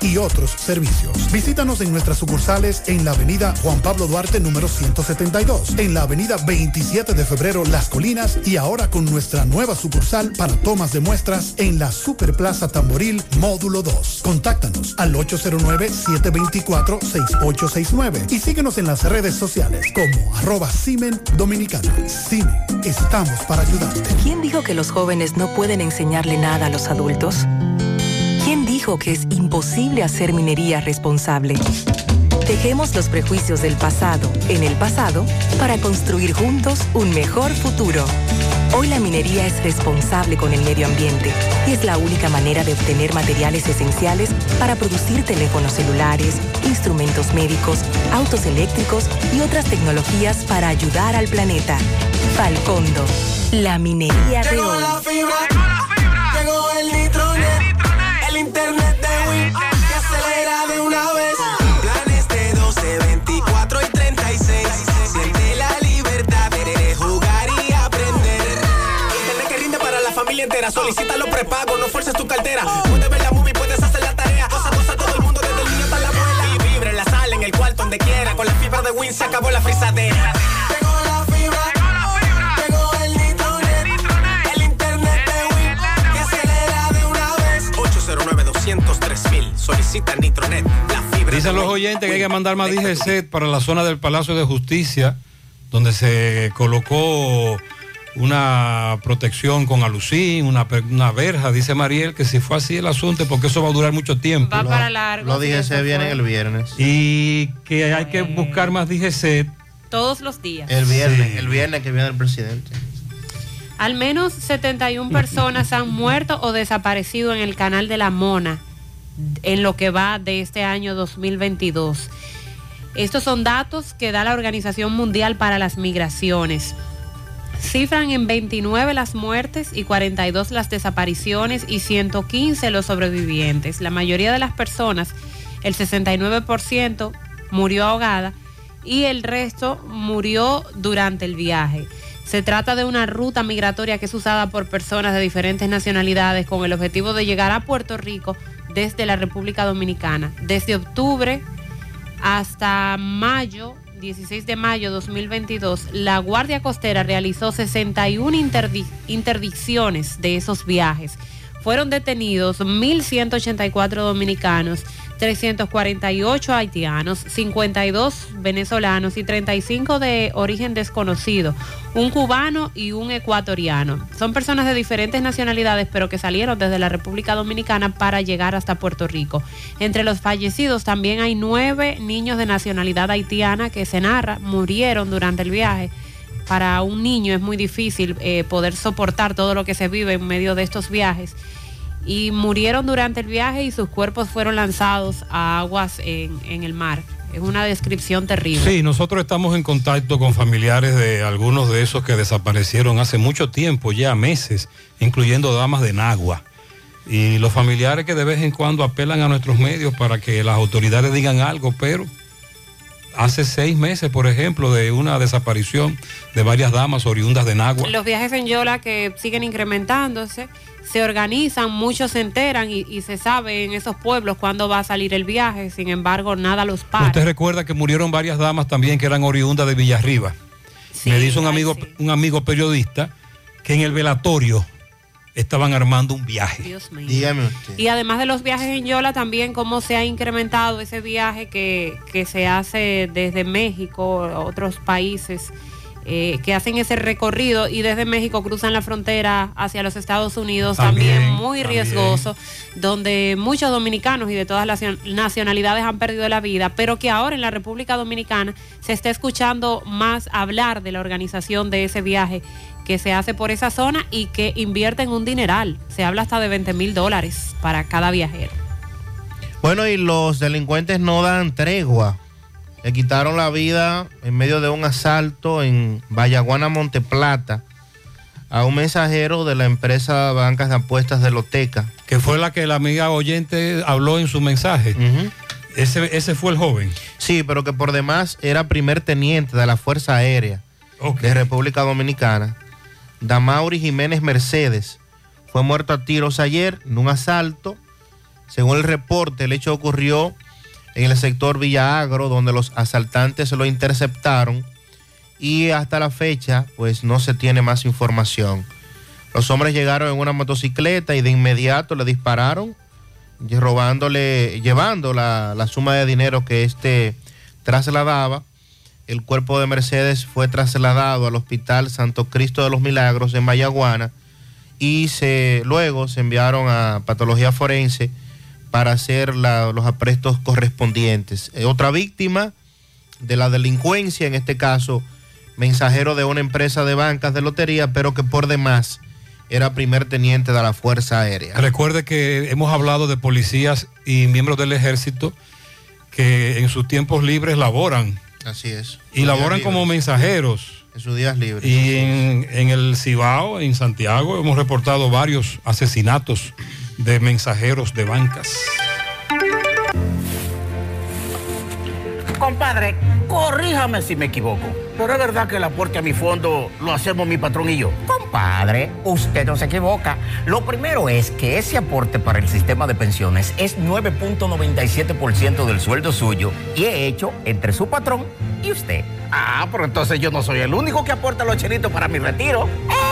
y otros servicios. Visítanos en nuestras sucursales en la avenida Juan Pablo Duarte número 172, en la avenida 27 de febrero Las Colinas y ahora con nuestra nueva sucursal para tomas de muestras en la Superplaza Tamboril Módulo 2. Contáctanos al 809-724-6869 y síguenos en las redes sociales como arroba Simen Dominicana. Simen, estamos para ayudarte. ¿Quién dijo que los jóvenes no pueden enseñarle nada a los adultos? ¿Quién dijo que es imposible hacer minería responsable? Dejemos los prejuicios del pasado en el pasado para construir juntos un mejor futuro. Hoy la minería es responsable con el medio ambiente y es la única manera de obtener materiales esenciales para producir teléfonos celulares, instrumentos médicos, autos eléctricos y otras tecnologías para ayudar al planeta. Falcondo, la minería de hoy. Prepagos, no fuerces tu cartera. Puedes ver la movie, puedes hacer la tarea. Cosa, cosa, todo el mundo, desde el niño hasta la abuela. Y vibre en la sala, en el cuarto, donde quiera. Con la fibra de Win se acabó la frisadera. Llegó la fibra, llegó el nitronet, el internet de Win que acelera de una vez. 809 203 mil. Solicita Nitronet, la fibra. Dicen los oyentes que hay que mandar más DGC para la zona del Palacio de Justicia, donde se colocó una protección con alucín, una, una verja. Dice Mariel que si fue así el asunto, porque eso va a durar mucho tiempo. Va para largo. Los DGC vienen el viernes. Y que hay que buscar más DGC. Todos los días. El viernes, el viernes que viene el presidente. Al menos 71 personas han muerto o desaparecido en el canal de la Mona en lo que va de este año 2022. Estos son datos que da la Organización Mundial para las Migraciones. Cifran en 29 las muertes y 42 las desapariciones y 115 los sobrevivientes. La mayoría de las personas, el 69%, murió ahogada y el resto murió durante el viaje. Se trata de una ruta migratoria que es usada por personas de diferentes nacionalidades con el objetivo de llegar a Puerto Rico desde la República Dominicana. Desde octubre hasta mayo, 16 de mayo 2022, la Guardia Costera realizó 61 interdi- interdicciones de esos viajes. Fueron detenidos 1.184 dominicanos, 348 haitianos, 52 venezolanos y 35 de origen desconocido, un cubano y un ecuatoriano. Son personas de diferentes nacionalidades, pero que salieron desde la República Dominicana para llegar hasta Puerto Rico. Entre los fallecidos también hay nueve niños de nacionalidad haitiana que se narra murieron durante el viaje. Para un niño es muy difícil eh, poder soportar todo lo que se vive en medio de estos viajes y murieron durante el viaje y sus cuerpos fueron lanzados a aguas en, en el mar. Es una descripción terrible. Sí, nosotros estamos en contacto con familiares de algunos de esos que desaparecieron hace mucho tiempo, ya meses, incluyendo damas de Nagua. Y los familiares que de vez en cuando apelan a nuestros medios para que las autoridades digan algo, pero hace seis meses, por ejemplo, de una desaparición de varias damas oriundas de Nagua. Los viajes en Yola que siguen incrementándose, se organizan, muchos se enteran y, y se sabe en esos pueblos cuándo va a salir el viaje, sin embargo, nada los para. Usted recuerda que murieron varias damas también que eran oriundas de Villarriba. Me dice un amigo, un amigo periodista que en el velatorio estaban armando un viaje. Dios mío. Dígame usted. Y además de los viajes en Yola, también cómo se ha incrementado ese viaje que, que se hace desde México, otros países eh, que hacen ese recorrido y desde México cruzan la frontera hacia los Estados Unidos, también, También, muy también. riesgoso, donde muchos dominicanos y de todas las nacionalidades han perdido la vida, pero que ahora en la República Dominicana se está escuchando más hablar de la organización de ese viaje que se hace por esa zona y que invierten un dineral. Se habla hasta de 20 mil dólares para cada viajero. Bueno, y los delincuentes no dan tregua. Le quitaron la vida en medio de un asalto en Vallaguana, Monteplata, a un mensajero de la empresa Bancas de Apuestas de Loteca. Que fue la que la amiga oyente habló en su mensaje. ese, ese fue el joven. Sí, pero que por demás era primer teniente de la Fuerza Aérea de República Dominicana. Damauri Jiménez Mercedes fue muerto a tiros ayer en un asalto. Según el reporte, el hecho ocurrió en el sector Villa Agro, donde los asaltantes lo interceptaron y hasta la fecha, pues no se tiene más información. Los hombres llegaron en una motocicleta y de inmediato le dispararon, robándole, llevando la, la suma de dinero que este trasladaba. El cuerpo de Mercedes fue trasladado al Hospital Santo Cristo de los Milagros en Mayaguana y se, luego se enviaron a patología forense para hacer la- los aprestos correspondientes. Eh, otra víctima de la delincuencia, en este caso, mensajero de una empresa de bancas de lotería, pero que por demás era primer teniente de la Fuerza Aérea. Recuerde que hemos hablado de policías y miembros del ejército que en sus tiempos libres laboran Así es. y laboran como mensajeros. En sus días libres. Y en, en el Cibao, en Santiago, hemos reportado varios asesinatos de mensajeros de bancas. Compadre, corríjame si me equivoco. Pero es verdad que el aporte a mi fondo lo hacemos mi patrón y yo. Compadre, usted no se equivoca. Lo primero es que ese aporte para el sistema de pensiones es 9.97% del sueldo suyo y he hecho entre su patrón y usted. Ah, pero entonces yo no soy el único que aporta los chelitos para mi retiro.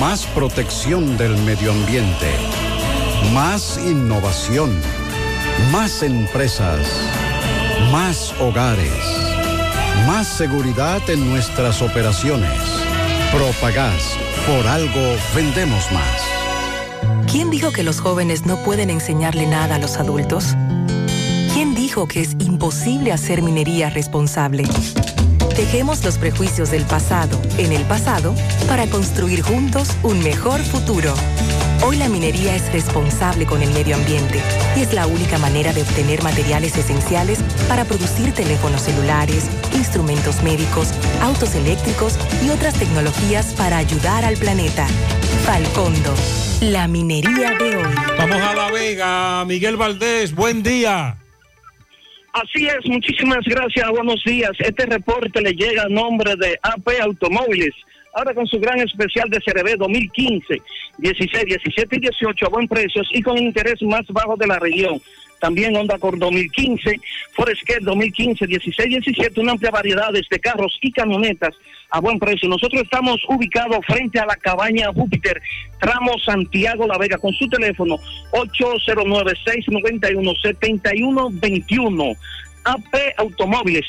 Más protección del medio ambiente. Más innovación. Más empresas. Más hogares. Más seguridad en nuestras operaciones. Propagás. Por algo vendemos más. ¿Quién dijo que los jóvenes no pueden enseñarle nada a los adultos? ¿Quién dijo que es imposible hacer minería responsable? Dejemos los prejuicios del pasado en el pasado para construir juntos un mejor futuro. Hoy la minería es responsable con el medio ambiente y es la única manera de obtener materiales esenciales para producir teléfonos celulares, instrumentos médicos, autos eléctricos y otras tecnologías para ayudar al planeta. Falcondo, la minería de hoy. Vamos a La Vega, Miguel Valdés, buen día. Así es, muchísimas gracias, buenos días. Este reporte le llega a nombre de AP Automóviles. Ahora con su gran especial de CRB 2015, 16, 17 y 18 a buen precios y con interés más bajo de la región. También Honda Accord 2015, Foresket 2015, 16, 17, una amplia variedad de carros y camionetas a buen precio. Nosotros estamos ubicados frente a la cabaña Júpiter, tramo Santiago La Vega, con su teléfono 809-691-7121. AP Automóviles.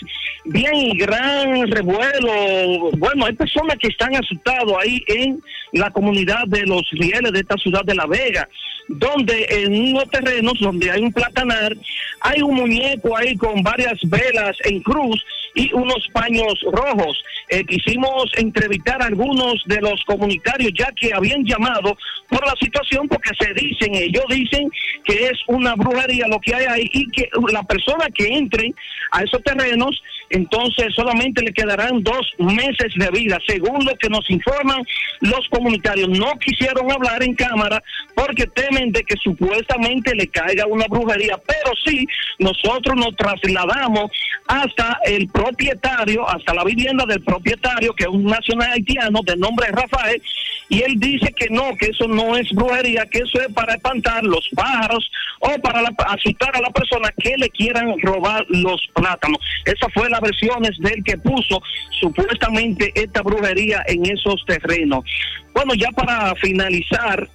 Bien gran revuelo. Bueno, hay personas que están asustados ahí en la comunidad de los rieles de esta ciudad de La Vega, donde en unos terrenos donde hay un platanar, hay un muñeco ahí con varias velas en cruz y unos paños rojos. Eh, quisimos entrevistar a algunos de los comunitarios ya que habían llamado por la situación porque se dicen, ellos dicen que es una brujería lo que hay ahí y que la persona que entre a esos terrenos, entonces solamente le quedarán dos meses de vida, según lo que nos informan los comunitarios. No quisieron hablar en cámara porque temen de que supuestamente le caiga una brujería, pero sí nosotros nos trasladamos hasta el propietario, hasta la vivienda del propietario, que es un nacional haitiano de nombre Rafael, y él dice que no, que eso no es brujería, que eso es para espantar los pájaros o para asustar a la persona que le quieran robar los plátanos. Esa fue la versiones del que puso supuestamente esta brujería en esos terrenos. Bueno, ya para finalizar,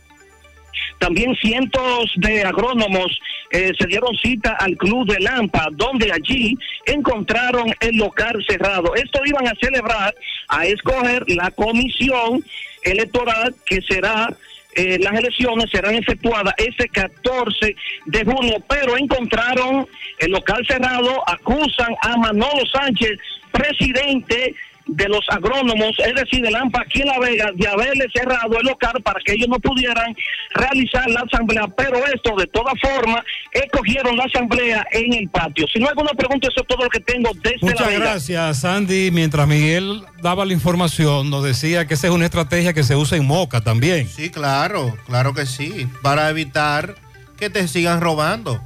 también cientos de agrónomos eh, se dieron cita al Club de Lampa, donde allí encontraron el local cerrado. Esto iban a celebrar, a escoger la comisión electoral que será, eh, las elecciones serán efectuadas ese 14 de junio, pero encontraron el local cerrado, acusan a Manolo Sánchez, presidente de los agrónomos, es decir, de Lampa aquí en La Vega, de haberle cerrado el local para que ellos no pudieran realizar la asamblea, pero esto de todas formas, escogieron la asamblea en el patio. Si no hay alguna pregunta, eso es todo lo que tengo desde La Muchas Vega. gracias, Sandy. Mientras Miguel daba la información, nos decía que esa es una estrategia que se usa en Moca también. Sí, claro, claro que sí. Para evitar que te sigan robando.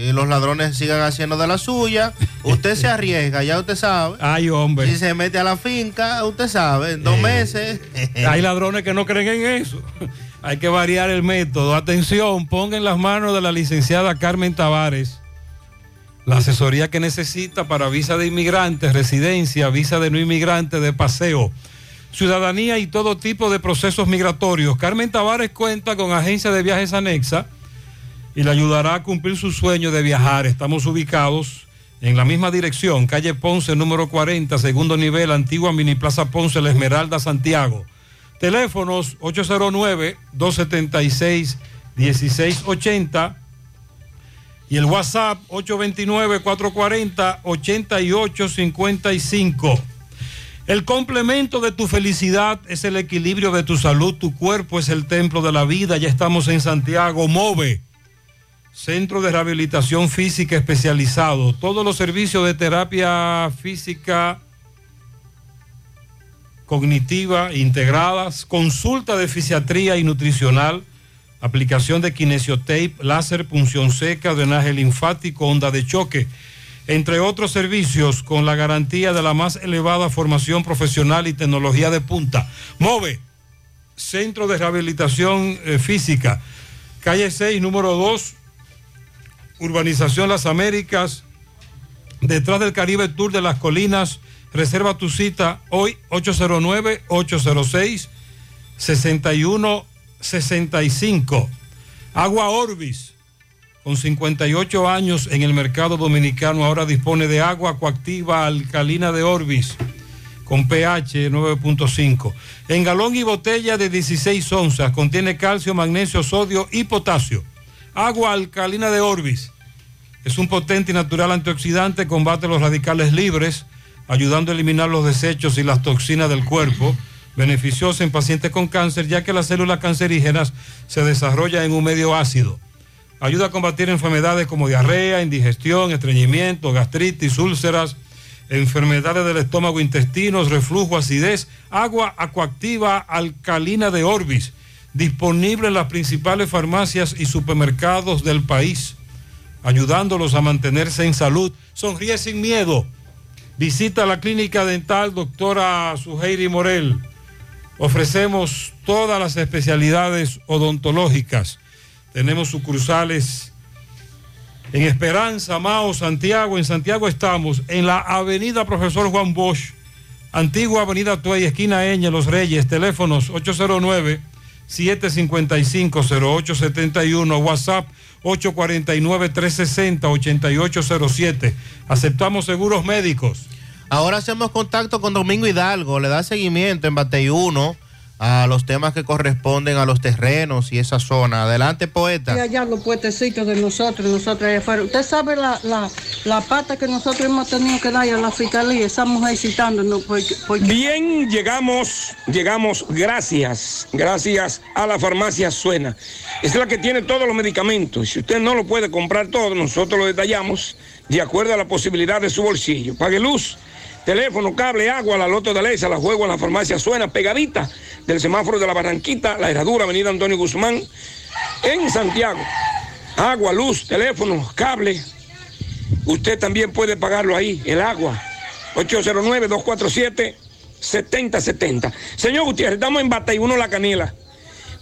Y los ladrones sigan haciendo de la suya. Usted se arriesga, ya usted sabe. Ay, hombre. Si se mete a la finca, usted sabe, en dos Eh. meses. [laughs] Hay ladrones que no creen en eso. Hay que variar el método. Atención, ponga en las manos de la licenciada Carmen Tavares la asesoría que necesita para visa de inmigrantes, residencia, visa de no inmigrante, de paseo, ciudadanía y todo tipo de procesos migratorios. Carmen Tavares cuenta con agencia de viajes anexa y le ayudará a cumplir su sueño de viajar. Estamos ubicados en la misma dirección, calle Ponce, número 40, segundo nivel, antigua Mini Plaza Ponce, La Esmeralda, Santiago. Teléfonos 809-276-1680 y el WhatsApp 829-440-8855. El complemento de tu felicidad es el equilibrio de tu salud, tu cuerpo es el templo de la vida, ya estamos en Santiago, MOVE. Centro de Rehabilitación Física Especializado. Todos los servicios de terapia física cognitiva integradas, consulta de fisiatría y nutricional, aplicación de kinesiotape, láser, punción seca, drenaje linfático, onda de choque, entre otros servicios con la garantía de la más elevada formación profesional y tecnología de punta. MOVE, Centro de Rehabilitación eh, Física, calle 6, número 2, Urbanización Las Américas, detrás del Caribe Tour de las Colinas. Reserva tu cita hoy 809-806-6165. Agua Orbis, con 58 años en el mercado dominicano, ahora dispone de agua coactiva alcalina de Orbis con pH 9.5. En galón y botella de 16 onzas contiene calcio, magnesio, sodio y potasio. Agua alcalina de Orbis. Es un potente y natural antioxidante, combate los radicales libres, ayudando a eliminar los desechos y las toxinas del cuerpo. Beneficiosa en pacientes con cáncer, ya que las células cancerígenas se desarrollan en un medio ácido. Ayuda a combatir enfermedades como diarrea, indigestión, estreñimiento, gastritis, úlceras, enfermedades del estómago, intestinos, reflujo, acidez. Agua acuactiva alcalina de Orbis, disponible en las principales farmacias y supermercados del país, ayudándolos a mantenerse en salud. Sonríe sin miedo. Visita la clínica dental doctora Suheiri Morel. Ofrecemos todas las especialidades odontológicas. Tenemos sucursales en Esperanza, Mao, Santiago. En Santiago estamos en la avenida Profesor Juan Bosch, antigua avenida Tuey, esquina Eña, Los Reyes. Teléfonos 809-755-0871, WhatsApp 849-360-8807. Aceptamos seguros médicos. Ahora hacemos contacto con Domingo Hidalgo, le da seguimiento en Bateyuno a los temas que corresponden a los terrenos y esa zona. Adelante, poeta. Y allá los puestecitos de nosotros, nosotros allá afuera. Usted sabe la, la, la pata que nosotros hemos tenido que dar a la fiscalía, esa mujer citándonos. Porque, porque- Bien, llegamos, llegamos, gracias, gracias a la farmacia Suena. Es la que tiene todos los medicamentos. Si usted no lo puede comprar todo, nosotros lo detallamos de acuerdo a la posibilidad de su bolsillo. Pague luz, teléfono, cable, agua, la loto de ley, se la juego la farmacia Suena, pegadita del semáforo de la Barranquita, la herradura, avenida Antonio Guzmán, en Santiago. Agua, luz, teléfono, cable. Usted también puede pagarlo ahí, el agua. 809-247-7070. Señor Gutiérrez, estamos en Bateyuno La Canela.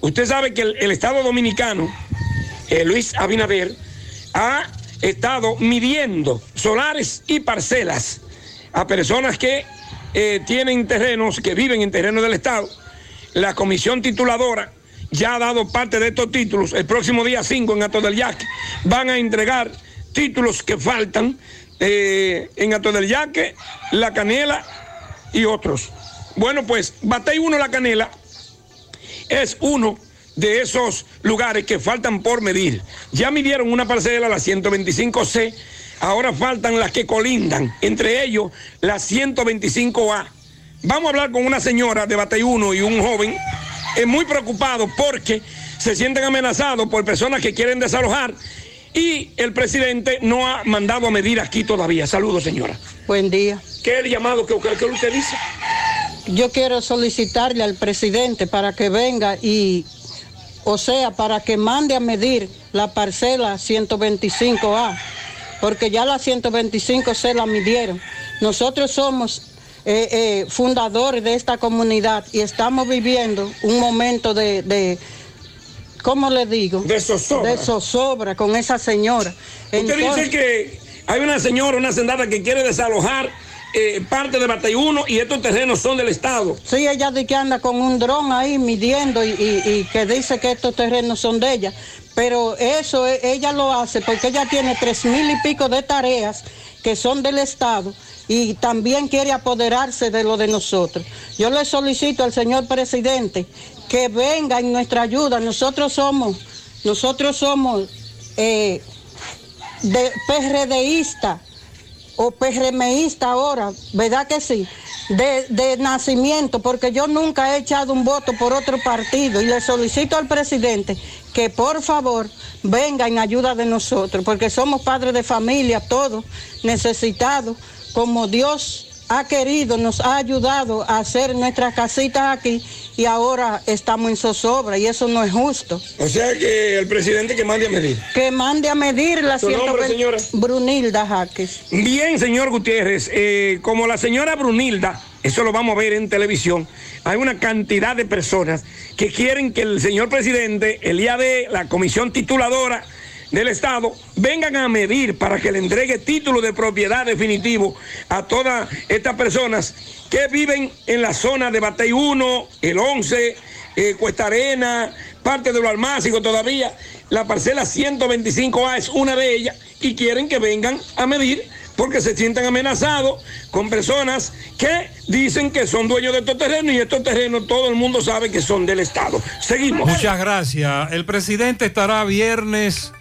Usted sabe que el, el Estado Dominicano, eh, Luis Abinader, ha estado midiendo solares y parcelas a personas que eh, tienen terrenos, que viven en terrenos del Estado. La comisión tituladora ya ha dado parte de estos títulos. El próximo día 5 en Ato del Yaque van a entregar títulos que faltan eh, en Ato del Yaque, La Canela y otros. Bueno, pues Batey 1 La Canela es uno de esos lugares que faltan por medir. Ya midieron una parcela, la 125C, ahora faltan las que colindan, entre ellos la 125A. Vamos a hablar con una señora de Batey 1 y un joven eh, muy preocupado porque se sienten amenazados por personas que quieren desalojar y el presidente no ha mandado a medir aquí todavía. Saludos, señora. Buen día. ¿Qué es el llamado que, que- que usted dice? Yo quiero solicitarle al presidente para que venga y, o sea, para que mande a medir la parcela 125A, porque ya la 125 se la midieron. Nosotros somos eh, eh, fundadores de esta comunidad y estamos viviendo un momento de, de ¿cómo le digo? De zozobra. De zozobra con esa señora. Usted dice que hay una señora, una sendada que quiere desalojar eh, parte de Bateyuno y estos terrenos son del Estado. Sí, ella dice que anda con un dron ahí midiendo y, y- y que dice que estos terrenos son de ella. Pero eso e- ella lo hace porque ella tiene tres mil y pico de tareas que son del Estado y también quiere apoderarse de lo de nosotros. Yo le solicito al señor presidente que venga en nuestra ayuda. Nosotros somos, nosotros somos eh, de PRDista o PRMista ahora, ¿verdad que sí? De, de nacimiento, porque yo nunca he echado un voto por otro partido y le solicito al presidente que por favor venga en ayuda de nosotros, porque somos padres de familia, todos necesitados, como Dios ha querido, nos ha ayudado a hacer nuestras casitas aquí y ahora estamos en zozobra y eso no es justo. O sea que el presidente que mande a medir. Que mande a medir la ¿Su nombre, 120 señora? Brunilda Jaques. Bien, señor Gutiérrez, eh, como la señora Brunilda, eso lo vamos a ver en televisión, hay una cantidad de personas que quieren que el señor presidente, el IAD, la comisión tituladora del Estado, vengan a medir para que le entregue título de propiedad definitivo a todas estas personas que viven en la zona de Batey 1, el 11, eh, Cuesta Arena, parte de los almácigos todavía. La parcela 125A es una de ellas y quieren que vengan a medir porque se sienten amenazados con personas que dicen que son dueños de estos terrenos y estos terrenos todo el mundo sabe que son del Estado. Seguimos. Muchas gracias. El presidente estará viernes,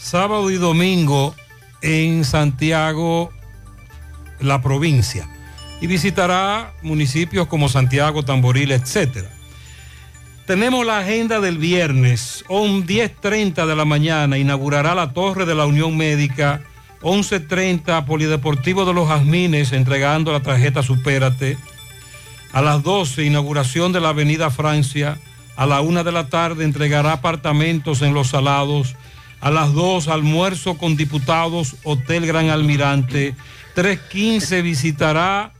sábado y domingo en Santiago, la provincia, y visitará municipios como Santiago, Tamboril, etcétera. Tenemos la agenda del viernes, 10.30 de la mañana, inaugurará la Torre de la Unión Médica, 11.30 Polideportivo de los Jazmines, entregando la tarjeta Supérate. A las 12, inauguración de la Avenida Francia. A la 1 de la tarde, entregará apartamentos en Los Salados. A las 2, almuerzo con diputados, Hotel Gran Almirante. 3.15, visitará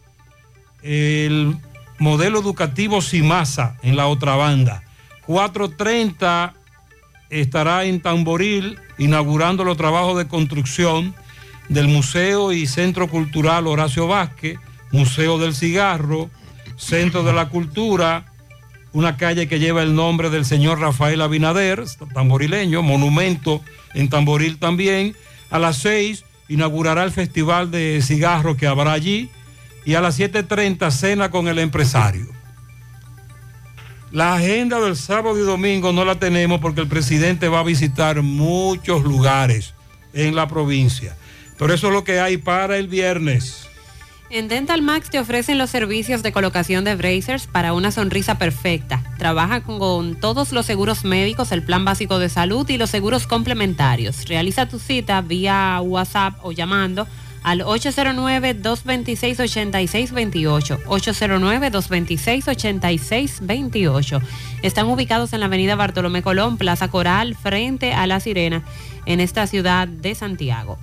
el modelo educativo Simasa en la otra banda. 4.30 estará en Tamboril inaugurando los trabajos de construcción del Museo y Centro Cultural Horacio Vázquez, Museo del Cigarro, Centro de la Cultura, una calle que lleva el nombre del señor Rafael Abinader, tamborileño, monumento en Tamboril también. A las 6 inaugurará el festival de cigarros que habrá allí y a las 7.30 cena con el empresario. La agenda del sábado y domingo no la tenemos porque el presidente va a visitar muchos lugares en la provincia. Pero eso es lo que hay para el viernes. En Dental Max te ofrecen los servicios de colocación de bracers para una sonrisa perfecta. Trabaja con todos los seguros médicos, el plan básico de salud y los seguros complementarios. Realiza tu cita vía WhatsApp o llamando al 809-226-8628. 809-226-8628. Están ubicados en la avenida Bartolomé Colón, Plaza Coral, frente a La Sirena, en esta ciudad de Santiago.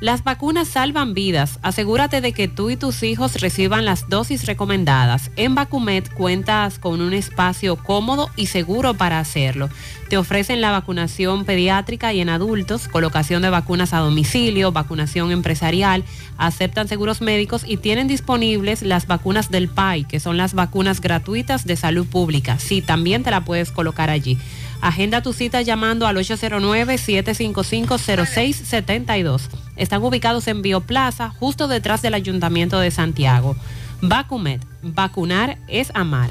Las vacunas salvan vidas. Asegúrate de que tú y tus hijos reciban las dosis recomendadas. En Vacumet cuentas con un espacio cómodo y seguro para hacerlo. Te ofrecen la vacunación pediátrica y en adultos, colocación de vacunas a domicilio, vacunación empresarial, aceptan seguros médicos y tienen disponibles las vacunas del PAI, que son las vacunas gratuitas de salud pública. Sí, también te la puedes colocar allí. Agenda tu cita llamando al 809-755-0672. Están ubicados en Bioplaza, justo detrás del Ayuntamiento de Santiago. Vacumet, vacunar es amar.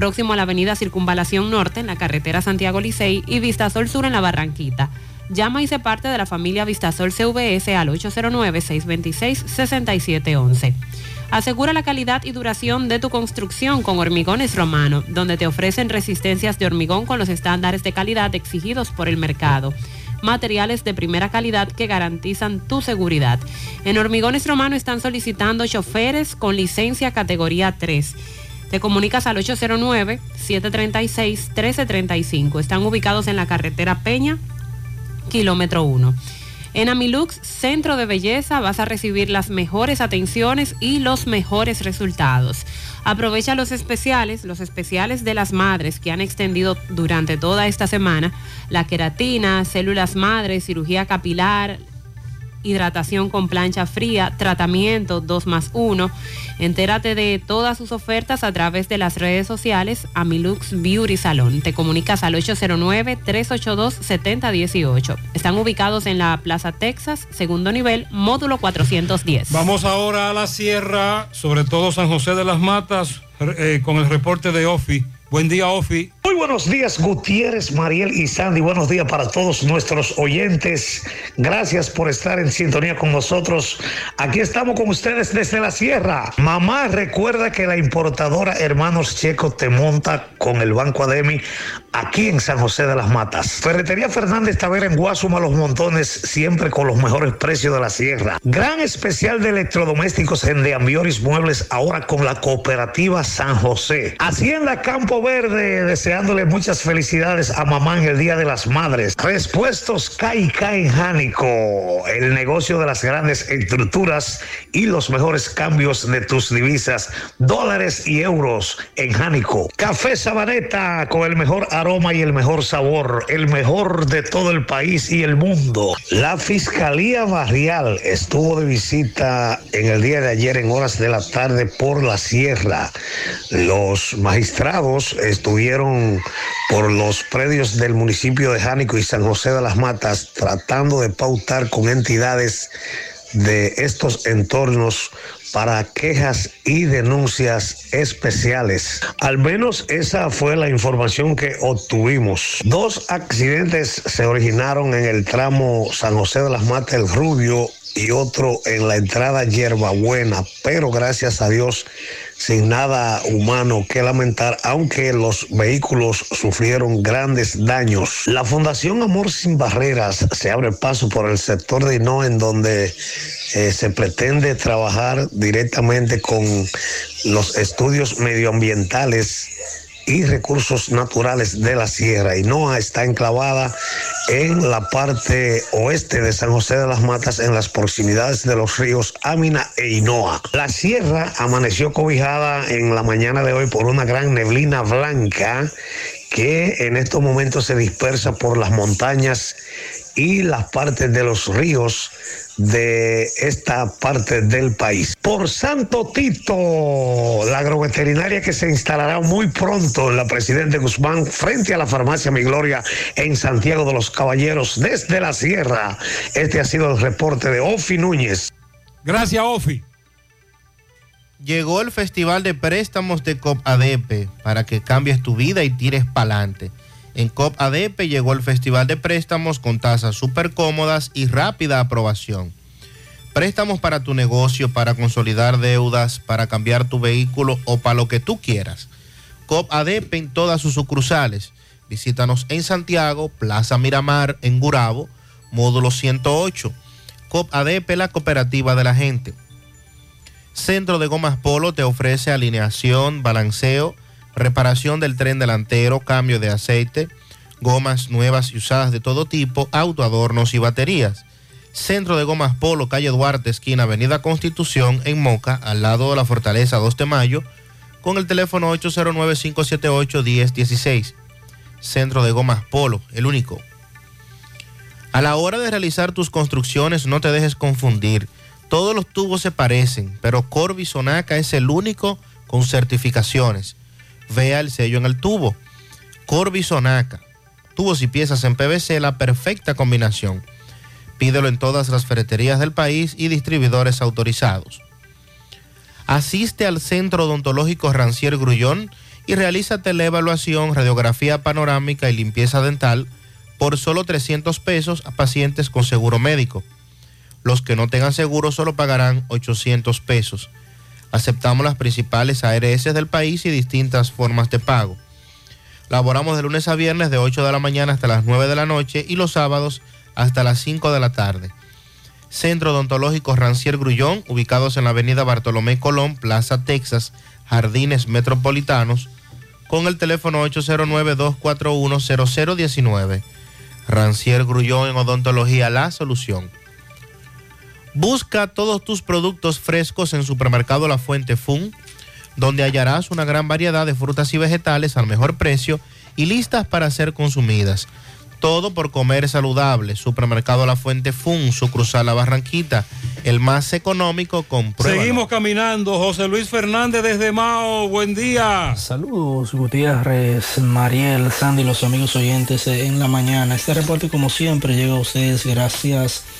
próximo a la avenida Circunvalación Norte en la carretera Santiago Licey y Vistasol Sur en la Barranquita. Llama y se parte de la familia Vistasol CVS al 809-626-6711. Asegura la calidad y duración de tu construcción con Hormigones Romano, donde te ofrecen resistencias de hormigón con los estándares de calidad exigidos por el mercado. Materiales de primera calidad que garantizan tu seguridad. En Hormigones Romano están solicitando choferes con licencia categoría 3. Te comunicas al 809-736-1335. Están ubicados en la carretera Peña, kilómetro 1. En Amilux, Centro de Belleza, vas a recibir las mejores atenciones y los mejores resultados. Aprovecha los especiales, los especiales de las madres que han extendido durante toda esta semana, la queratina, células madres, cirugía capilar, hidratación con plancha fría, tratamiento 2 más 1. Entérate de todas sus ofertas a través de las redes sociales Amilux Beauty Salon. Te comunicas al 809-382-7018. Están ubicados en la Plaza Texas, segundo nivel, módulo 410. Vamos ahora a la sierra, sobre todo San José de las Matas, eh, con el reporte de Ofi. Buen día, Ofi. Muy buenos días, Gutiérrez, Mariel y Sandy. Buenos días para todos nuestros oyentes. Gracias por estar en sintonía con nosotros. Aquí estamos con ustedes desde la sierra. Mamá, recuerda que la importadora Hermanos Checo te monta con el Banco Ademi aquí en San José de las Matas. Ferretería Fernández Tavera en Guasuma Los Montones, siempre con los mejores precios de la sierra. Gran especial de electrodomésticos en De Ambioris Muebles, ahora con la cooperativa San José. Hacienda Campo Verde, deseándole muchas felicidades a mamá en el Día de las Madres. Respuestos K&K en Jánico, el negocio de las grandes estructuras y los mejores cambios de tus divisas, dólares y euros en Jánico. Café Sabaneta con el mejor aroma y el mejor sabor, el mejor de todo el país y el mundo. La Fiscalía Barrial estuvo de visita en el día de ayer en horas de la tarde por la sierra. Los magistrados estuvieron por los predios del municipio de Jánico y San José de las Matas tratando de pautar con entidades de estos entornos para quejas y denuncias especiales. Al menos esa fue la información que obtuvimos. Dos accidentes se originaron en el tramo San José de las Matas El Rubio y otro en la entrada Hierbabuena, pero gracias a Dios sin nada humano que lamentar, aunque los vehículos sufrieron grandes daños. La Fundación Amor Sin Barreras se abre paso por el sector de Hino, en donde eh, se pretende trabajar directamente con los estudios medioambientales y Recursos Naturales de la Sierra. Inoa está enclavada en la parte oeste de San José de las Matas, en las proximidades de los ríos Amina e Inoa. La sierra amaneció cobijada en la mañana de hoy por una gran neblina blanca que en estos momentos se dispersa por las montañas y las partes de los ríos de esta parte del país. Por Santo Tito, la agroveterinaria que se instalará muy pronto en la Presidente Guzmán frente a la farmacia Mi Gloria en Santiago de los Caballeros desde la Sierra. Este ha sido el reporte de Ofi Núñez. Gracias, Ofi. Llegó el Festival de Préstamos de COP ADP para que cambies tu vida y tires pa'lante. En COP ADP llegó el Festival de Préstamos con tasas súper cómodas y rápida aprobación. Préstamos para tu negocio, para consolidar deudas, para cambiar tu vehículo o para lo que tú quieras. COP ADP en todas sus sucursales. Visítanos en Santiago, Plaza Miramar, en Gurabo, módulo 108. COP ADP, la cooperativa de la gente. Centro de Gomas Polo te ofrece alineación, balanceo, reparación del tren delantero, cambio de aceite, gomas nuevas y usadas de todo tipo, autoadornos y baterías. Centro de Gomas Polo, calle Duarte, esquina Avenida Constitución, en Moca, al lado de la Fortaleza 2 de Mayo, con el teléfono 809-578-1016. Centro de Gomas Polo, el único. A la hora de realizar tus construcciones, no te dejes confundir. Todos los tubos se parecen, pero Corby Sonaca es el único con certificaciones vea el sello en el tubo. Corby Sonaca. Tubos y piezas en PVC, la perfecta combinación. Pídelo en todas las ferreterías del país y distribuidores autorizados. Asiste al Centro Odontológico Rancier Grullón y realízate la evaluación, radiografía panorámica y limpieza dental por solo 300 pesos a pacientes con seguro médico. Los que no tengan seguro solo pagarán 800 pesos. Aceptamos las principales ARS del país y distintas formas de pago. Laboramos de lunes a viernes de 8 de la mañana hasta las 9 de la noche y los sábados hasta las 5 de la tarde. Centro Odontológico Rancier Grullón, ubicados en la avenida Bartolomé Colón, Plaza Texas, Jardines Metropolitanos, con el teléfono 809-241-0019. Rancier Grullón en Odontología La Solución. Busca todos tus productos frescos en Supermercado La Fuente Fun, donde hallarás una gran variedad de frutas y vegetales al mejor precio y listas para ser consumidas. Todo por comer saludable. Supermercado La Fuente Fun, su cruzar La Barranquita, el más económico con Seguimos caminando. José Luis Fernández desde Mao. Buen día. Saludos, Gutiérrez, Mariel, Sandy, los amigos oyentes en la mañana. Este reporte, como siempre, llega a ustedes gracias a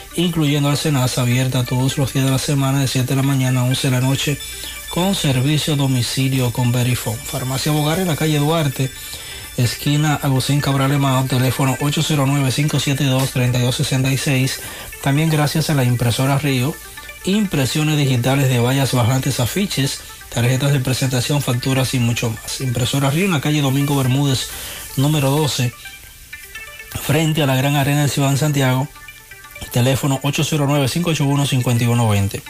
incluyendo al Senasa, abierta todos los días de la semana de 7 de la mañana a 11 de la noche con servicio domicilio con Verifone. Farmacia Bogar en la calle Duarte, esquina Agustín Cabral Emao, teléfono 809-572-3266. También gracias a la impresora Río, impresiones digitales de vallas bajantes, afiches, tarjetas de presentación, facturas y mucho más. Impresora Río en la calle Domingo Bermúdez, número 12, frente a la Gran Arena de Ciudad de Santiago teléfono 809-581-5120.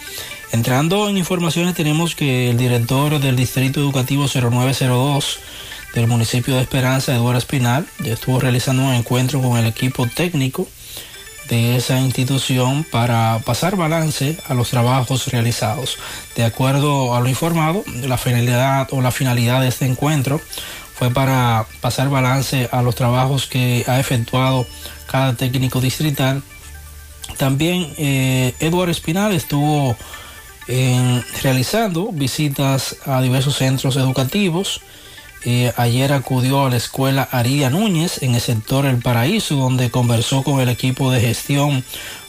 Entrando en informaciones tenemos que el director del Distrito Educativo 0902 del municipio de Esperanza, Eduardo Espinal, estuvo realizando un encuentro con el equipo técnico de esa institución para pasar balance a los trabajos realizados. De acuerdo a lo informado, la finalidad o la finalidad de este encuentro fue para pasar balance a los trabajos que ha efectuado cada técnico distrital también eh, Eduardo Espinal estuvo realizando visitas a diversos centros educativos. Eh, ayer acudió a la escuela Aría Núñez en el sector El Paraíso, donde conversó con el equipo de gestión,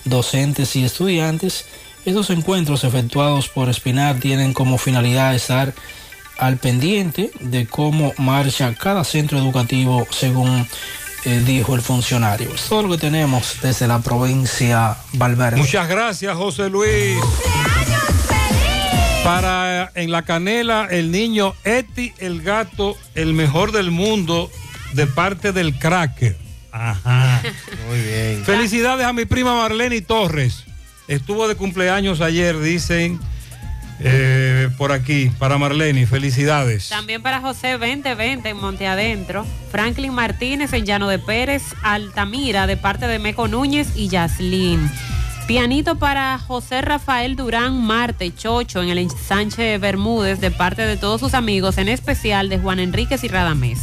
docentes y estudiantes. Estos encuentros efectuados por Espinal tienen como finalidad estar al pendiente de cómo marcha cada centro educativo según eh, dijo el funcionario. Es todo lo que tenemos desde la provincia Valverde. Muchas gracias, José Luis. Para en la canela, el niño Eti, el gato, el mejor del mundo, de parte del cracker. Ajá. [laughs] Muy bien. Felicidades a mi prima Marlene Torres. Estuvo de cumpleaños ayer, dicen eh, por aquí, para Marlene. Felicidades. También para José 2020 en Monte Adentro. Franklin Martínez en Llano de Pérez. Altamira de parte de Meco Núñez y Yaslin. Pianito para José Rafael Durán Marte Chocho en el Sánchez Bermúdez de parte de todos sus amigos, en especial de Juan Enríquez y Radamés.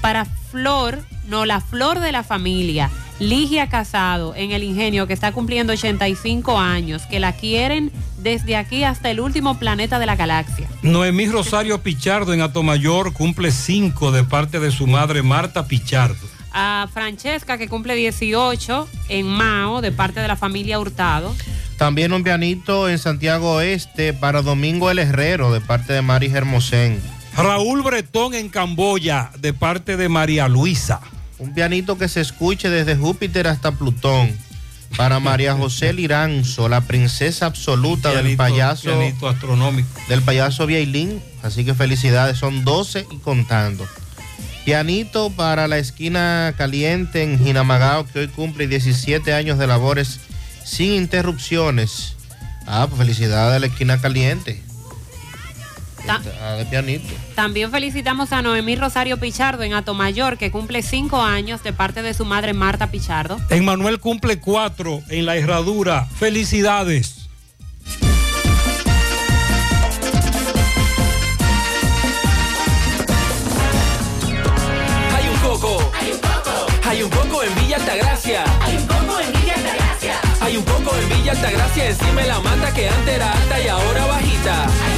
Para Flor, no, la flor de la familia, Ligia Casado en el Ingenio que está cumpliendo 85 años, que la quieren desde aquí hasta el último planeta de la galaxia. Noemí Rosario Pichardo en Atomayor cumple 5 de parte de su madre Marta Pichardo. A Francesca que cumple 18 en Mao de parte de la familia Hurtado. También un pianito en Santiago Oeste para Domingo el Herrero de parte de Mari Hermosén. Raúl Bretón en Camboya de parte de María Luisa. Un pianito que se escuche desde Júpiter hasta Plutón. Para [laughs] María José Liranzo, la princesa absoluta del payaso. pianito astronómico. Del payaso Vieilín. Así que felicidades, son 12 y contando. Pianito para la esquina caliente en Jinamagao, que hoy cumple 17 años de labores sin interrupciones. Ah, pues felicidades a la esquina caliente. Ta- de pianito. También felicitamos a Noemí Rosario Pichardo en Atomayor que cumple 5 años de parte de su madre Marta Pichardo. En Manuel cumple 4 en la herradura. Felicidades. Hay un coco. Hay un coco. Hay un coco en Villa Altagracia. Hay un coco en Villa Altagracia. Hay un coco en Villa Altagracia encima de la mata que antes era alta y ahora bajita. Hay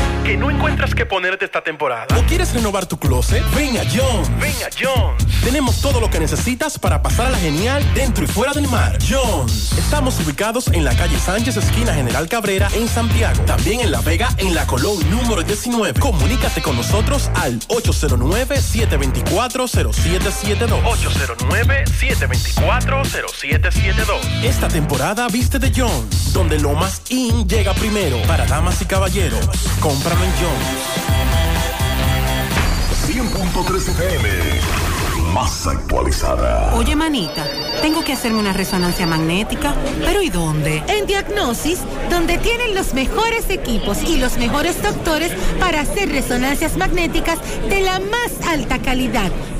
¿Que no encuentras qué ponerte esta temporada? ¿O quieres renovar tu closet? Ven a Jones. Ven a Jones. Tenemos todo lo que necesitas para pasar a la genial dentro y fuera del mar. Jones. Estamos ubicados en la calle Sánchez, esquina General Cabrera, en Santiago. También en La Vega, en la Colón número 19. Comunícate con nosotros al 809-724-0772. 809-724-0772. Esta temporada viste de Jones, donde lo más in llega primero. Para damas y caballeros, cómpralo en Jones. 100.3 FM. Más actualizada. Oye, manita, tengo que hacerme una resonancia magnética. ¿Pero y dónde? En Diagnosis, donde tienen los mejores equipos y los mejores doctores para hacer resonancias magnéticas de la más alta calidad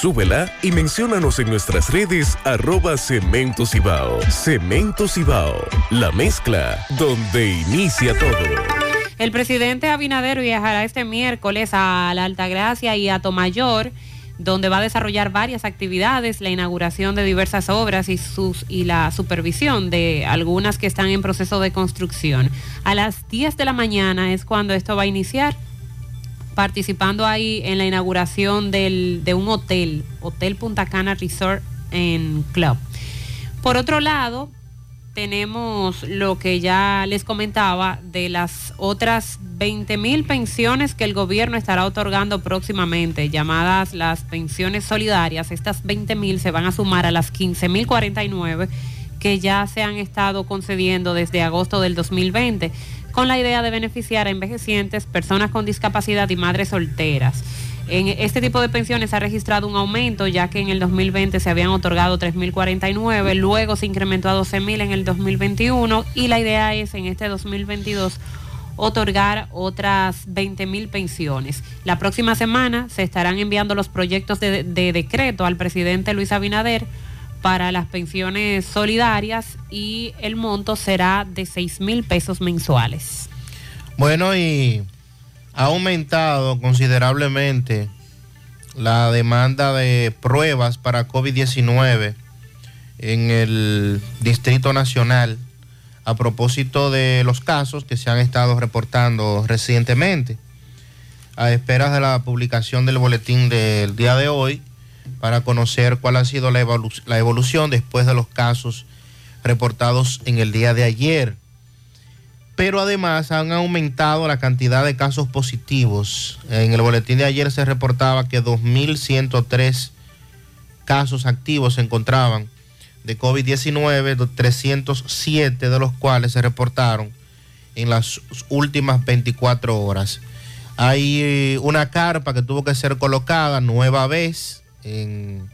Súbela y menciónanos en nuestras redes arroba Cemento Cibao. Cemento Cibao, la mezcla donde inicia todo. El presidente Abinader viajará este miércoles a la Altagracia y a Tomayor, donde va a desarrollar varias actividades, la inauguración de diversas obras y, sus, y la supervisión de algunas que están en proceso de construcción. A las 10 de la mañana es cuando esto va a iniciar, participando ahí en la inauguración del, de un hotel, Hotel Punta Cana Resort en Club. Por otro lado, tenemos lo que ya les comentaba de las otras 20 mil pensiones que el gobierno estará otorgando próximamente, llamadas las pensiones solidarias. Estas 20 mil se van a sumar a las 15 mil 49 que ya se han estado concediendo desde agosto del 2020, con la idea de beneficiar a envejecientes, personas con discapacidad y madres solteras. En este tipo de pensiones ha registrado un aumento, ya que en el 2020 se habían otorgado 3.049, luego se incrementó a 12.000 en el 2021 y la idea es en este 2022 otorgar otras 20.000 pensiones. La próxima semana se estarán enviando los proyectos de, de decreto al presidente Luis Abinader para las pensiones solidarias y el monto será de 6 mil pesos mensuales. Bueno, y ha aumentado considerablemente la demanda de pruebas para COVID-19 en el Distrito Nacional a propósito de los casos que se han estado reportando recientemente. A esperas de la publicación del boletín del día de hoy, para conocer cuál ha sido la, evolu la evolución después de los casos reportados en el día de ayer pero además han aumentado la cantidad de casos positivos. En el boletín de ayer se reportaba que 2.103 casos activos se encontraban de COVID-19, 307 de los cuales se reportaron en las últimas 24 horas. Hay eh, una carpa que tuvo que ser colocada nueva vez en,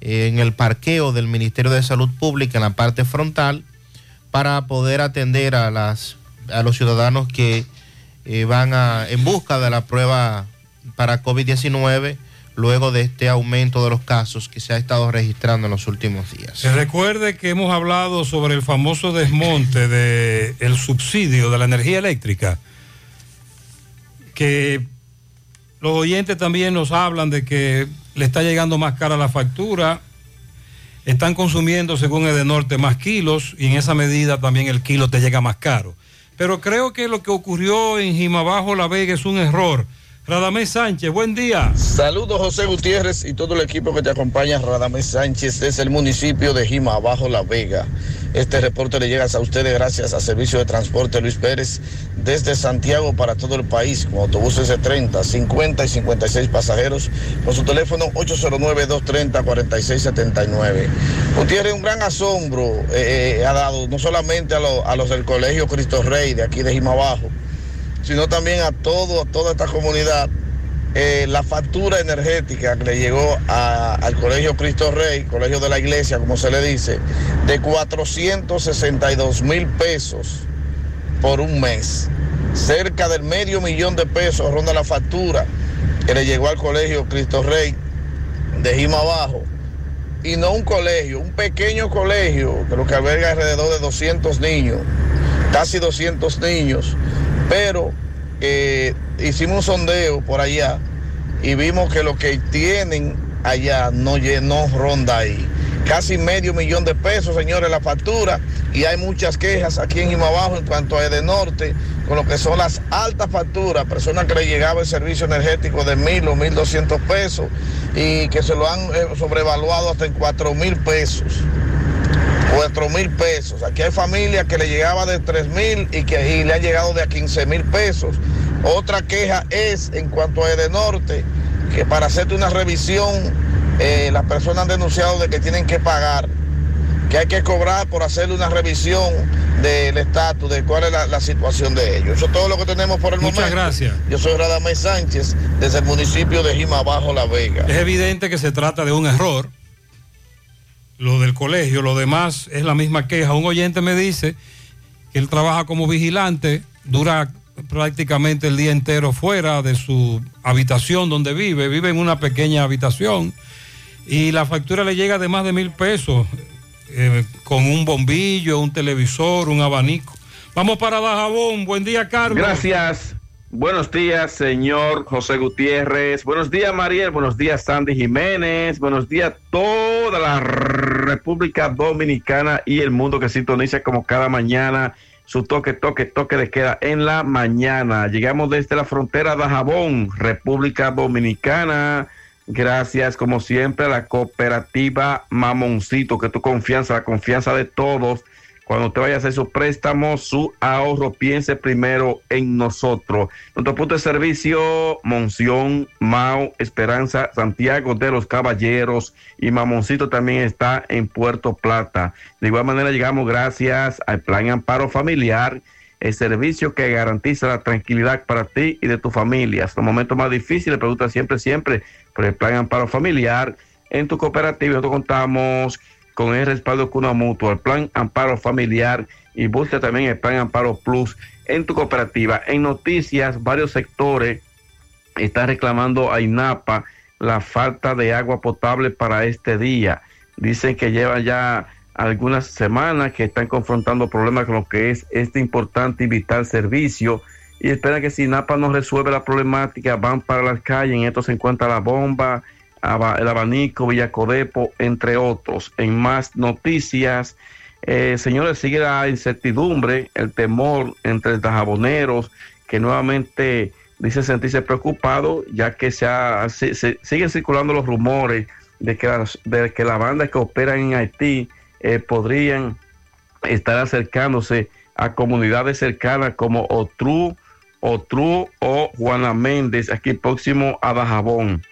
el parqueo del Ministerio de Salud Pública en la parte frontal para poder atender a, las, a los ciudadanos que eh, van en busca de la prueba para COVID-19 luego de este aumento de los casos que se ha estado registrando en los últimos días. Se recuerde que hemos hablado sobre el famoso desmonte del el subsidio de la energía eléctrica, que los oyentes también nos hablan de que le está llegando más cara la factura están consumiendo, según Edenorte, más kilos y en esa medida también el kilo te llega más caro. Pero creo que lo que ocurrió en Jimabajo La Vega es un error. Radamés Sánchez, buen día. Saludos José Gutiérrez y todo el equipo que te acompaña, Radamés Sánchez, desde el municipio de Jima, Bajo La Vega. Este reporte le llega a ustedes gracias a Servicio de Transporte Luis Pérez desde Santiago para todo el país, con autobuses de 30, 50 y 56 pasajeros, con su teléfono 809-230-4679. Gutiérrez, un gran asombro eh, ha dado no solamente a, a los del Colegio Cristo Rey de aquí de Jima Bajo, sino también a todo, a toda esta comunidad, eh, la factura energética que le llegó al Colegio Cristo Rey, Colegio de la Iglesia, como se le dice, de 462 mil pesos por un mes. Cerca del medio millón de pesos ronda la factura que le llegó al Colegio Cristo Rey de Jima Abajo. Y no un colegio, un pequeño colegio que lo que alberga alrededor de 200 niños, casi 200 niños pero eh, hicimos un sondeo por allá y vimos que lo que tienen allá no, no ronda ahí. Casi medio millón de pesos, señores, la factura. Y hay muchas quejas aquí en Imabajo en cuanto a Edenorte, con lo que son las altas facturas, personas que le llegaba el servicio energético de mil o mil doscientos pesos y que se lo han eh, sobrevaluado hasta en cuatro mil pesos. 4 mil pesos. Aquí hay familias que le llegaba de 3 mil y que le ha llegado de a 15 mil pesos. Otra queja es en cuanto a Edenorte, que para hacerte una revisión, eh, las personas han denunciado de que tienen que pagar, que hay que cobrar por hacerle una revisión del estatus, de cuál es la, situación de ellos. Eso es todo lo que tenemos por el momento. Muchas gracias. Yo soy Radamés Sánchez, desde el municipio de Jima Bajo La Vega. Es evidente que se trata de un error lo del colegio, lo demás es la misma queja. Un oyente me dice que él trabaja como vigilante, dura prácticamente el día entero fuera de su habitación donde vive, vive en una pequeña habitación y la factura le llega de más de mil pesos eh, con un bombillo, un televisor, un abanico. Vamos para Dajabón, buen día Carlos. Gracias. Buenos días, señor José Gutiérrez. Buenos días, Mariel. Buenos días, Sandy Jiménez. Buenos días, toda la República Dominicana y el mundo que sintoniza como cada mañana su toque, toque, toque de queda en la mañana. Llegamos desde la frontera de Jabón, República Dominicana. Gracias, como siempre, a la cooperativa Mamoncito, que tu confianza, la confianza de todos Cuando usted vaya a hacer su préstamo, su ahorro, piense primero en nosotros. Nuestro punto de servicio, Monción, Mao, Esperanza, Santiago de los Caballeros y Mamoncito también está en Puerto Plata. De igual manera llegamos gracias al Plan Amparo Familiar, el servicio que garantiza la tranquilidad para ti y de tu familia. En los momentos más difíciles, pregunta siempre, siempre por el Plan Amparo Familiar. En tu cooperativa nosotros contamos con el respaldo Cuna Mutua, el Plan Amparo Familiar y busca también el Plan Amparo Plus en tu cooperativa. En noticias, varios sectores están reclamando a INAPA la falta de agua potable para este día. Dicen que llevan ya algunas semanas que están confrontando problemas con lo que es este importante y vital servicio y esperan que si INAPA no resuelve la problemática van para las calles. En esto se encuentra la bomba, el abanico, Villacodepo, entre otros. En más noticias, eh, señores, sigue la incertidumbre, el temor entre los jaboneros, que nuevamente dice sentirse preocupado, ya que se, siguen circulando los rumores de que, las, de que bandas que operan en Haití eh, podrían estar acercándose a comunidades cercanas como Otru, Otru o Juana Méndez, aquí próximo a Dajabón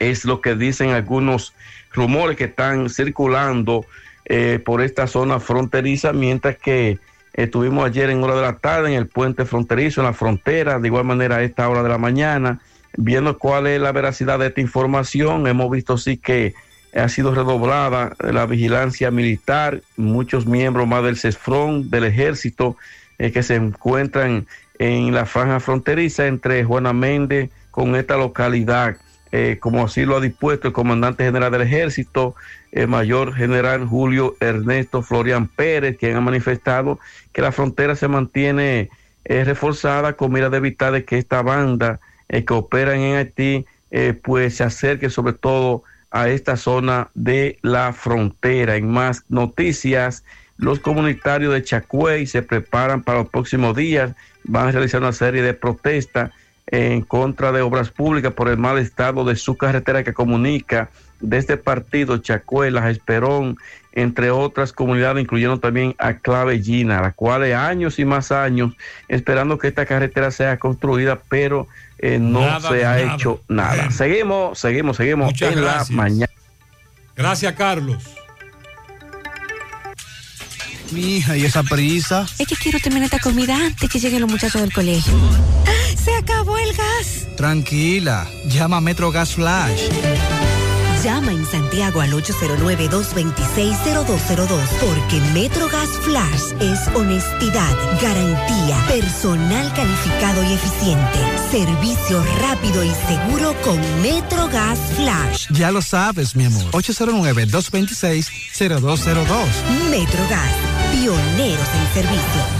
es lo que dicen algunos rumores que están circulando eh, por esta zona fronteriza, mientras que estuvimos ayer en hora de la tarde en el puente fronterizo, en la frontera, de igual manera a esta hora de la mañana, viendo cuál es la veracidad de esta información. Hemos visto sí que ha sido redoblada la vigilancia militar, muchos miembros más del CESFRON, del ejército, eh, que se encuentran en la franja fronteriza entre Juana Méndez con esta localidad. Eh, como así lo ha dispuesto el comandante general del ejército, el mayor general Julio Ernesto Florian Pérez, quien ha manifestado que la frontera se mantiene eh, reforzada con mira de evitar que esta banda eh, que opera en Haití pues se acerque sobre todo a esta zona de la frontera. En más noticias, los comunitarios de Chacuey se preparan para los próximos días, van a realizar una serie de protestas en contra de obras públicas por el mal estado de su carretera que comunica de este partido Chacuelas, Esperón, entre otras comunidades, incluyendo también a Clavellina, la cual de años y más años esperando que esta carretera sea construida, pero eh, no se ha hecho nada. Seguimos, seguimos, seguimos en la mañana. Gracias, Carlos. Mi hija, ¿y esa prisa? Es que quiero terminar esta comida antes que lleguen los muchachos del colegio. ¡Se acabó el gas! Tranquila, llama a Metro Gas Flash. Llama en Santiago al 809-226-0202 porque MetroGas Flash es honestidad, garantía, personal calificado y eficiente, servicio rápido y seguro con MetroGas Flash. Ya lo sabes, mi amor. 809-226-0202. MetroGas, pioneros en servicio.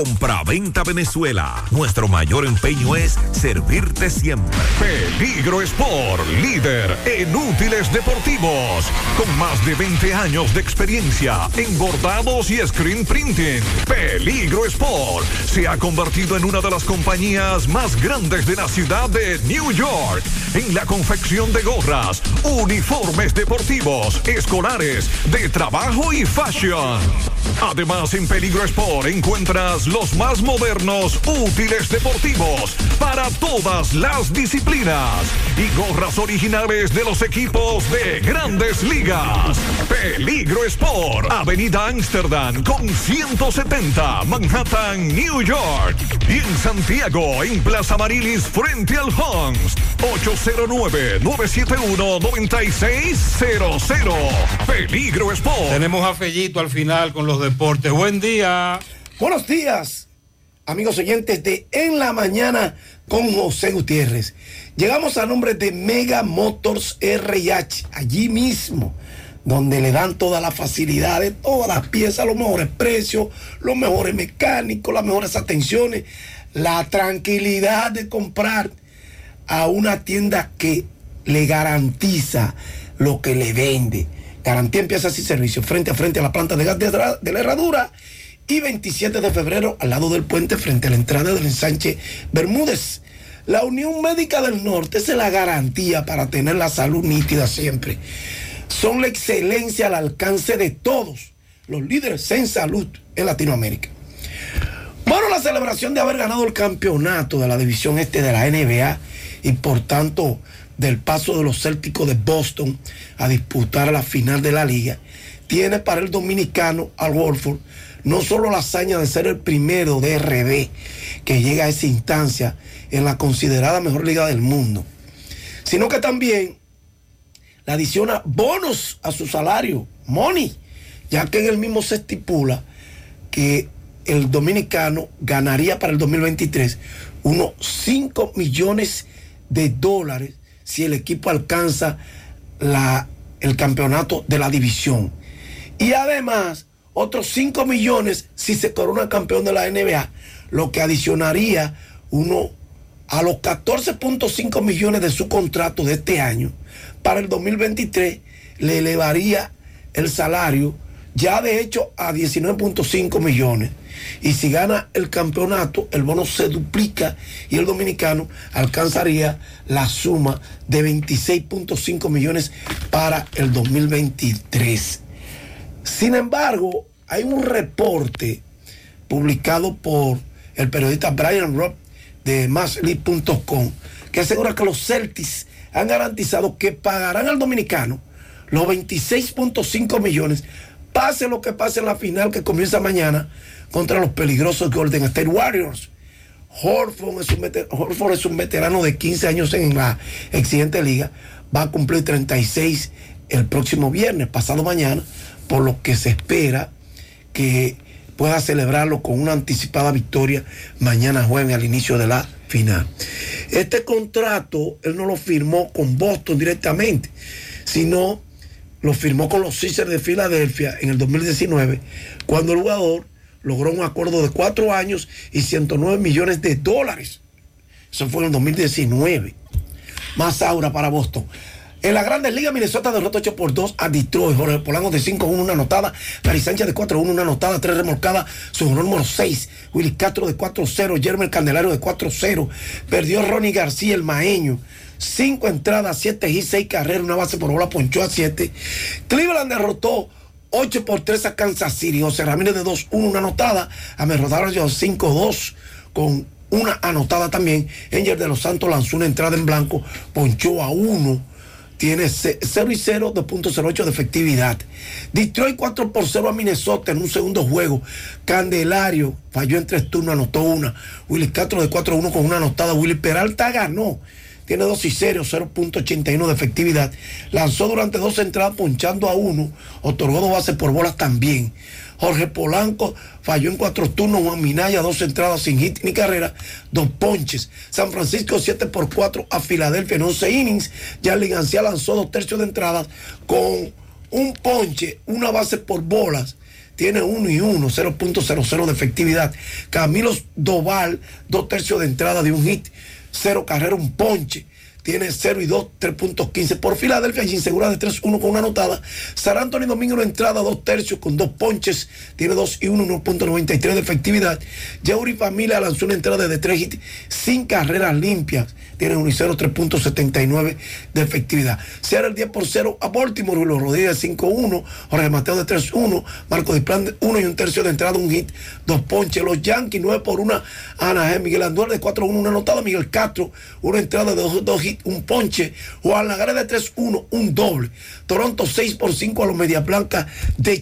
Compra-venta Venezuela. Nuestro mayor empeño es servirte siempre. Peligro Sport, líder en útiles deportivos. Con más de 20 años de experiencia en bordados y screen printing. Peligro Sport se ha convertido en una de las compañías más grandes de la ciudad de New York. En la confección de gorras, uniformes deportivos, escolares, de trabajo y fashion. Además, en Peligro Sport encuentras los más modernos útiles deportivos para todas las disciplinas y gorras originales de los equipos de grandes ligas. Peligro Sport, Avenida Amsterdam con 170, Manhattan, New York. Y en Santiago, en Plaza Marilis, frente al Hans, 809-971-9600. Peligro Sport. Tenemos a Fellito al final con los deportes. Buen día. Buenos días, amigos oyentes de En la Mañana con José Gutiérrez. Llegamos a nombre de Mega Motors RH, allí mismo, donde le dan todas las facilidades, todas las piezas, los mejores precios, los mejores mecánicos, las mejores atenciones, la tranquilidad de comprar a una tienda que le garantiza lo que le vende. Garantía en piezas y servicios frente a frente a la planta de gas de, de la herradura y 27 de febrero al lado del puente frente a la entrada del ensanche Bermúdez. La Unión Médica del Norte es la garantía para tener la salud nítida siempre. Son la excelencia al alcance de todos los líderes en salud en Latinoamérica. Bueno, la celebración de haber ganado el campeonato de la división este de la NBA y por tanto del paso de los Célticos de Boston a disputar la final de la liga, tiene para el dominicano Al Wolford no solo la hazaña de ser el primero de RD que llega a esa instancia en la considerada mejor liga del mundo, sino que también le adiciona bonos a su salario, money, ya que en el mismo se estipula que el dominicano ganaría para el 2023 unos 5 millones de dólares si el equipo alcanza la, el campeonato de la división. Y además, otros 5 millones si se corona campeón de la NBA, lo que adicionaría uno a los 14.5 millones de su contrato de este año. Para el 2023 le elevaría el salario ya de hecho a 19.5 millones. Y si gana el campeonato, el bono se duplica y el dominicano alcanzaría la suma de 26.5 millones para el 2023. Sin embargo, hay un reporte publicado por el periodista Brian Robb de Massleague.com que asegura que los Celtics han garantizado que pagarán al dominicano los 26.5 millones, pase lo que pase en la final que comienza mañana contra los peligrosos Golden State Warriors. Horford es, un veter- Horford es un veterano de 15 años en la exigente liga, va a cumplir 36 el próximo viernes, pasado mañana, por lo que se espera que pueda celebrarlo con una anticipada victoria mañana jueves al inicio de la final. Este contrato él no lo firmó con Boston directamente, sino lo firmó con los Sixers de Filadelfia en el 2019, cuando el jugador logró un acuerdo de cuatro años y 109 millones de dólares. Eso fue en el 2019. Más aura para Boston. En la Grandes Ligas, Minnesota derrotó 8 por 2 a Detroit. Jorge Polanco de 5-1, una anotada. Gary Sánchez de 4-1, una anotada. 3 remolcadas. Su número 6. Willy Castro de 4-0. Jeremy Candelario de 4-0. Perdió Ronnie García, el maeño. 5 entradas, 7 y 6 carreras. Una base por bola, ponchó a 7. Cleveland derrotó 8 por 3 a Kansas City. José Ramírez de 2-1, una anotada. A Rodríguez 5-2 con una anotada también. Angel de los Santos lanzó una entrada en blanco, ponchó a 1 tiene 0 y 0, 2.08 de efectividad. Detroit 4 por 0 a Minnesota en un segundo juego. Candelario falló en tres turnos, anotó una. Willy Castro de 4 a 1 con una anotada. Willy Peralta ganó. Tiene 2 y 0, 0.81 de efectividad. Lanzó durante dos entradas ponchando a uno. Otorgó dos bases por bolas también. Jorge Polanco falló en cuatro turnos. Juan Minaya, dos entradas sin hit ni carrera, dos ponches. San Francisco 7 por 4 a Filadelfia en 11 innings. Jarly García lanzó dos tercios de entradas con un ponche, una base por bolas. Tiene uno y uno, 0.00 de efectividad. Camilo Doval, dos tercios de entrada de un hit, cero carrera, un ponche tiene 0 y 2, 3.15 por Filadelfia, insegura de 3-1 con una anotada. San Antonio Domingo una entrada, dos tercios con dos ponches, tiene 2 y 1, 1.93 de efectividad. Yauri Familia lanzó una entrada de 3 hits sin carreras limpias, tiene 1 y 0, 3.79 de efectividad. Cierra el 10 por 0 a Baltimore, Luis Rodríguez 5-1, Jorge Mateo de 3-1, Marco de 1 y un tercio de entrada, un hit, dos ponches. Los Yankees 9 por 1, Anaheim, Miguel Anduer de 4-1, una anotada, Miguel Castro, una entrada de 2 dos hits, un ponche. Juan Lagares de 3-1, un doble. Toronto 6 por 5 a los Media Blancas de